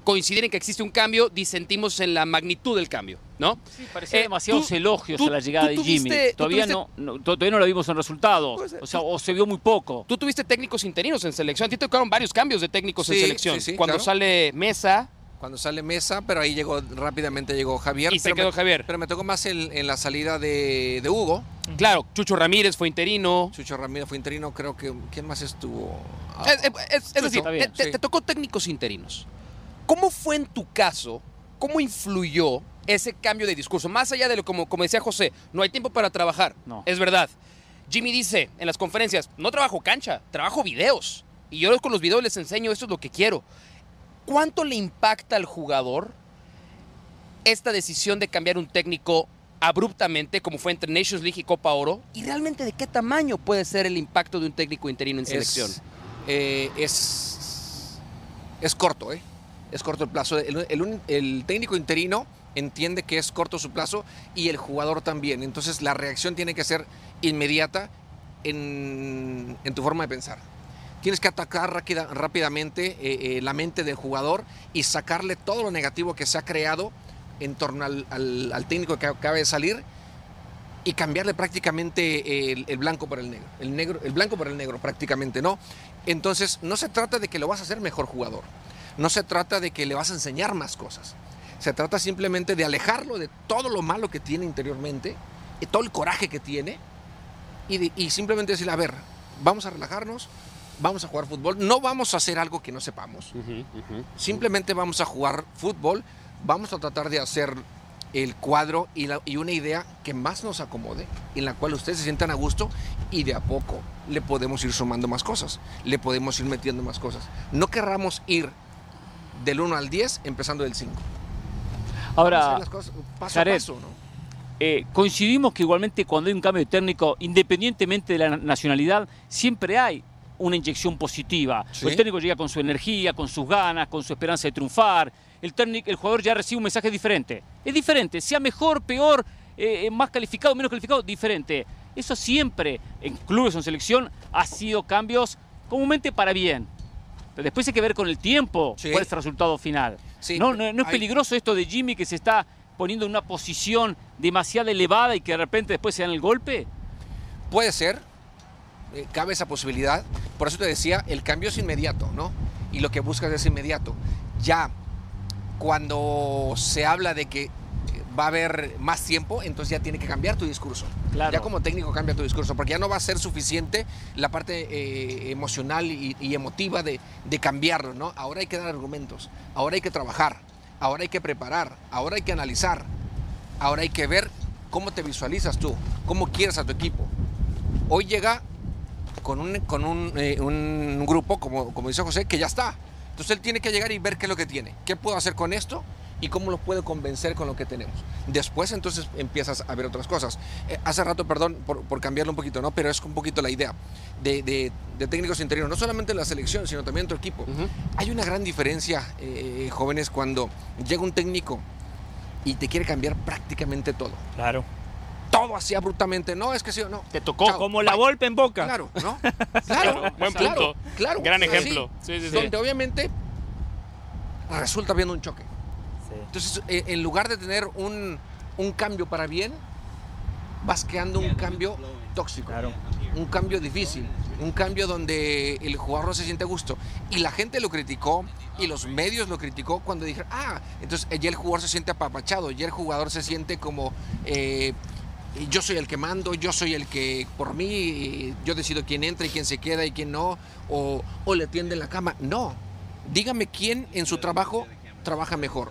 coincidir en que existe un cambio, disentimos en la magnitud del cambio, ¿no? Sí, parecía Eh, demasiados tú- elogios tú- a la llegada tú de Jimmy. tuviste- todavía, tuviste- no, no- to- todavía no lo vimos en resultados. Pues, o sea, o se vio muy poco. Tú tuviste técnicos interinos en selección, a ti te tocaron varios cambios de técnicos en selección. sí, sí, Cuando claro. sale Mesa, Cuando sale Mesa, pero ahí llegó rápidamente llegó Javier. Y se pero quedó me- Javier. Pero me tocó más en, en la salida de, de Hugo. claro, Chucho Ramírez fue interino. Chucho Ramírez fue interino, creo que. ¿Quién más estuvo? Ah, Es, es- es- decir, está bien, te, te- sí. te tocó técnicos interinos. ¿Cómo fue en tu caso? ¿Cómo influyó ese cambio de discurso? Más allá de lo como, como decía José, no hay tiempo para trabajar. No. Es verdad. Jimmy dice en las conferencias, no trabajo cancha, trabajo videos. Y yo con los videos les enseño, esto es lo que quiero. ¿Cuánto le impacta al jugador esta decisión de cambiar un técnico abruptamente, como fue entre Nations League y Copa Oro? ¿Y realmente de qué tamaño puede ser el impacto de un técnico interino en selección? Es, eh, es, es corto, ¿eh? Es corto el plazo. El, el el técnico interino entiende que es corto su plazo y el jugador también. Entonces la reacción tiene que ser inmediata en, en tu forma de pensar. Tienes que atacar rápida- rápidamente eh, eh, la mente del jugador y sacarle todo lo negativo que se ha creado en torno al, al- al técnico que acaba de salir y cambiarle prácticamente el, el blanco por el negro. El, negro. el blanco por el negro prácticamente, ¿no? Entonces, no se trata de que lo vas a hacer mejor jugador. No se trata de que le vas a enseñar más cosas. Se trata simplemente de alejarlo de todo lo malo que tiene interiormente, y todo el coraje que tiene, y, de- y simplemente decirle, a ver, vamos a relajarnos, vamos a jugar fútbol, no vamos a hacer algo que no sepamos. Simplemente vamos a jugar fútbol, vamos a tratar de hacer el cuadro y, la- y una idea que más nos acomode, en la cual ustedes se sientan a gusto y de a poco le podemos ir sumando más cosas, le podemos ir metiendo más cosas. No querramos ir del 1 al 10 empezando del 5. Ahora, las cosas paso Jared, a paso, ¿no? eh, coincidimos que igualmente cuando hay un cambio de técnico, independientemente de la na- nacionalidad, siempre hay una inyección positiva. Sí. El técnico llega con su energía, con sus ganas, con su esperanza de triunfar. El, técnico, el jugador ya recibe un mensaje diferente. Es diferente, sea mejor, peor, eh, más calificado, menos calificado, diferente. Eso siempre, en clubes o en selección, ha sido cambios comúnmente para bien. Después hay que ver con el tiempo Sí. cuál es el resultado final. Sí, no, no, no es hay- peligroso esto de Jimmy que se está poniendo en una posición demasiado elevada y que de repente después se dan el golpe. Puede ser, eh, cabe esa posibilidad. Por eso te decía, el cambio es inmediato, ¿no? Y lo que buscas es inmediato. Ya cuando se habla de que va a haber más tiempo, entonces ya tiene que cambiar tu discurso. Claro. Ya como técnico cambia tu discurso, porque ya no va a ser suficiente la parte eh, emocional y, y emotiva de, de cambiarlo, ¿no? Ahora hay que dar argumentos, ahora hay que trabajar, ahora hay que preparar, ahora hay que analizar, ahora hay que ver cómo te visualizas tú, cómo quieres a tu equipo. Hoy llega con un, con un, eh, un grupo, como, como dice José, que ya está. Entonces él tiene que llegar y ver qué es lo que tiene, qué puedo hacer con esto y cómo lo puedo convencer con lo que tenemos. Después entonces empiezas a ver otras cosas. Eh, hace rato, perdón por, por cambiarlo un poquito, ¿no? pero es un poquito la idea de, de- de técnicos interiores, no solamente en la selección, sino también en tu equipo. Hay una gran diferencia, eh, jóvenes, cuando llega un técnico y te quiere cambiar prácticamente todo. Claro. Todo así abruptamente. No, es que sí o no. Te tocó Chao, como la golpe en boca. Claro, ¿no? Claro, Buen claro, punto. Claro. Gran Sí. ejemplo. Sí, sí, sí. Donde obviamente resulta viendo un choque. Entonces, eh, en lugar de tener un, un cambio para bien, vas creando un cambio tóxico, un cambio difícil, un cambio donde el jugador no se siente a gusto. Y la gente lo criticó y los medios lo criticó cuando dijeron, ah, entonces ya el jugador se siente apapachado, ya el jugador se siente como... eh, yo soy el que mando, yo soy el que por mí, yo decido quién entra y quién se queda y quién no, o, o le tienden la cama. No, dígame quién en su trabajo trabaja mejor.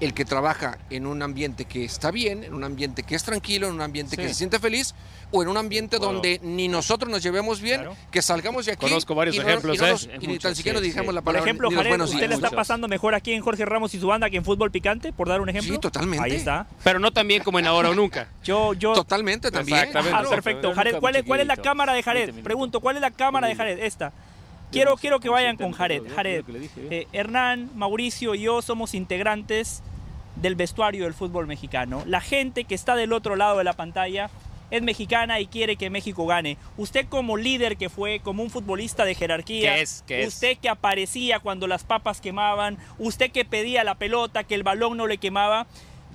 El que trabaja en un ambiente que está bien, en un ambiente que es tranquilo, en un ambiente que se siente feliz, o en un ambiente Bueno. donde ni nosotros nos llevemos bien, Claro. que salgamos de aquí. Conozco varios y no- ejemplos, y no ¿eh? nos- y ni tan siquiera sí, nos dijamos sí. la Por palabra. ejemplo, ni los Jared, buenos ¿usted le está pasando mejor aquí en Jorge Ramos y su banda que en fútbol picante, por dar un ejemplo? Sí, totalmente. Ahí está. Pero no también como en ahora o nunca. Yo, yo, Totalmente también. Exactamente. Ah, perfecto. Jared, ¿cuál es, cuál es la cámara de 20 Jared? Pregunto, ¿cuál es la cámara de Jared? Esta. Quiero, quiero que vayan con Jared. Jared, eh, Hernán, Mauricio y yo somos integrantes del vestuario del fútbol mexicano. La gente que está del otro lado de la pantalla es mexicana y quiere que México gane. Usted como líder que fue, como un futbolista de jerarquía, ¿Qué es? ¿Qué es? usted que aparecía cuando las papas quemaban, usted que pedía la pelota, que el balón no le quemaba,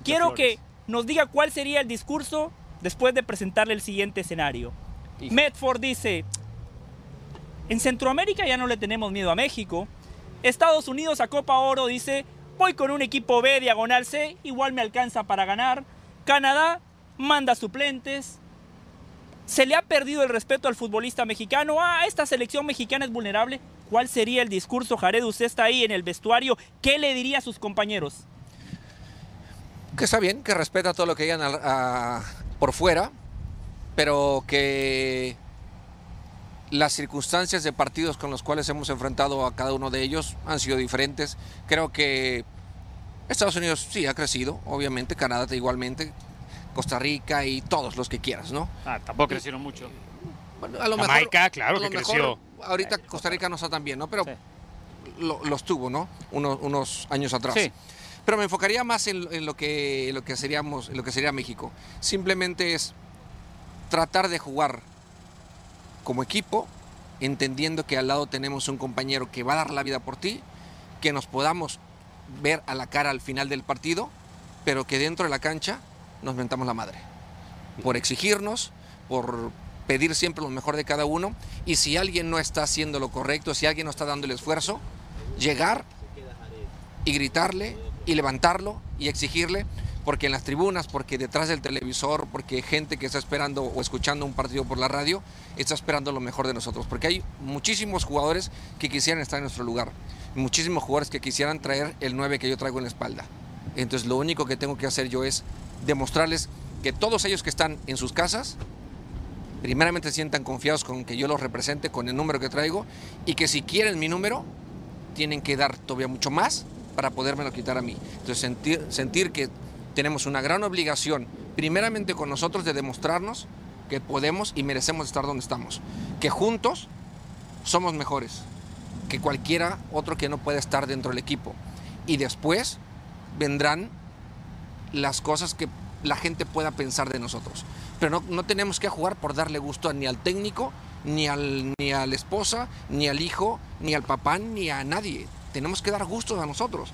quiero que nos diga cuál sería el discurso después de presentarle el siguiente escenario. Hijo. Medford dice, en Centroamérica ya no le tenemos miedo a México. Estados Unidos a Copa Oro dice, voy con un equipo B diagonal C, igual me alcanza para ganar. Canadá manda suplentes. Se le ha perdido el respeto al futbolista mexicano. Ah, esta selección mexicana es vulnerable. ¿Cuál sería el discurso, Jared? Usted está ahí en el vestuario. ¿Qué le diría a sus compañeros? que está bien, que respeta todo lo que digan por fuera, pero que las circunstancias de partidos con los cuales hemos enfrentado a cada uno de ellos han sido diferentes. Creo que Estados Unidos sí ha crecido, obviamente, Canadá igualmente, Costa Rica y todos los que quieras, ¿no? Ah, tampoco crecieron mucho. Bueno, a lo Jamaica, mejor, claro a lo que mejor creció. Ahorita Costa Rica no está tan bien, ¿no? Pero Sí. lo- los tuvo, ¿no? Unos, unos años atrás. Sí. Pero me enfocaría más en, en lo que en lo que seríamos, en lo que sería México. Simplemente es tratar de jugar como equipo, entendiendo que al lado tenemos un compañero que va a dar la vida por ti, que nos podamos ver a la cara al final del partido, pero que dentro de la cancha nos mentamos la madre. Por exigirnos, por pedir siempre lo mejor de cada uno, y si alguien no está haciendo lo correcto, si alguien no está dando el esfuerzo, llegar y gritarle y levantarlo y exigirle, porque en las tribunas, porque detrás del televisor, porque gente que está esperando o escuchando un partido por la radio, está esperando lo mejor de nosotros, porque hay muchísimos jugadores que quisieran estar en nuestro lugar, muchísimos jugadores que quisieran traer el 9 que yo traigo en la espalda. Entonces lo único que tengo que hacer yo es demostrarles que todos ellos que están en sus casas, primeramente sientan confiados con que yo los represente con el número que traigo y que si quieren mi número, tienen que dar todavía mucho más para podérmelo quitar a mí. Entonces sentir, sentir que tenemos una gran obligación, primeramente con nosotros, de demostrarnos que podemos y merecemos estar donde estamos. Que juntos somos mejores que cualquiera otro que no pueda estar dentro del equipo. Y después vendrán las cosas que la gente pueda pensar de nosotros. Pero no, no tenemos que jugar por darle gusto ni al técnico, ni, al, ni a la esposa, ni al hijo, ni al papá, ni a nadie. Tenemos que dar gustos a nosotros.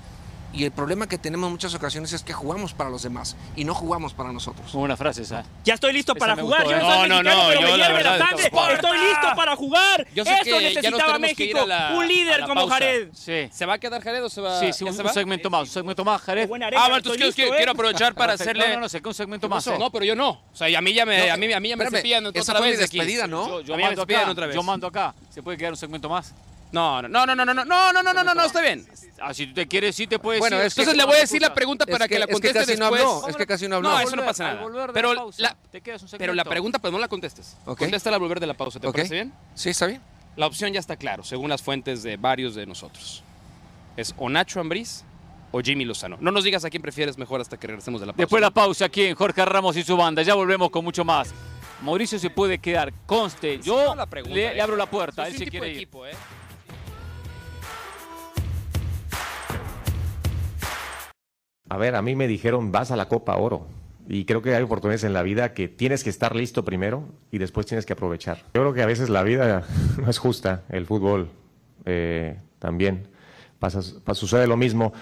Y el problema que tenemos en muchas ocasiones es que jugamos para los demás y no jugamos para nosotros. Muy buena frase esa. Ya estoy listo Esa para jugar. gustó, Yo ¿eh? no soy No, no, mexicano, no, pero yo me la hierve la verdad, sangre. Esparta. Estoy listo para jugar. Yo sé Esto que ya nos necesitaba México. la- un líder la como pausa. Jared. Sí. ¿Se va a quedar Jared o se va, Sí, sí, un, se un va? segmento más, un segmento más, Jared. Buena Ah, estoy entonces quiero, listo, quiero- ¿eh? quiero aprovechar para hacerle... No, no, no, sé que un segmento más. No, ¿eh? pero yo no. O sea, y a mí ya me, a mí, a mí ya me cepillan otra esa vez fue mi despedida, ¿no? Yo, mando acá. Yo mando acá. ¿Se puede quedar un segmento más? No, no, no, no, no, no, no, no, no, no, no, no, está bien. Ah, si tú te quieres, sí te puedes Bueno, ir. es que- Entonces le voy a decir la pregunta para Es que, la es que conteste casi no después. habló, es que casi no habló. No, eso no pasa nada. Pero la pausa, te quedas un pero la pregunta, pues no la contestes. Ok. Contéstala al volver de la pausa, ¿te Ok. parece bien? Sí, está bien. La opción ya está claro, según las fuentes de varios de nosotros. Es o Nacho Ambriz o Jimmy Lozano. No nos digas a quién prefieres mejor hasta que regresemos de la pausa. Después la pausa aquí en Jorge Ramos y su banda. Ya volvemos con mucho más. Mauricio se puede quedar, conste. Yo No la pregunta, le, le abro la puerta. Él se quiere ir. equipo, ¿eh? A ver, a mí me dijeron vas a la Copa Oro. Y creo que hay oportunidades en la vida que tienes que estar listo primero y después tienes que aprovechar. Yo creo que a veces la vida no es justa, el fútbol eh, también pasa, pa- sucede lo mismo.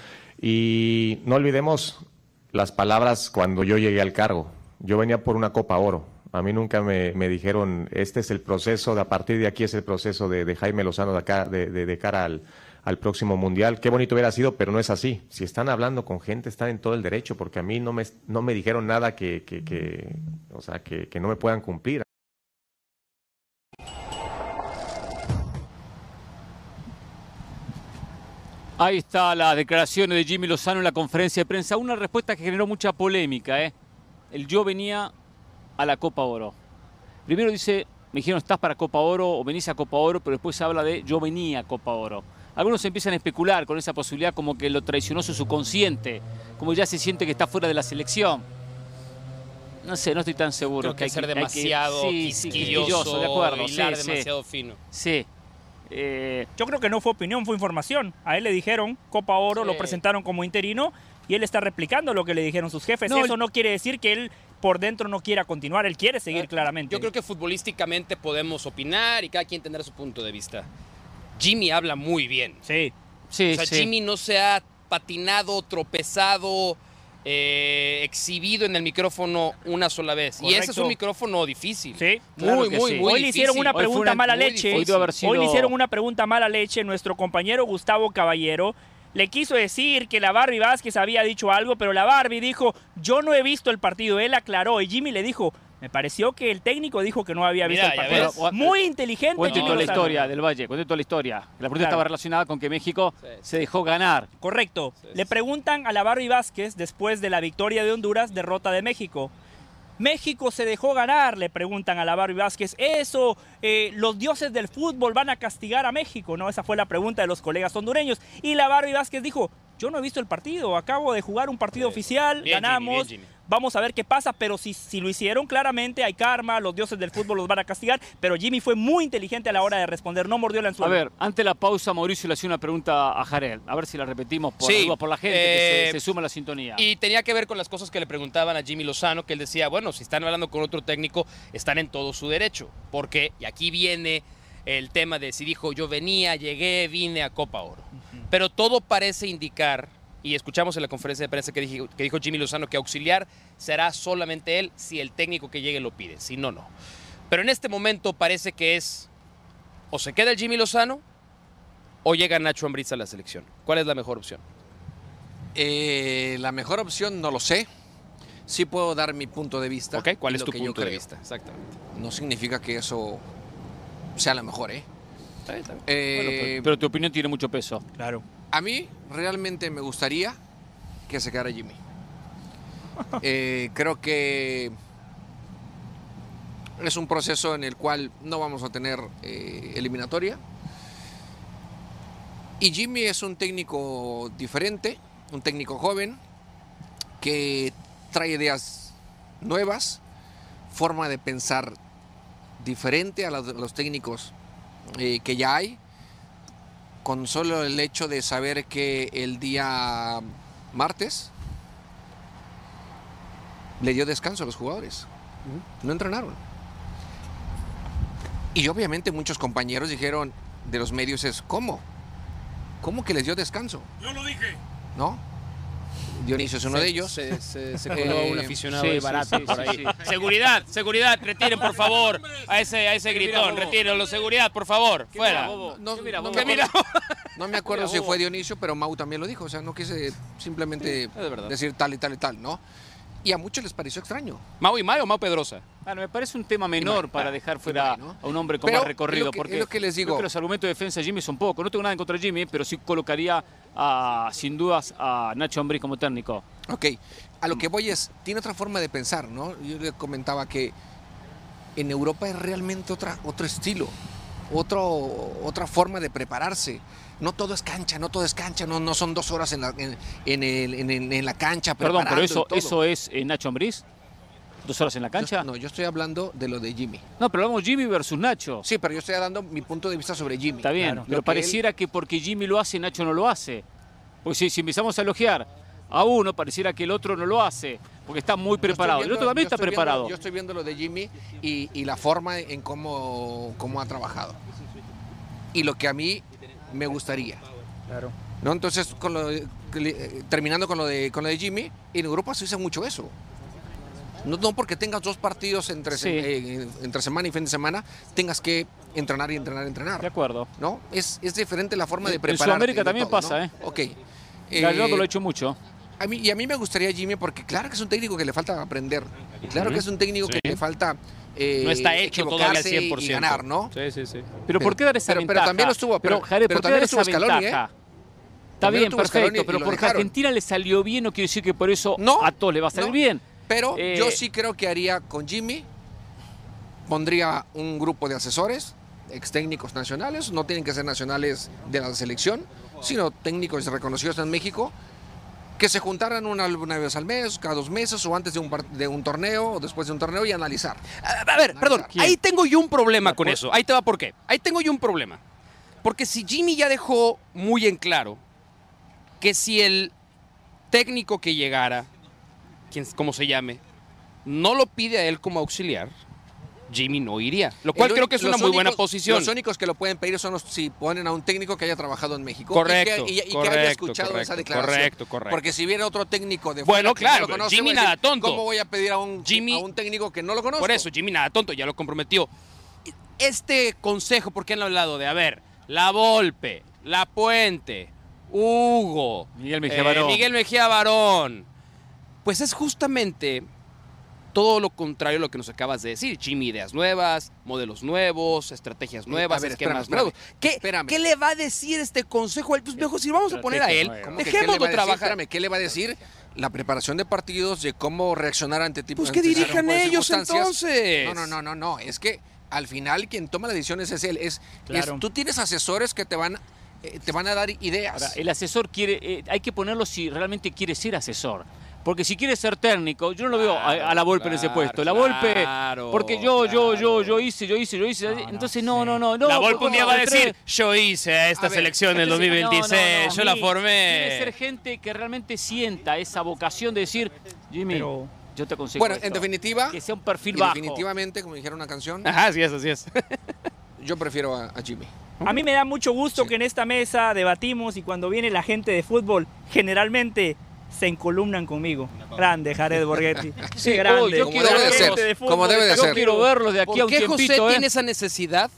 Y no olvidemos las palabras cuando yo llegué al cargo. Yo venía por una Copa Oro. A mí nunca me, me dijeron, este es el proceso, de a partir de aquí es el proceso de, Jaime Lozano de, acá, de cara al, al próximo Mundial. Qué bonito hubiera sido, pero no es así. Si están hablando con gente, están en todo el derecho, porque a mí no me, no me dijeron nada que, o sea, que no me puedan cumplir. Ahí está las declaraciones de Jimmy Lozano en la conferencia de prensa. Una respuesta que generó mucha polémica. ¿eh? El yo venía a la Copa Oro. Primero dice, me dijeron, estás para Copa Oro o venís a Copa Oro, pero después habla de yo venía a Copa Oro. Algunos empiezan a especular con esa posibilidad como que lo traicionó su subconsciente, como ya se siente que está fuera de la selección. No sé, no estoy tan seguro. Creo que, hay que ser demasiado sí, sí, quisquilloso, quisquilloso, de acuerdo. hilar sí, sí. demasiado fino. Sí. Eh, Yo creo que no fue opinión, fue información. A él le dijeron Copa Oro, Sí. lo presentaron como interino y él está replicando lo que le dijeron sus jefes. No, Eso no quiere decir que él por dentro no quiera continuar, él quiere seguir claramente. Yo creo que futbolísticamente podemos opinar y cada quien tendrá su punto de vista. Jimmy habla muy bien. Sí. sí, o sea, sí. Jimmy no se ha patinado, tropezado, eh, exhibido en el micrófono una sola vez. Y ese es un micrófono difícil. Sí. Muy, Claro que muy, sí. muy Hoy le hicieron una pregunta una- mala muy leche. Hoy sido- Hoy le hicieron una pregunta mala leche. Nuestro compañero Gustavo Caballero le quiso decir que la Barbie Vázquez había dicho algo, pero la Barbie dijo, yo no he visto el partido. Él aclaró y Jimmy le dijo, me pareció que el técnico dijo que no había visto el partido. Muy inteligente. Cuente toda la historia del Valle, cuente toda la historia. La pregunta Claro. estaba relacionada con que México Sí. se dejó ganar. Correcto. Sí, Le preguntan a la Barbie Vázquez después de la victoria de Honduras, derrota de México. México se dejó ganar, le preguntan a la Barbie Vázquez. Eso, eh, los dioses del fútbol van a castigar a México, ¿no? Esa fue la pregunta de los colegas hondureños. Y la Barbie Vázquez dijo, yo no he visto el partido, acabo de jugar un partido oficial, Bien, Jimmy, ganamos, bien, Jimmy. Vamos a ver qué pasa, pero si, si lo hicieron claramente hay karma, los dioses del fútbol los van a castigar, pero Jimmy fue muy inteligente a la hora de responder, no mordió la A anzuelo. ver, antes de la pausa, Mauricio le hacía una pregunta a Jarel. A ver si la repetimos por, Sí, la por la gente que eh, se, se suma a la sintonía. Y tenía que ver con las cosas que le preguntaban a Jimmy Lozano, que él decía, bueno, si están hablando con otro técnico, están en todo su derecho. Porque, y aquí viene el tema de si dijo, yo venía, llegué, vine a Copa Oro. Pero todo parece indicar, y escuchamos en la conferencia de prensa que dijo, que dijo Jimmy Lozano, que auxiliar será solamente él si el técnico que llegue lo pide, si no, no. Pero en este momento parece que es, o se queda el Jimmy Lozano, o llega Nacho Ambriz a la selección. ¿Cuál es la mejor opción? Eh, la mejor opción no lo sé. Sí puedo dar mi punto de vista. ¿Cuál es tu punto de vista? Exactamente. No significa que eso sea la mejor, ¿eh? Está bien, está bien. Eh, Bueno, pero, pero tu opinión tiene mucho peso. Claro. A mí realmente me gustaría que se quedara Jimmy. Eh, creo que es un proceso en el cual no vamos a tener eh, eliminatoria. Y Jimmy es un técnico diferente, un técnico joven, que trae ideas nuevas, forma de pensar diferente a los, a los técnicos eh, que ya hay con solo el hecho de saber que el día martes le dio descanso a los jugadores. No entrenaron. Y obviamente muchos compañeros dijeron de los medios es, ¿cómo? ¿Cómo que les dio descanso? Yo lo dije. ¿No? Dionisio es uno Se- de ellos. Se, se, se Eh, coló un aficionado sí, barato sí, por sí, ahí. sí. Seguridad, seguridad, retiren por favor a ese, a ese ¿Qué mira, gritón, retírenlo, seguridad, por favor, ¿Qué fuera. mira, Bobo? No, ¿Qué mira, no Bobo? ¿Qué mira? No me acuerdo Mira, si fue Dionisio, pero Mau también lo dijo. O sea, no quise simplemente decir tal y tal y tal, ¿no? Y a muchos les pareció extraño. Mau y Mayo o Mau Pedrosa. Bueno, me parece un tema menor para dejar fuera a un hombre con Pero más recorrido. es lo que- porque es lo que les creo digo. que los argumentos de defensa de Jimmy son pocos. No tengo nada en contra de Jimmy, pero sí colocaría a, sin dudas a Nacho Ambriz como técnico. Ok, a lo que voy es, tiene otra forma de pensar, ¿no? Yo le comentaba que en Europa es realmente otra, otro estilo, otro, otra forma de prepararse. No todo es cancha, no todo es cancha, no, no son dos horas en la, en, en el- en- en- en la cancha. Perdón, pero eso, eso es eh, Nacho Ambriz. ¿Dos horas en la cancha? Yo- no, yo estoy hablando de lo de Jimmy. No, pero hablamos Jimmy versus Nacho. Sí, pero yo estoy dando mi punto de vista sobre Jimmy. Está bien, Lo pero que pareciera que porque Jimmy lo hace, Nacho no lo hace. Porque si, si empezamos a elogiar a uno, pareciera que el otro no lo hace, porque está muy preparado. el otro también está viendo- preparado. yo estoy viendo lo de Jimmy y, y la forma en cómo, cómo ha trabajado. Y lo que a mí me gustaría. Claro. ¿no? Entonces, con lo de- eh, terminando con lo, de, con lo de Jimmy, en Europa se usa mucho eso. No, no porque tengas dos partidos entre, Sí. eh, entre semana y fin de semana, tengas que entrenar y entrenar y entrenar. De acuerdo. ¿No? Es, es diferente la forma de En preparar. Sudamérica también pasa, ¿eh? Ok. Gallardo Eh, lo ha hecho mucho. a mí, y a mí me gustaría Jimmy porque claro que es un técnico que le falta aprender. Claro que es un técnico que le falta eh, No está hecho todavía al equivocarse 100%. y ganar, ¿no? Sí, sí, sí. Pero, ¿por qué dar esa pero- pero ventaja? también lo estuvo- Pero, pero- Jared, pero ¿por qué dar también esa estuvo Scaloni, ¿eh? ventaja? Está bien, perfecto, pero porque a dejaron. Argentina le salió bien no quiere decir que por eso No, a todos le va a salir no. bien. Pero Eh, yo sí creo que haría con Jimmy, pondría un grupo de asesores, ex técnicos nacionales, no tienen que ser nacionales de la selección, sino técnicos reconocidos en México, que se juntaran una, una vez al mes, cada dos meses o antes de un, de un torneo o después de un torneo y analizar. A, a ver, perdón, ahí tengo yo un problema con eso. Ahí te va por qué. Ahí tengo yo un problema. Porque si Jimmy ya dejó muy en claro que si el técnico que llegara, quien, como se llame, no lo pide a él como auxiliar, Jimmy no iría. Lo cual El creo que es una muy buena posición. Los únicos que lo pueden pedir son los si ponen a un técnico que haya trabajado en México Correcto, y que, y- y que correcto, haya escuchado correcto, esa declaración. correcto, correcto. Porque si viene otro técnico de Bueno, fuera que no claro, lo conoce, Jimmy decir, nada tonto. ¿Cómo voy a pedir a un, Jimmy- a un técnico que no lo conozco? Por eso, Jimmy nada tonto, ya lo comprometió. Este consejo, porque han hablado de, a ver, La Volpe, La Puente, Hugo, Miguel Mejía eh, Barón. Miguel Mejía Barón, pues es justamente todo lo contrario a lo que nos acabas de decir. Jimmy, ideas nuevas, modelos nuevos, estrategias Sí, nuevas, a ver, esquemas espérame, nuevos. ¿Qué, espérame. ¿Qué le va a decir este consejo? a él? Pues mejor, si vamos a poner a él, Estrategia ¿Cómo que qué le va dejémoslo a decir? trabajar. Espérame, ¿qué le va a decir? La preparación de partidos, de cómo reaccionar ante tipos Pues que ante ese dirijan de ellos entonces. No, no, no, no, no. Es que al final quien toma las decisiones es él. Es, es- Claro. tú tienes asesores que te van, eh, te van a dar ideas. Ahora, el asesor quiere, eh, hay que ponerlo si realmente quiere ser asesor. Porque si quiere ser técnico, yo no lo veo a, a la Volpe en ese puesto. La Volpe, claro, porque yo, yo, yo, yo hice, yo hice, yo hice. entonces, no, no, no, no. la Volpe un día va a decir, yo hice a esta A ver, selección del Entonces, 2026, no, no, no, yo la formé. Tiene que ser gente que realmente sienta esa vocación de decir, Jimmy, Pero- yo te aconsejo bueno, esto". en definitiva, que sea un perfil bajo. definitivamente, como dijera una canción, Ajá, así es, así es. yo prefiero a, a Jimmy. A mí me da mucho gusto Sí. que en esta mesa debatimos y cuando viene la gente de fútbol, generalmente se encolumnan conmigo. Grande, Jared Borghetti. Sí, grande. oh, yo Como quiero debe de verlos. ser, Gente de fútbol, como debe de Yo ser. quiero verlos de aquí a ¿Por un qué José tiempito, ¿eh? tiene esa necesidad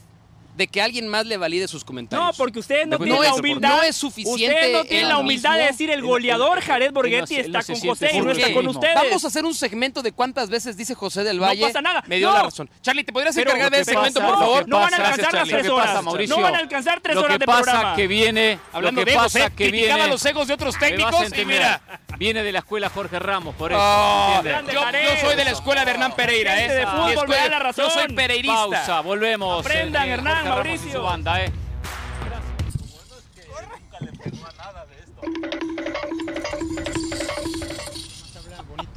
de que alguien más le valide sus comentarios? No, porque ustedes no No tienen la es- humildad. no es suficiente Ustedes no tienen la humildad de decir el goleador Jared él no Borghetti él no está con José y no ¿Por está con ustedes. Vamos a hacer un segmento de cuántas veces dice José del No Valle. pasa nada. Me dio No. la razón. Charlie, ¿te podrías encargar lo de que ese segmento, pasa- por no, favor? no van a Gracias, alcanzar las tres Lo que pasa, horas. Mauricio, No van a alcanzar tres Lo horas que de pasa programa. que viene, Hablando lo que de pasa José, que criticaba viene, los egos de otros técnicos y mira. viene de la escuela Jorge Ramos, por eso. Oh, ¿entiendes? yo, yo soy de la escuela de Hernán Pereira, Gente ¿eh? de fútbol me da la razón. Yo soy pereirista. Pausa, volvemos. Aprendan, Hernán, Y Mauricio. su banda, ¿eh?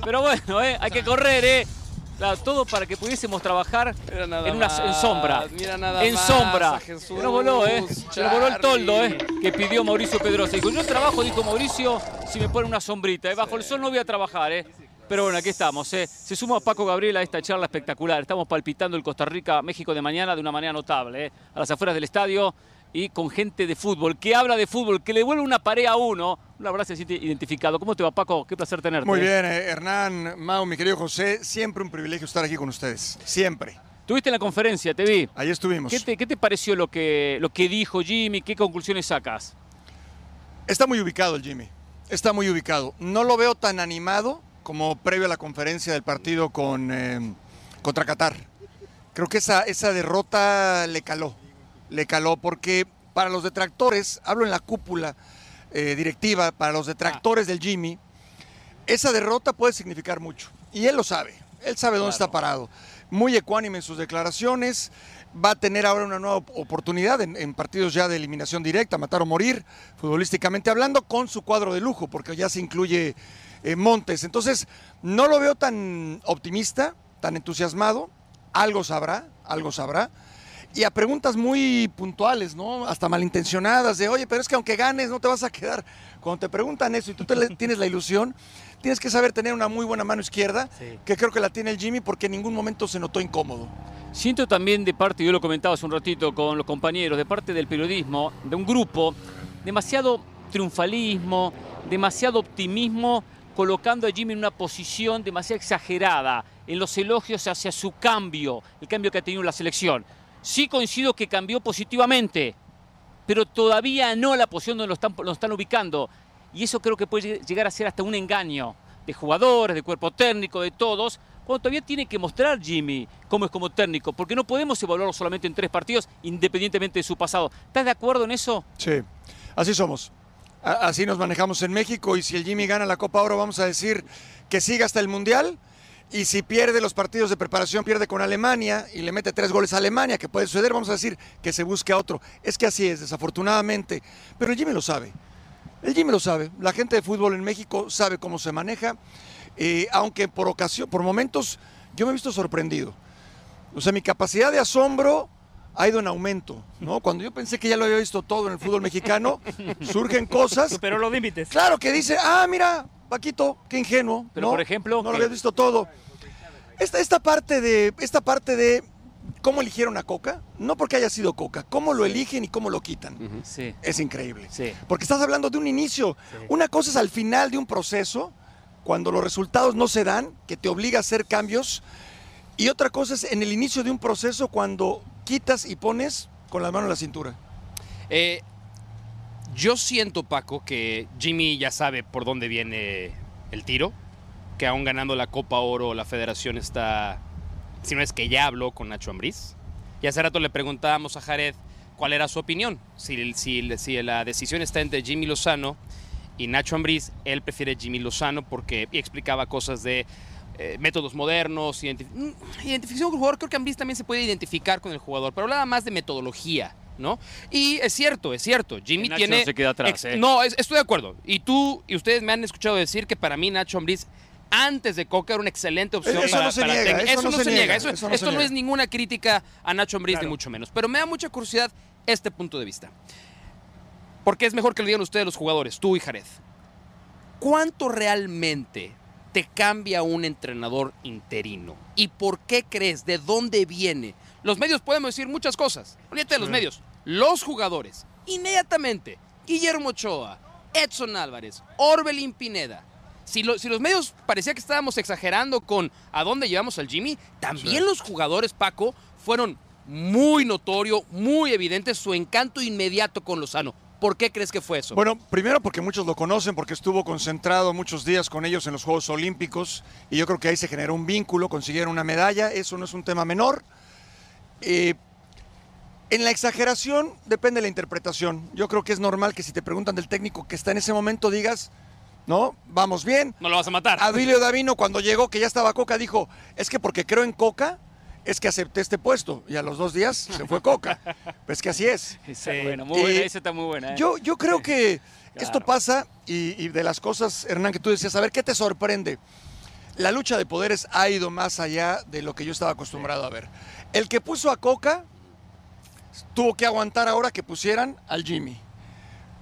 Pero bueno, ¿eh? hay que correr, ¿eh? Claro, todo para que pudiésemos trabajar Mira nada en, una, en sombra. mira nada en más sombra. Se nos voló, ¿eh? Se nos voló el toldo, ¿eh? Que pidió Mauricio Pedrosa. Dijo, yo trabajo, dijo Mauricio, si me pone una sombrita. ¿eh? Bajo el sol no voy a trabajar, ¿eh? Pero bueno, aquí estamos. ¿eh? Se suma Paco Gabriel a esta charla espectacular. Estamos palpitando el Costa Rica-México de mañana de una manera notable. ¿eh? A las afueras del estadio y con gente de fútbol, que habla de fútbol, que le vuelve una pared a uno. Verdad se siente identificado. ¿Cómo te va, Paco? Qué placer tenerte. Muy ¿eh? bien, eh, Hernán, Mau, mi querido José, siempre un privilegio estar aquí con ustedes, siempre. Tuviste en la conferencia, te vi. Ahí estuvimos. ¿Qué te, qué te pareció lo que, lo que dijo Jimmy? ¿Qué conclusiones sacas? Está muy ubicado el Jimmy, está muy ubicado. No lo veo tan animado como previo a la conferencia del partido con, eh, contra Qatar. Creo que esa, esa derrota le caló, le caló, porque para los detractores, hablo en la cúpula eh, directiva, para los detractores del Jimmy, esa derrota puede significar mucho. Y él lo sabe, él sabe dónde está parado. Muy ecuánime en sus declaraciones, va a tener ahora una nueva op- oportunidad en, en partidos ya de eliminación directa, matar o morir, futbolísticamente hablando, con su cuadro de lujo, porque ya se incluye eh, Montes. Entonces, no lo veo tan optimista, tan entusiasmado, algo sabrá, algo sabrá. Y a preguntas muy puntuales, ¿no? Hasta malintencionadas, de, oye, pero es que aunque ganes no te vas a quedar. Cuando te preguntan eso y tú te tienes la ilusión, tienes que saber tener una muy buena mano izquierda, que creo que la tiene el Jimmy porque en ningún momento se notó incómodo. Siento también de parte, yo lo comentaba hace un ratito con los compañeros, de parte del periodismo, de un grupo, demasiado triunfalismo, demasiado optimismo, colocando a Jimmy en una posición demasiado exagerada. en los elogios hacia su cambio, el cambio que ha tenido la selección. Sí coincido que cambió positivamente, pero todavía no la posición donde lo están, lo están ubicando. Y eso creo que puede llegar a ser hasta un engaño de jugadores, de cuerpo técnico, de todos, cuando todavía tiene que mostrar Jimmy cómo es como técnico, porque no podemos evaluarlo solamente en tres partidos, independientemente de su pasado. ¿Estás de acuerdo en eso? Sí, así somos. Así nos manejamos en México y si el Jimmy gana la Copa Oro vamos a decir que siga hasta el Mundial y si pierde los partidos de preparación, pierde con Alemania y le mete tres goles a Alemania, que puede suceder, vamos a decir que se busque a otro. Es que así es, desafortunadamente. Pero el Jimmy lo sabe. El Jimmy lo sabe. La gente de fútbol en México sabe cómo se maneja, eh, aunque por ocasión, por momentos, yo me he visto sorprendido. O sea, mi capacidad de asombro ha ido en aumento, ¿no? Cuando yo pensé que ya lo había visto todo en el fútbol mexicano, surgen cosas. Superó los límites. Claro que dice, ah, mira, Paquito, qué ingenuo. Pero, ¿no? por ejemplo, no lo habías visto todo. Esta, esta parte de, esta parte de cómo eligieron a Coca, no porque haya sido Coca, cómo lo eligen y cómo lo quitan. Sí, Es increíble. sí. Porque estás hablando de un inicio. Una cosa es al final de un proceso, cuando los resultados no se dan, que te obliga a hacer cambios. Y otra cosa es en el inicio de un proceso, cuando quitas y pones con la mano en la cintura. Eh, yo siento, Paco, que Jimmy ya sabe por dónde viene el tiro, que aún ganando la Copa Oro, la federación está, si no es que ya habló con Nacho Ambriz. Y hace rato le preguntábamos a Jared cuál era su opinión, si, la decisión está entre Jimmy Lozano y Nacho Ambriz, él prefiere Jimmy Lozano porque explicaba cosas de eh, métodos modernos, identif- mm, identificación con el jugador. Creo que Ambriz también se puede identificar con el jugador, pero hablaba más de metodología, ¿no? Y es cierto, es cierto. Jimmy Nacho tiene. no se queda atrás, ¿eh? No, es- estoy de acuerdo. Y tú y ustedes me han escuchado decir que para mí Nacho Ambriz. Antes de Coca era una excelente opción Eso para, no se para niega, eso no se niega, Eso- eso no se esto no niega. es ninguna crítica a Nacho Ambriz, Claro. ni mucho menos. Pero me da mucha curiosidad este punto de vista. Porque es mejor que lo digan ustedes los jugadores, tú y Jared. ¿Cuánto realmente te cambia un entrenador interino? ¿Y por qué crees? ¿De dónde viene? Los medios podemos decir muchas cosas. Olvídate de los medios. Los jugadores, inmediatamente. Guillermo Ochoa, Edson Álvarez, Orbelín Pineda. Si, lo- si los medios parecía que estábamos exagerando con a dónde llevamos al Jimmy, también los jugadores, Paco, fueron muy notorio, muy evidente su encanto inmediato con Lozano. ¿Por qué crees que fue eso? Bueno, primero porque muchos lo conocen, porque estuvo concentrado muchos días con ellos en los Juegos Olímpicos y yo creo que ahí se generó un vínculo, consiguieron una medalla, eso no es un tema menor. Eh, en la exageración depende de la interpretación. Yo creo que es normal que si te preguntan del técnico que está en ese momento digas, no, vamos bien. no lo vas a matar. Adilio Davino cuando llegó, que ya estaba Coca, dijo, es que porque creo en Coca, es que acepté este puesto. Y a los dos días se fue Coca. Pues que así es. Sí. es buena, muy buena, esa está muy buena. ¿eh? Yo, yo creo que Claro. esto pasa y, y de las cosas, Hernán, que tú decías, a ver, ¿qué te sorprende? La lucha de poderes ha ido más allá de lo que yo estaba acostumbrado a ver. El que puso a Coca tuvo que aguantar ahora que pusieran al Jimmy.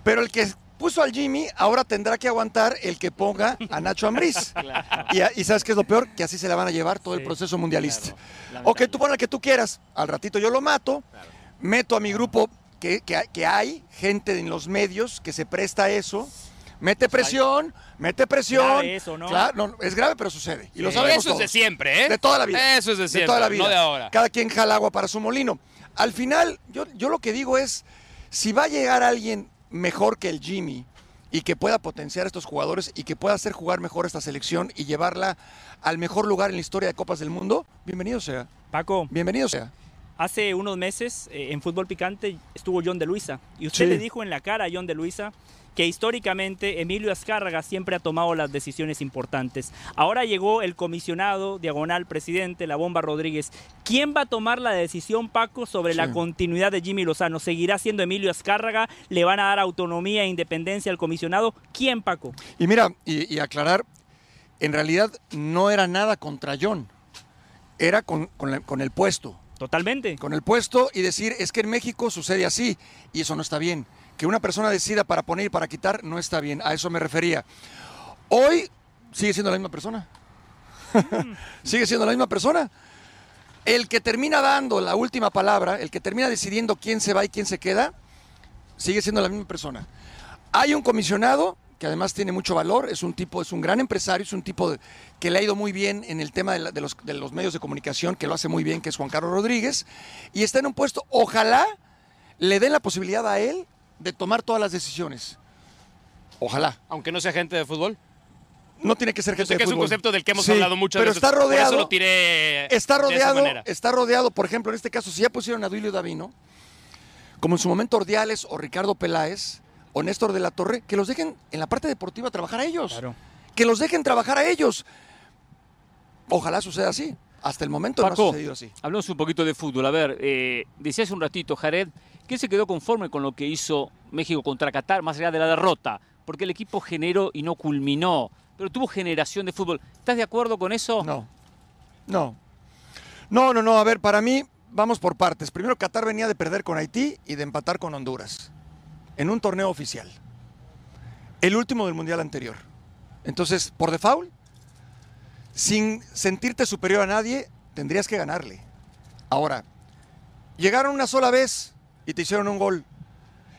Pero el que puso al Jimmy ahora tendrá que aguantar el que ponga a Nacho Ambriz. Y, a- y ¿sabes qué es lo peor? Que así se la van a llevar todo el proceso mundialista. Claro, Ok, tú pon al que tú quieras. Al ratito yo lo mato. Meto a mi grupo que, que- que hay gente en los medios que se presta a eso. Mete presión, mete presión. Grave eso, ¿no? Claro, no, es grave, pero sucede. Y lo sabemos Eso es de todos. siempre, ¿eh? De toda la vida. Eso es de siempre, toda la vida. no de ahora. Cada quien jala agua para su molino. Al final, yo, yo lo que digo es, si va a llegar alguien mejor que el Jimmy y que pueda potenciar a estos jugadores y que pueda hacer jugar mejor esta selección y llevarla al mejor lugar en la historia de Copas del Mundo, bienvenido sea. Paco, Bienvenido sea. hace unos meses eh, en Fútbol Picante estuvo John de Luisa y usted Sí. le dijo en la cara a John de Luisa que históricamente Emilio Azcárraga siempre ha tomado las decisiones importantes. Ahora llegó el comisionado, diagonal presidente, la bomba Rodríguez. ¿Quién va a tomar la decisión, Paco, sobre la continuidad de Jimmy Lozano? ¿Seguirá siendo Emilio Azcárraga? ¿Le van a dar autonomía e independencia al comisionado? ¿Quién, Paco? Y mira, y, y aclarar, en realidad no era nada contra John, era con, con la- con el puesto. Totalmente. con el puesto y decir, es que en México sucede así y eso no está bien. Que una persona decida para poner y para quitar no está bien, a eso me refería. Hoy sigue siendo la misma persona. sigue siendo la misma persona. El que termina dando la última palabra, el que termina decidiendo quién se va y quién se queda, sigue siendo la misma persona. Hay un comisionado que además tiene mucho valor, es un tipo, es un gran empresario, es un tipo que le ha ido muy bien en el tema de, la- de los medios de comunicación, que lo hace muy bien, que es Juan Carlos Rodríguez, y está en un puesto, ojalá le den la posibilidad a él de tomar todas las decisiones. Ojalá. Aunque no sea gente de fútbol. No tiene que ser Yo gente sé de que es un fútbol. concepto del que hemos Sí, hablado muchas pero veces. está rodeado, Por eso lo tiré está de esa rodeado, manera. está rodeado, por ejemplo, en este caso, si ya pusieron a Duilio Davino, como en su momento Ordiales o Ricardo Peláez o Néstor de la Torre, que los dejen en la parte deportiva trabajar a ellos. Claro. Que los dejen trabajar a ellos. Ojalá suceda así. Hasta el momento no ha sucedido así. hablamos un poquito de fútbol. A ver, eh, decía hace un ratito, Jared, que él se quedó conforme con lo que hizo México contra Qatar, más allá de la derrota, porque el equipo generó y no culminó, pero tuvo generación de fútbol. ¿Estás de acuerdo con eso? No. No. No, no, no. A ver, para mí, vamos por partes. Primero, Qatar venía de perder con Haití y de empatar con Honduras. En un torneo oficial. El último del mundial anterior. Entonces, por default, sin sentirte superior a nadie, tendrías que ganarle. Ahora, llegaron una sola vez y te hicieron un gol.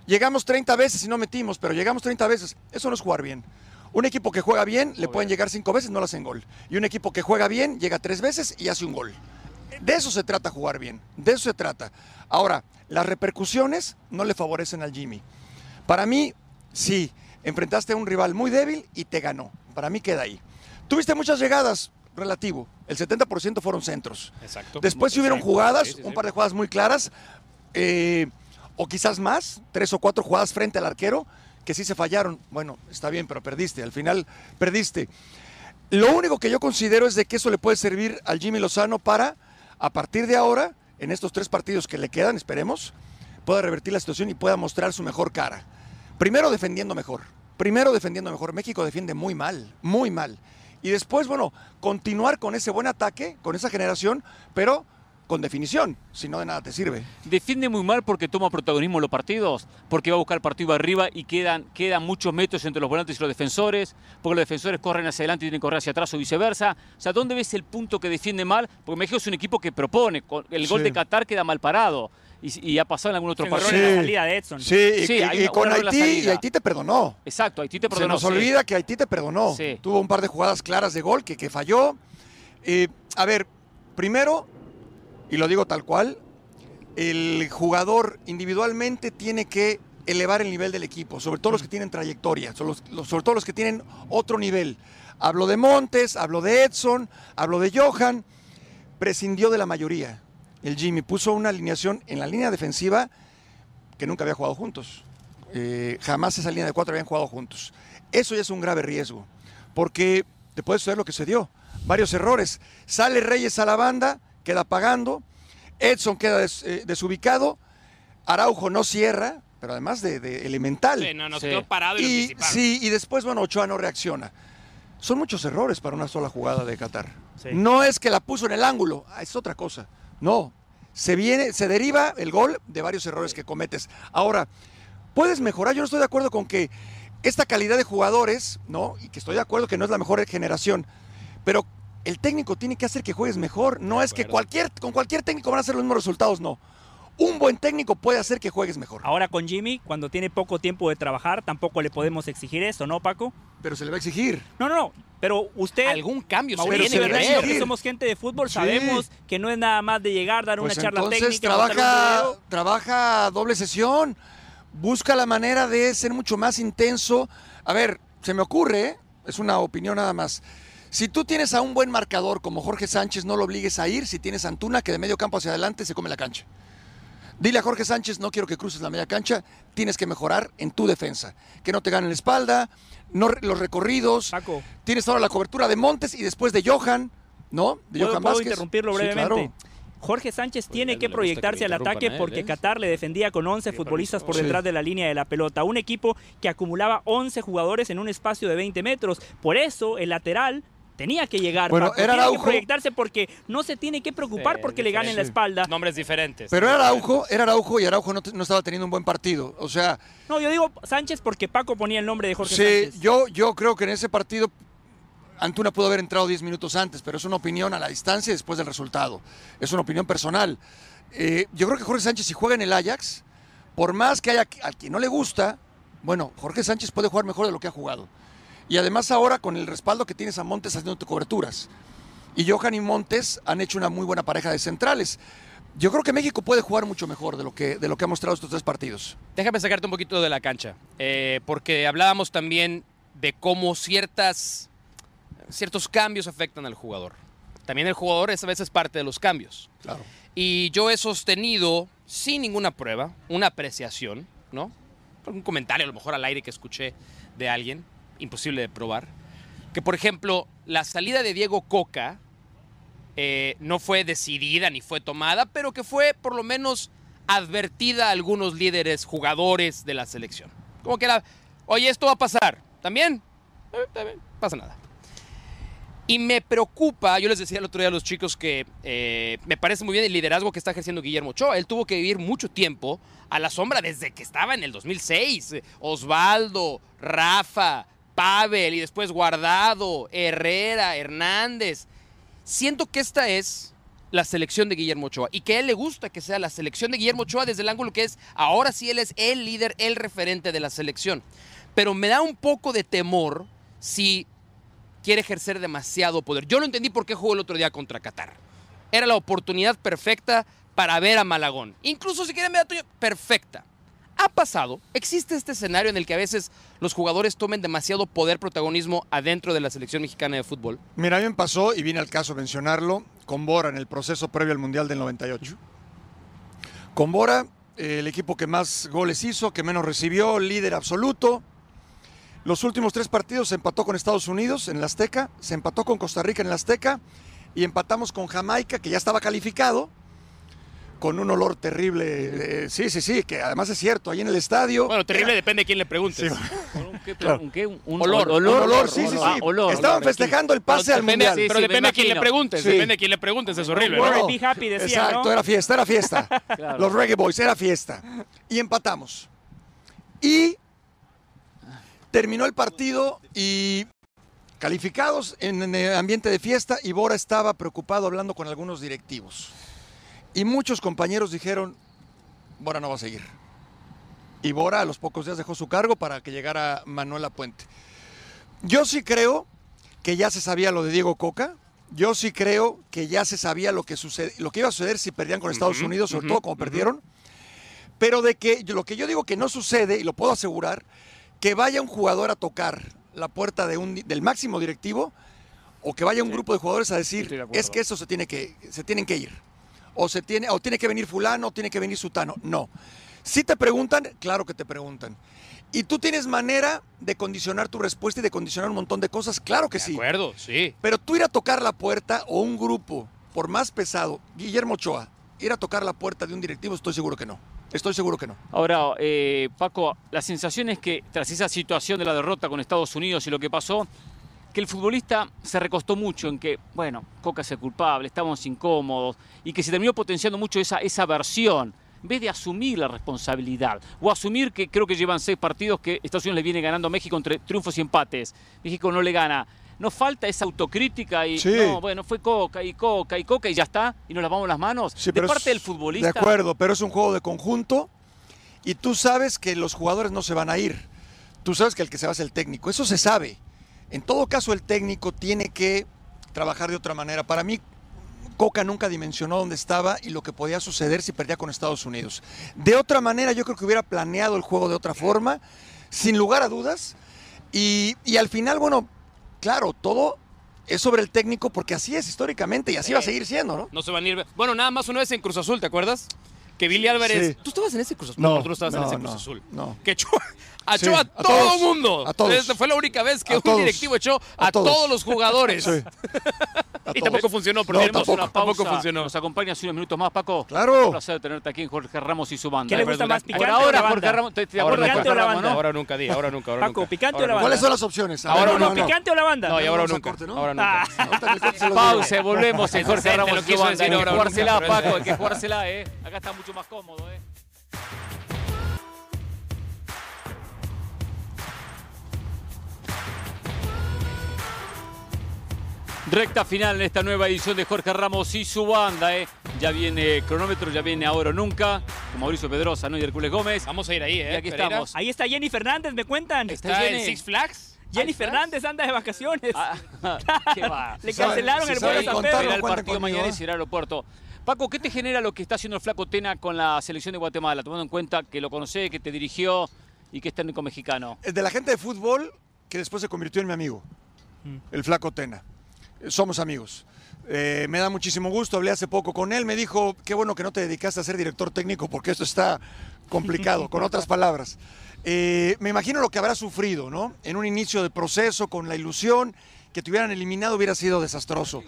Llegamos 30 veces y no metimos, pero llegamos 30 veces. Eso no es jugar bien. Un equipo que juega bien, le pueden llegar cinco veces, no le hacen gol. Y un equipo que juega bien, llega tres veces y hace un gol. De eso se trata jugar bien, de eso se trata. Ahora, las repercusiones no le favorecen al Jimmy. Para mí, sí, enfrentaste a un rival muy débil y te ganó. Para mí queda ahí. Tuviste muchas llegadas, relativo. El 70% fueron centros. Exacto. Después sí hubieron jugadas, Sí, sí, un par de jugadas muy claras, eh, o quizás más, tres o cuatro jugadas frente al arquero, que sí se fallaron. Bueno, está bien, pero perdiste, al final perdiste. Lo único que yo considero es de que eso le puede servir al Jimmy Lozano para, a partir de ahora, en estos tres partidos que le quedan, esperemos, pueda revertir la situación y pueda mostrar su mejor cara. Primero defendiendo mejor, primero defendiendo mejor. México defiende muy mal, muy mal. Y después, bueno, continuar con ese buen ataque, con esa generación, pero con definición, si no de nada te sirve. Defiende muy mal porque toma protagonismo en los partidos, porque va a buscar partido arriba y quedan, quedan muchos metros entre los volantes y los defensores, porque los defensores corren hacia adelante y tienen que correr hacia atrás o viceversa. O sea, ¿dónde ves el punto que defiende mal? Porque México es un equipo que propone. El gol Sí. de Qatar queda mal parado y, y ha pasado en algún otro partido. en la salida de Edson. Sí, y, Sí, y- y con Haití, y. Haití te perdonó. Exacto, Haití te Se perdonó. nos sí. olvida que Haití te perdonó. Sí. Tuvo un par de jugadas claras de gol que, que falló. Eh, a ver, primero, y lo digo tal cual, el jugador individualmente tiene que elevar el nivel del equipo, sobre todo los que tienen trayectoria, sobre, todo los que tienen otro nivel. Hablo de Montes, hablo de Edson, hablo de Johan, prescindió de la mayoría. El Jimmy puso una alineación en la línea defensiva que nunca había jugado juntos. Eh, jamás esa línea de cuatro habían jugado juntos. Eso ya es un grave riesgo, porque te puede suceder lo que se dio. Varios errores. Sale Reyes a la banda, queda pagando. Edson queda des- eh, desubicado. Araujo no cierra, pero además de, de elemental. Sí, no, nos Sí. quedó parado y, y, sí, y después, bueno, Ochoa no reacciona. Son muchos errores para una sola jugada de Qatar. Sí. No es que la puso en el ángulo, ah, es otra cosa. No, se viene, se deriva el gol de varios errores que cometes. Ahora, puedes mejorar. Yo no estoy de acuerdo con que esta calidad de jugadores, ¿no? Y que estoy de acuerdo que no es la mejor generación, pero el técnico tiene que hacer que juegues mejor. No es que cualquier, con cualquier técnico van a ser los mismos resultados, no. Un buen técnico puede hacer que juegues mejor, Ahora con Jimmy, cuando tiene poco tiempo de trabajar, tampoco le podemos exigir eso, ¿no, Paco? pero se le va a exigir. No, no, no. Pero usted, Algún cambio se Mauricio que se que somos gente de fútbol, Sí. sabemos que no es nada más de llegar, dar Pues una charla entonces técnica, un trabaja, doble sesión, busca la manera de ser mucho más intenso. A ver, se me ocurre, es una opinión nada más. Si tú tienes a un buen marcador como Jorge Sánchez, no lo obligues a ir. Si tienes a Antuna, que de medio campo hacia adelante se come la cancha. Dile a Jorge Sánchez, no quiero que cruces la media cancha, tienes que mejorar en tu defensa. Que no te ganen la espalda, no re- los recorridos. Paco. Tienes ahora la cobertura de Montes y después de Johan, ¿no? De ¿Puedo, Johan puedo interrumpirlo Sí, brevemente? claro. Jorge Sánchez tiene a él que proyectarse que al ataque él, porque ¿eh? Qatar le defendía con 11 futbolistas por Sí. detrás de la línea de la pelota. Un equipo que acumulaba 11 jugadores en un espacio de 20 metros. Por eso el lateral tenía que llegar. Bueno, Paco. era tiene que Araujo. proyectarse porque no se tiene que preocupar Sí, porque le ganen la espalda. Nombres diferentes. Pero era Araujo, era Araujo y Araujo no, te- no estaba teniendo un buen partido. O sea, No, yo digo Sánchez porque Paco ponía el nombre de Jorge sí, Sánchez. yo, yo creo que en ese partido Antuna pudo haber entrado 10 minutos antes, pero es una opinión a la distancia y después del resultado. Es una opinión personal. Eh, yo creo que Jorge Sánchez, si juega en el Ajax, por más que haya a quien no le gusta, Bueno, Jorge Sánchez puede jugar mejor de lo que ha jugado. Y además ahora con el respaldo que tienes a Montes haciendo coberturas. Y Johan y Montes han hecho una muy buena pareja de centrales. Yo creo que México puede jugar mucho mejor de lo que, de lo que ha mostrado estos tres partidos. Déjame sacarte un poquito de la cancha, eh, porque hablábamos también de cómo ciertas, ciertos cambios afectan al jugador. También el jugador es a veces parte de los cambios. Claro. Y yo he sostenido, sin ninguna prueba, una apreciación, ¿no? Un comentario a lo mejor al aire que escuché de alguien, imposible de probar, que por ejemplo, la salida de Diego Coca eh, no fue decidida ni fue tomada, pero que fue por lo menos advertida a algunos líderes, jugadores de la selección. Como que era, oye, esto va a pasar. ¿También? Eh, también, pasa nada. Y me preocupa, yo les decía el otro día a los chicos que eh, me parece muy bien el liderazgo que está ejerciendo Guillermo Ochoa. Él tuvo que vivir mucho tiempo a la sombra desde que estaba en el 2006. Osvaldo, Rafa, Pavel y después Guardado, Herrera, Hernández. Siento que esta es la selección de Guillermo Ochoa y que a él le gusta que sea la selección de Guillermo Ochoa desde el ángulo que es ahora sí él es el líder, el referente de la selección. Pero me da un poco de temor si quiere ejercer demasiado poder. Yo lo entendí por qué jugó el otro día contra Qatar. Era la oportunidad perfecta para ver a Malagón. Incluso si quieren ver a Toño, perfecta. Ha pasado, existe este escenario en el que a veces los jugadores tomen demasiado poder, protagonismo adentro de la selección mexicana de fútbol. Mira, a mí me pasó, y viene al caso mencionarlo, con Bora en el proceso previo al Mundial del 98. Con Bora, el equipo que más goles hizo, que menos recibió, líder absoluto. Los últimos tres partidos se empató con Estados Unidos en el Azteca, se empató con Costa Rica en el Azteca y empatamos con Jamaica, que ya estaba calificado, con un olor terrible. eh, sí, sí, sí, que además es cierto, ahí en el estadio. Bueno, terrible depende de quién le preguntes. ¿Un qué? Claro. ¿Un qué? Un, un Olor, Un olor, sí, sí, sí. Ah, olor. Estaban Olor. festejando el pase Pero al depende, Mundial. pero Sí, sí, depende a quién le preguntes, Sí. depende a quién le preguntes, es horrible. ¿no? Bueno, Be happy, decía, Exacto, ¿no? era fiesta, era fiesta. Claro. Los Reggae Boys, era fiesta. Y empatamos. Y terminó el partido y calificados en, en el ambiente de fiesta y Bora estaba preocupado hablando con algunos directivos. Y muchos compañeros dijeron, Bora no va a seguir. Y Bora a los pocos días dejó su cargo para que llegara Manuela Puente. Yo sí creo que ya se sabía lo de Diego Coca. Yo sí creo que ya se sabía lo que, sucede, lo que iba a suceder si perdían con Estados Unidos, sobre todo como perdieron. Pero de que lo que yo digo que no sucede, y lo puedo asegurar, que vaya un jugador a tocar la puerta de un, del máximo directivo o que vaya un grupo de jugadores a decir, de es que eso se, tiene que, se tienen que ir. O, se tiene, o tiene que venir fulano, o tiene que venir sutano. No. Si te preguntan, claro que te preguntan. Y tú tienes manera de condicionar tu respuesta y de condicionar un montón de cosas, claro que De sí. acuerdo, sí. Pero tú ir a tocar la puerta o un grupo, por más pesado, Guillermo Ochoa, ir a tocar la puerta de un directivo, estoy seguro que no. Estoy seguro que no. Ahora, eh, Paco, la sensación es que tras esa situación de la derrota con Estados Unidos y lo que pasó, que el futbolista se recostó mucho en que, bueno, Coca es el culpable, estamos incómodos, y que se terminó potenciando mucho esa, esa versión, en vez de asumir la responsabilidad, o asumir que creo que llevan seis partidos que Estados Unidos le viene ganando a México entre triunfos y empates. México no le gana. Nos falta esa autocrítica y, Sí. no, bueno, fue Coca y Coca y Coca y ya está, y nos lavamos las manos. Sí, de pero parte es- del futbolista. De acuerdo, pero es un juego de conjunto y tú sabes que los jugadores no se van a ir. Tú sabes que el que se va es el técnico. Eso se sabe. En todo caso, el técnico tiene que trabajar de otra manera. Para mí, Coca nunca dimensionó dónde estaba y lo que podía suceder si perdía con Estados Unidos. De otra manera, yo creo que hubiera planeado el juego de otra forma, sin lugar a dudas. Y, y al final, bueno, claro, todo es sobre el técnico porque así es históricamente y así va a seguir siendo, ¿no? No se van a ir. Bueno, nada más una vez en Cruz Azul, ¿te acuerdas? Que Billy Álvarez. Sí. ¿Tú estabas en ese Cruz Azul? No, tú no estabas en ese Cruz Azul. no. Que echó, echó Sí, a, a todo todos, mundo. a todos. Esta fue la única vez que A un todos, directivo echó a, a todos. todos los jugadores. Sí. y tampoco funcionó, porque No, tenemos tampoco. una pausa. Pausa. funcionó. Nos acompañas unos minutos más, Paco. Claro. Un placer tenerte aquí en Jorge Ramos y su banda. ¿Qué le gusta más, picante Por o ahora, la Jorge? Ramos. ¿Te, te Ahora. Jorge o la banda? no? Ahora nunca di, ahora nunca, ahora Paco, nunca. ¿picante Ahora o la banda? ¿Cuáles son las opciones? Ahora no, no, no. ¿Picante o la banda? No, y ahora nunca. corte, ¿no? Ahora nunca. El los Pausa, volvemos en Jorge Ramos y su banda. Hay que jugársela, Paco, hay que jugársela, ¿eh? Acá está mucho más cómodo, ¿eh? Recta final en esta nueva edición de Jorge Ramos y su banda, ¿eh? Ya viene cronómetro, ya viene ahora o nunca. con Mauricio Pedrosa ¿no? y Hércules Gómez. Vamos a ir ahí, ¿eh? Y aquí Pereira. estamos. Ahí está Jenny Fernández, me cuentan. Está en Jenny. Six Flags. Jenny. Fernández anda de vacaciones. Ah, ¿Qué va? Le cancelaron si el vuelo a San Pedro. Será el partido conmigo, mañana y será el aeropuerto. Paco, ¿qué te genera lo que está haciendo el Flaco Tena con la selección de Guatemala? Tomando en cuenta que lo conocés, que te dirigió y que es técnico mexicano. de la gente de fútbol que después se convirtió en mi amigo, el flaco Tena. Somos amigos. Eh, me da muchísimo gusto, hablé hace poco con él, me dijo, qué bueno que no te dedicaste a ser director técnico porque esto está complicado, con otras palabras. Eh, me imagino lo que habrá sufrido, ¿no? En un inicio de proceso, con la ilusión, que te hubieran eliminado hubiera sido desastroso.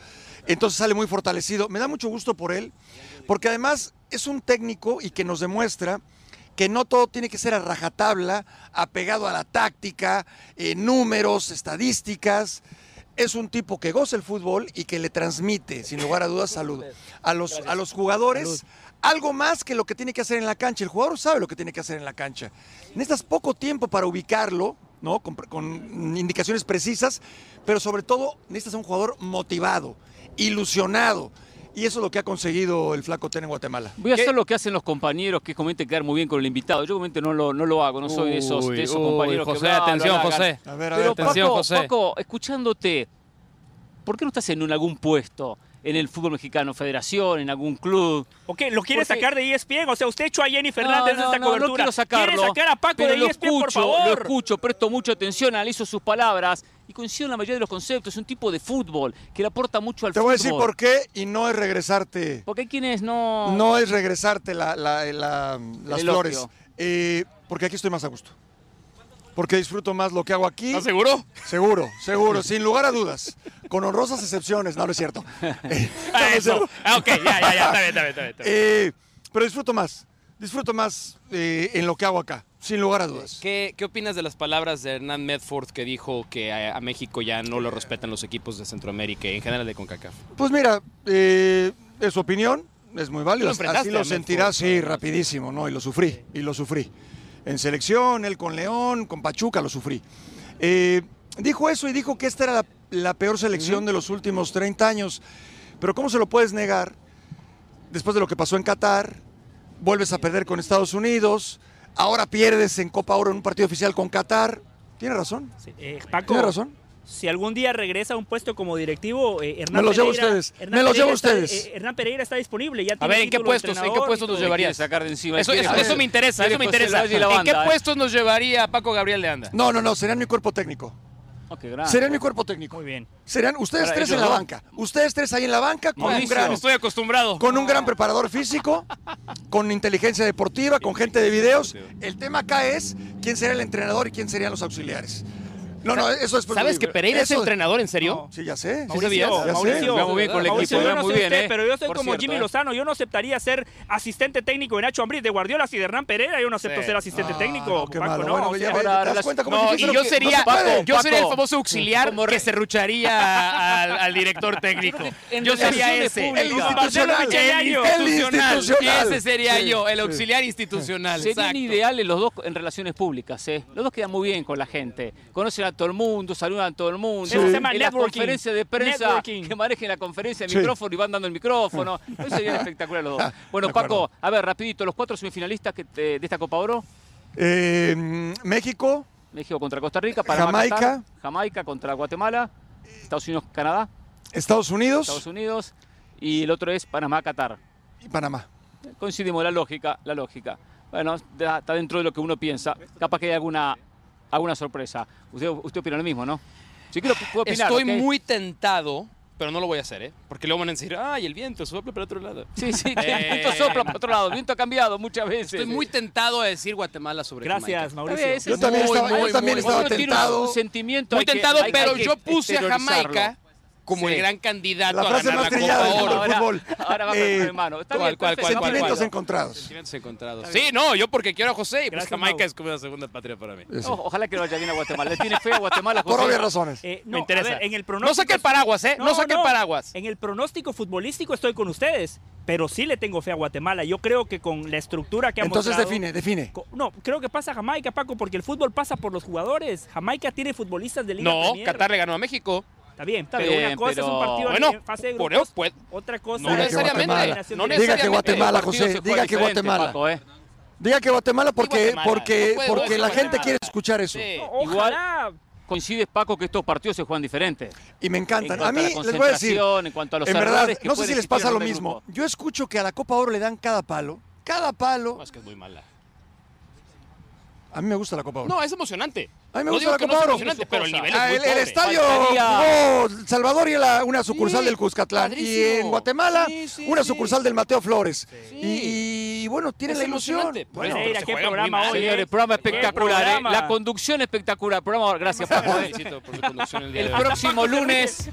Entonces sale muy fortalecido. Me da mucho gusto por él, porque además es un técnico y que nos demuestra que no todo tiene que ser a rajatabla, apegado a la táctica, eh, números, estadísticas. Es un tipo que goza el fútbol y que le transmite, sin lugar a dudas, salud a los, a los jugadores. Algo más que lo que tiene que hacer en la cancha. El jugador sabe lo que tiene que hacer en la cancha. Necesitas poco tiempo para ubicarlo, ¿no? Con, con indicaciones precisas, pero sobre todo necesitas un jugador motivado, ilusionado. Y eso es lo que ha conseguido el Flaco Ten en Guatemala. Voy a hacer lo que hacen los compañeros, que es comenten quedar muy bien con el invitado. Yo comenten no lo, no lo hago, no soy de esos, de esos Uy, compañeros José, que bla, atención, bla. José. A ver, a Pero ver, atención, Paco, José. Paco, escuchándote, ¿por qué no estás en algún puesto en el fútbol mexicano, federación, en algún club? Ok, ¿lo quiere Porque- sacar de E ESPN? O sea, usted echó a Jenny Fernández no, de esta no, cobertura. No quiero sacarlo. ¿Quiere sacar a Paco pero de E lo ESPN, por escucho, favor? Lo escucho, presto mucha atención, analizo sus palabras y coincido en la mayoría de los conceptos. Es un tipo de fútbol que le aporta mucho al Te fútbol. voy a decir por qué y no es regresarte. Porque hay quienes no... No es regresarte la- la- la- las flores. Eh, porque aquí estoy más a gusto. Porque disfruto más lo que hago aquí. ¿Estás seguro? Seguro, seguro, sin lugar a dudas. Con honrosas excepciones, no, no es cierto. Eh, no, no Ah, es eso. cierto. Ah, ok, ya, ya, ya. Está bien, está bien, está bien. está bien. Eh, pero disfruto más. Disfruto más eh, en lo que hago acá, sin lugar a dudas. ¿Qué, ¿Qué opinas de las palabras de Hernán Medford que dijo que a, a México ya no lo respetan los equipos de Centroamérica y en general de CONCACAF? Pues mira, eh, es su opinión, es muy válido. Así lo sentirás, sí, rapidísimo, ¿no? Y lo sufrí, y lo sufrí. En selección, él con León, con Pachuca, lo sufrí. Eh, dijo eso y dijo que esta era la, la peor selección de los últimos 30 años. Pero ¿cómo se lo puedes negar después de lo que pasó en Qatar? Vuelves a perder con Estados Unidos, ahora pierdes en Copa Oro en un partido oficial con Qatar. Tiene razón, Sí, eh, Paco, tiene razón. Si algún día regresa a un puesto como directivo, eh, Hernán Me los llevo a Pereira- ustedes, Hernán me los llevo a Pereira está- ustedes. eh, Hernán Pereira está disponible. Ya A ver, ¿en qué puestos, en qué puestos nos todo. llevarías? sacar de encima. Eso, me interesa, eso me ¿En qué banda. puestos nos llevaría Paco Gabriel de Anda? No, no, no, serían mi cuerpo técnico. Grande. Serían mi cuerpo técnico. Muy bien. Serían ustedes Para tres en la banca. Ustedes tres ahí en la banca con un, gran, Estoy acostumbrado. con un gran preparador físico, con inteligencia deportiva, con gente de videos. El tema acá es quién será el entrenador y quién serían los auxiliares. No, no, eso es ¿Sabes que Pereira es entrenador, en serio? Sí, ya sé. Mauricio, Ya sé. Mauricio, muy bien con el Mauricio, equipo, yo vea no muy bien, usted, ¿eh? pero yo soy Por como cierto, Jimmy ¿eh? Lozano. Yo no aceptaría ser asistente técnico de Nacho Ambriz, de Guardiolas y de Hernán Pereira. Yo no acepto Sí. ser asistente Ah, técnico. no, qué Paco, malo. no. Bueno, o ya sea, ves, ahora ¿te das las- cuenta cómo No, es y yo No se sería, yo sería el famoso auxiliar que se rucharía al, al director técnico. Yo sería ese. El institucional. El institucional. Ese sería yo, el auxiliar institucional. Serían ideales los dos en relaciones públicas, ¿eh? Los dos quedan muy bien con la gente. Conocen a todo el mundo, saludan a todo el mundo. Eso se llama En la networking. conferencia de prensa, Networking. que manejen la conferencia de Sí. micrófono y van dando el micrófono. Eso sería espectacular los dos. Bueno, De acuerdo. Paco, a ver, rapidito, los cuatro semifinalistas que te- de esta Copa Oro. Eh, México, México contra Costa Rica, Panamá, Jamaica. Qatar, Jamaica contra Guatemala, Estados Unidos, Canadá, Estados Unidos Estados Unidos y el otro es Panamá, Qatar. y Panamá. Coincidimos, la lógica, la lógica. Bueno, está dentro de lo que uno piensa. Capaz que hay alguna, alguna sorpresa. Usted, usted opina lo mismo, ¿no? Si quiero, puedo opinar. Estoy ¿ok? muy tentado, pero no lo voy a hacer, ¿eh? Porque luego van a decir, ay, el viento sopla para otro lado. Sí, sí, que Eh. el viento sopla para otro lado. El viento ha cambiado muchas veces. Estoy muy tentado a decir Guatemala sobre Gracias, Jamaica. Mauricio. Yo también Muy, estaba, muy, yo también muy, estaba tentado. Un sentimiento. Muy que- tentado, hay- pero hay que yo puse a. Jamaica como Sí. el gran candidato La a ganar más la Copa Oro. mundo. fútbol. Ahora va Eh, con hermano. Está ¿cuál, bien, cuál, perfecto, cuál, Sentimientos encontrados. Sentimientos encontrados. Sí, no, yo porque quiero a José y pues Gracias, Jamaica Mau. es como la segunda patria para mí. Sí. O- ojalá que lo vaya bien a Guatemala. ¿Le tiene fe a Guatemala, Por obvias razones. Eh, no, Me interesa. a ver, en el No saque el paraguas, ¿eh? No, saque el paraguas. En el pronóstico futbolístico estoy con ustedes, pero sí le tengo fe a Guatemala. Yo creo que con la estructura que ha Entonces mostrado- define, define. No, creo que pasa Jamaica, Paco, porque el fútbol pasa por los jugadores. Jamaica tiene futbolistas de Liga No, Premier. Qatar le ganó a México. Está bien, Está bien, una cosa es un partido Bueno, en fase de grupos, pues, otra cosa no es necesariamente, no directa. Diga que necesariamente. Guatemala, José. Diga que diferente, Guatemala. Paco, ¿eh? Diga que Guatemala porque, Guatemala, porque, no puede porque la gente quiere escuchar eso. Sí. Ojalá. Coincides, Paco, que estos partidos se juegan diferentes. Y me encantan. En A mí a les voy a decir, en cuanto a los en verdad, no sé si les pasa lo mismo. grupo. Yo escucho que a la Copa Oro le dan cada palo, cada palo. No, es que es muy mala. A mí me gusta la Copa Oro. No, es emocionante. A mí me no gusta la Copa no es Oro. emocionante, pero el nivel es Ah, muy el, el estadio jugó Salvador y una sucursal Sí, del Cuscatlán. Y en Guatemala, Sí, sí, una sí. sucursal del Mateo Flores. Sí. Y, y, bueno, tienen Es la ilusión. Bueno, se qué muy programa hoy, Señores, ¿eh? programa espectacular, ¿eh? La conducción espectacular. Programa, gracias, Paco. ¿eh? Por su conducción el día El de hoy. próximo lunes,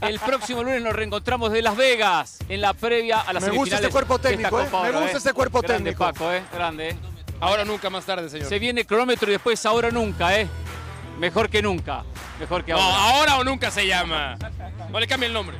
el próximo lunes nos reencontramos de Las Vegas en la previa a las Me gusta este semifinales cuerpo técnico, ¿eh? Me gusta este cuerpo Grande, técnico. Paco, ¿eh? Grande. Ahora nunca más tarde, señor. Se viene cronómetro y después ahora nunca, ¿eh? Mejor que nunca. Mejor que No, ahora. ahora o nunca se llama. No le cambie el nombre.